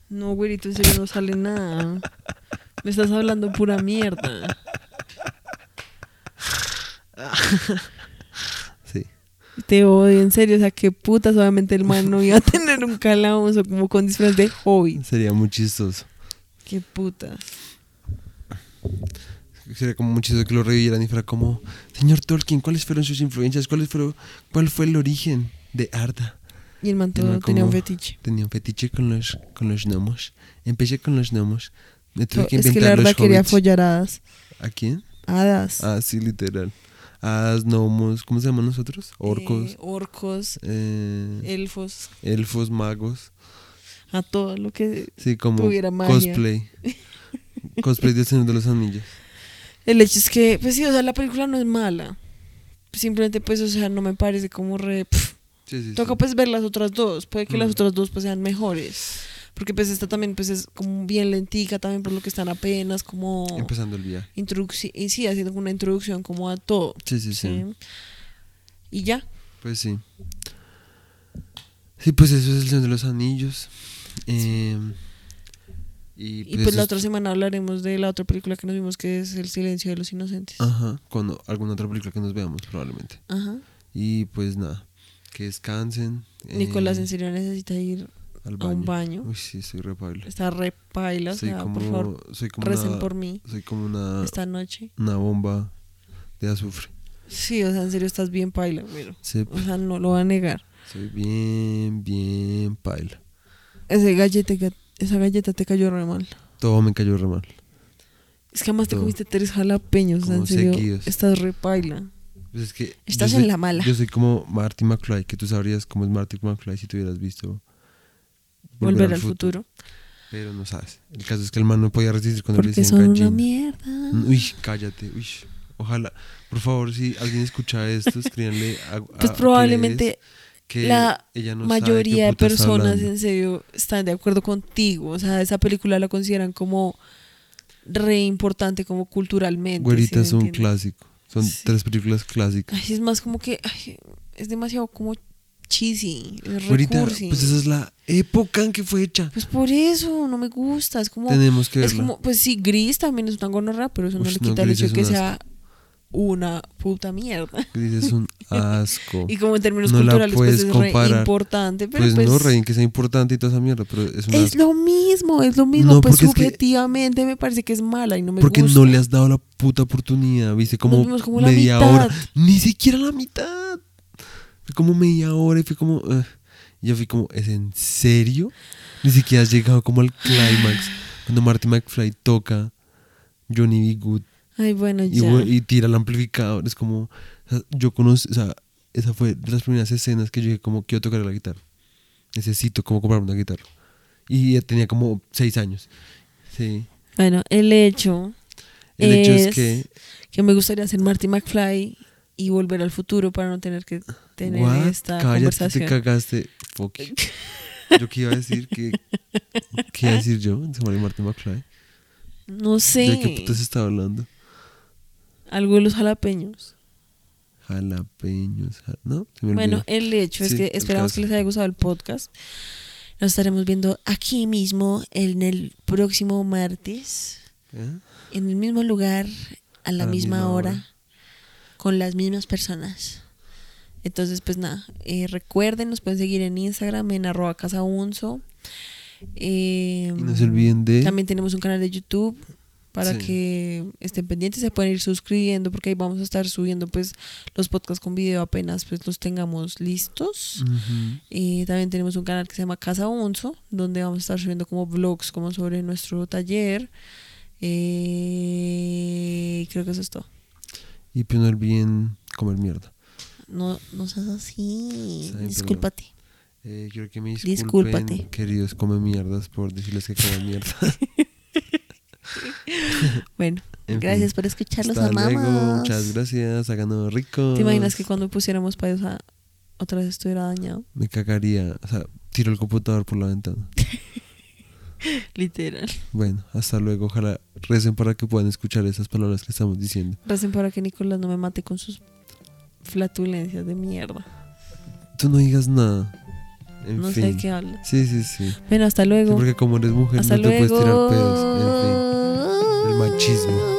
[SPEAKER 1] no, güerito, en serio no sale nada. Me estás hablando pura mierda.
[SPEAKER 2] Sí.
[SPEAKER 1] Te odio, en serio. O sea, qué putas. Obviamente el man no iba a tener un calabozo como con disfraz de hobbit.
[SPEAKER 2] Sería muy chistoso.
[SPEAKER 1] Qué putas.
[SPEAKER 2] Sería como muy chistoso que lo revivieran y fuera como, señor Tolkien, ¿cuáles fueron sus influencias? ¿Cuáles fueron, ¿Cuál fue el origen de Arda?
[SPEAKER 1] Y el man todo tenía un fetiche.
[SPEAKER 2] Tenía un fetiche con los, con los gnomos. Empecé con los gnomos. Me tuve que
[SPEAKER 1] Es que
[SPEAKER 2] inventar
[SPEAKER 1] la verdad
[SPEAKER 2] los
[SPEAKER 1] quería
[SPEAKER 2] hobbits.
[SPEAKER 1] follar hadas.
[SPEAKER 2] ¿A quién?
[SPEAKER 1] Hadas.
[SPEAKER 2] Ah, sí, literal. Hadas, gnomos, ¿cómo se llaman nosotros? Orcos,
[SPEAKER 1] Eh, orcos.
[SPEAKER 2] eh,
[SPEAKER 1] Elfos.
[SPEAKER 2] elfos, magos.
[SPEAKER 1] A todo lo que
[SPEAKER 2] Sí, como
[SPEAKER 1] Tuviera magia.
[SPEAKER 2] cosplay. [laughs] cosplay del Señor de los Anillos.
[SPEAKER 1] El hecho es que, pues sí, o sea, la película no es mala. Simplemente, pues, o sea, no me parece como re...
[SPEAKER 2] Sí, sí,
[SPEAKER 1] Toca,
[SPEAKER 2] sí.
[SPEAKER 1] pues, ver las otras dos. Puede que las
[SPEAKER 2] Mm.
[SPEAKER 1] otras dos, pues, sean mejores. Porque, pues, esta también, pues, es como bien lentica también por lo que están apenas como...
[SPEAKER 2] Empezando el viaje.
[SPEAKER 1] introduci- y sí, haciendo una introducción como a todo.
[SPEAKER 2] Sí, sí, sí.
[SPEAKER 1] Y ya.
[SPEAKER 2] Pues sí. Sí, pues eso es el Señor de los Anillos. Eh, y
[SPEAKER 1] Y pues la otra semana hablaremos de la otra película que nos vimos, que es El silencio de los inocentes.
[SPEAKER 2] Ajá, cuando alguna otra película que nos veamos, probablemente.
[SPEAKER 1] Ajá.
[SPEAKER 2] Y pues nada, que descansen. eh,
[SPEAKER 1] Nicolás en serio necesita ir
[SPEAKER 2] al
[SPEAKER 1] a un baño.
[SPEAKER 2] Uy, sí, soy re paila.
[SPEAKER 1] Está re paila, o
[SPEAKER 2] Soy
[SPEAKER 1] sea,
[SPEAKER 2] como,
[SPEAKER 1] por favor,
[SPEAKER 2] soy como
[SPEAKER 1] recen
[SPEAKER 2] una,
[SPEAKER 1] por mí
[SPEAKER 2] soy como una,
[SPEAKER 1] esta noche.
[SPEAKER 2] una bomba de azufre.
[SPEAKER 1] Sí, o sea, en serio estás bien paila, pero,
[SPEAKER 2] Sí,
[SPEAKER 1] o sea, no lo va a negar.
[SPEAKER 2] soy bien, bien paila.
[SPEAKER 1] Ese galleta, esa galleta te cayó re mal.
[SPEAKER 2] Todo me cayó re mal.
[SPEAKER 1] Es que además te comiste tres jalapeños, o sea, en serio,
[SPEAKER 2] seguidos.
[SPEAKER 1] estás re paila.
[SPEAKER 2] Pues es que
[SPEAKER 1] Estás en la mala.
[SPEAKER 2] Yo soy como Marty McFly, que tú sabrías cómo es Marty McFly si tú hubieras visto
[SPEAKER 1] Volver al futuro.
[SPEAKER 2] Pero no sabes. El caso es que el man no podía resistir cuando le
[SPEAKER 1] Porque
[SPEAKER 2] decían
[SPEAKER 1] son
[SPEAKER 2] gallina.
[SPEAKER 1] una mierda.
[SPEAKER 2] Uy, cállate. Uy. Ojalá. Por favor, si alguien escucha esto, escríbanle a, a-
[SPEAKER 1] Pues probablemente
[SPEAKER 2] que
[SPEAKER 1] la
[SPEAKER 2] ella no
[SPEAKER 1] mayoría de personas en serio están de acuerdo contigo. O sea, esa película la consideran como re importante como culturalmente.
[SPEAKER 2] Güerita
[SPEAKER 1] ¿sí
[SPEAKER 2] es un
[SPEAKER 1] entiendes?
[SPEAKER 2] clásico. Son
[SPEAKER 1] Sí.
[SPEAKER 2] tres películas clásicas.
[SPEAKER 1] Ay, es más como que ay, es demasiado como cheesy, es recursi.
[SPEAKER 2] pues esa es la época en que fue hecha.
[SPEAKER 1] Pues por eso no me gusta, es como
[SPEAKER 2] Tenemos que
[SPEAKER 1] es
[SPEAKER 2] verla.
[SPEAKER 1] como pues sí, Gris también es una gonorra, pero eso no le
[SPEAKER 2] no,
[SPEAKER 1] quita el hecho de que sea una puta mierda.
[SPEAKER 2] Gris es un [laughs] asco.
[SPEAKER 1] Y como en términos
[SPEAKER 2] No
[SPEAKER 1] culturales pues es re importante, pero
[SPEAKER 2] pues,
[SPEAKER 1] pues,
[SPEAKER 2] no, Rey, que sea importante y toda esa mierda, pero es una
[SPEAKER 1] es lo mismo, es lo mismo,
[SPEAKER 2] No,
[SPEAKER 1] pues
[SPEAKER 2] porque es que-
[SPEAKER 1] subjetivamente me parece que es mala y no me
[SPEAKER 2] Porque
[SPEAKER 1] gusta.
[SPEAKER 2] no le has dado la puta oportunidad, viste, como,
[SPEAKER 1] vimos como la
[SPEAKER 2] media hora. Ni siquiera la mitad. Fue como media hora y fue como. ugh. Y yo fui como, ¿es en serio? Ni siquiera has llegado como al clímax. Cuando Marty McFly toca Johnny B. Good
[SPEAKER 1] Ay, bueno,
[SPEAKER 2] y,
[SPEAKER 1] ya.
[SPEAKER 2] y tira el amplificador. Es como. yo conocí. O sea, esa fue de las primeras escenas que yo dije, como, quiero tocar la guitarra. Necesito como comprarme una guitarra. Y ya tenía como seis años. Sí.
[SPEAKER 1] Bueno, el hecho
[SPEAKER 2] El hecho es
[SPEAKER 1] Es-
[SPEAKER 2] que
[SPEAKER 1] que me gustaría ser Marty McFly y volver al futuro para no tener que tener
[SPEAKER 2] What?
[SPEAKER 1] esta
[SPEAKER 2] Cállate,
[SPEAKER 1] conversación.
[SPEAKER 2] te cagaste. Fuck. [laughs] Yo qué iba a decir que. ¿Qué iba a decir yo? Se Martin McFly.
[SPEAKER 1] No sé.
[SPEAKER 2] ¿De qué putas estaba hablando?
[SPEAKER 1] Algo de los jalapeños.
[SPEAKER 2] Jalapeños. ja- ¿No? Se me
[SPEAKER 1] Bueno, el hecho es
[SPEAKER 2] Sí,
[SPEAKER 1] que esperamos que les haya gustado el podcast. Nos estaremos viendo aquí mismo en el próximo martes,
[SPEAKER 2] ¿Eh?
[SPEAKER 1] en el mismo lugar, a la,
[SPEAKER 2] A
[SPEAKER 1] misma,
[SPEAKER 2] misma
[SPEAKER 1] hora,
[SPEAKER 2] hora.
[SPEAKER 1] con las mismas personas. Entonces, pues nada, eh, recuerden, nos pueden seguir en Instagram en arroba casaunzo. Eh,
[SPEAKER 2] Y no se olviden de.
[SPEAKER 1] También tenemos un canal de YouTube para
[SPEAKER 2] Sí.
[SPEAKER 1] que estén pendientes, se pueden ir suscribiendo porque ahí vamos a estar subiendo pues los podcasts con video apenas pues los tengamos listos. Y también tenemos un canal que se llama Casa Onzo, donde vamos a estar subiendo como vlogs como sobre nuestro taller. Eh, creo que eso es todo.
[SPEAKER 2] Y pues no olviden comer mierda.
[SPEAKER 1] No, no seas así.
[SPEAKER 2] Bien,
[SPEAKER 1] Discúlpate.
[SPEAKER 2] Eh, quiero que me disculpen,
[SPEAKER 1] Discúlpate.
[SPEAKER 2] queridos come mierdas, por decirles que comen mierda. [laughs] [laughs]
[SPEAKER 1] Bueno,
[SPEAKER 2] En
[SPEAKER 1] gracias
[SPEAKER 2] fin.
[SPEAKER 1] por escucharlos,
[SPEAKER 2] Hasta
[SPEAKER 1] amamos.
[SPEAKER 2] luego, muchas gracias, hagan ricos.
[SPEAKER 1] ¿Te imaginas que cuando pusiéramos pausa otra vez estuviera dañado?
[SPEAKER 2] Me cagaría, o sea, tiro el computador por la ventana. [laughs]
[SPEAKER 1] Literal.
[SPEAKER 2] Bueno, hasta luego, ojalá recen para que puedan escuchar esas palabras que estamos diciendo.
[SPEAKER 1] Recen para que Nicolás no me mate con sus flatulencias de mierda.
[SPEAKER 2] Tú no digas nada. En
[SPEAKER 1] no
[SPEAKER 2] fin.
[SPEAKER 1] sé qué hablas.
[SPEAKER 2] Sí, sí, sí.
[SPEAKER 1] Bueno, hasta
[SPEAKER 2] Sí,
[SPEAKER 1] luego.
[SPEAKER 2] porque como eres mujer
[SPEAKER 1] hasta
[SPEAKER 2] no te
[SPEAKER 1] luego.
[SPEAKER 2] puedes tirar pedos. En fin, el machismo.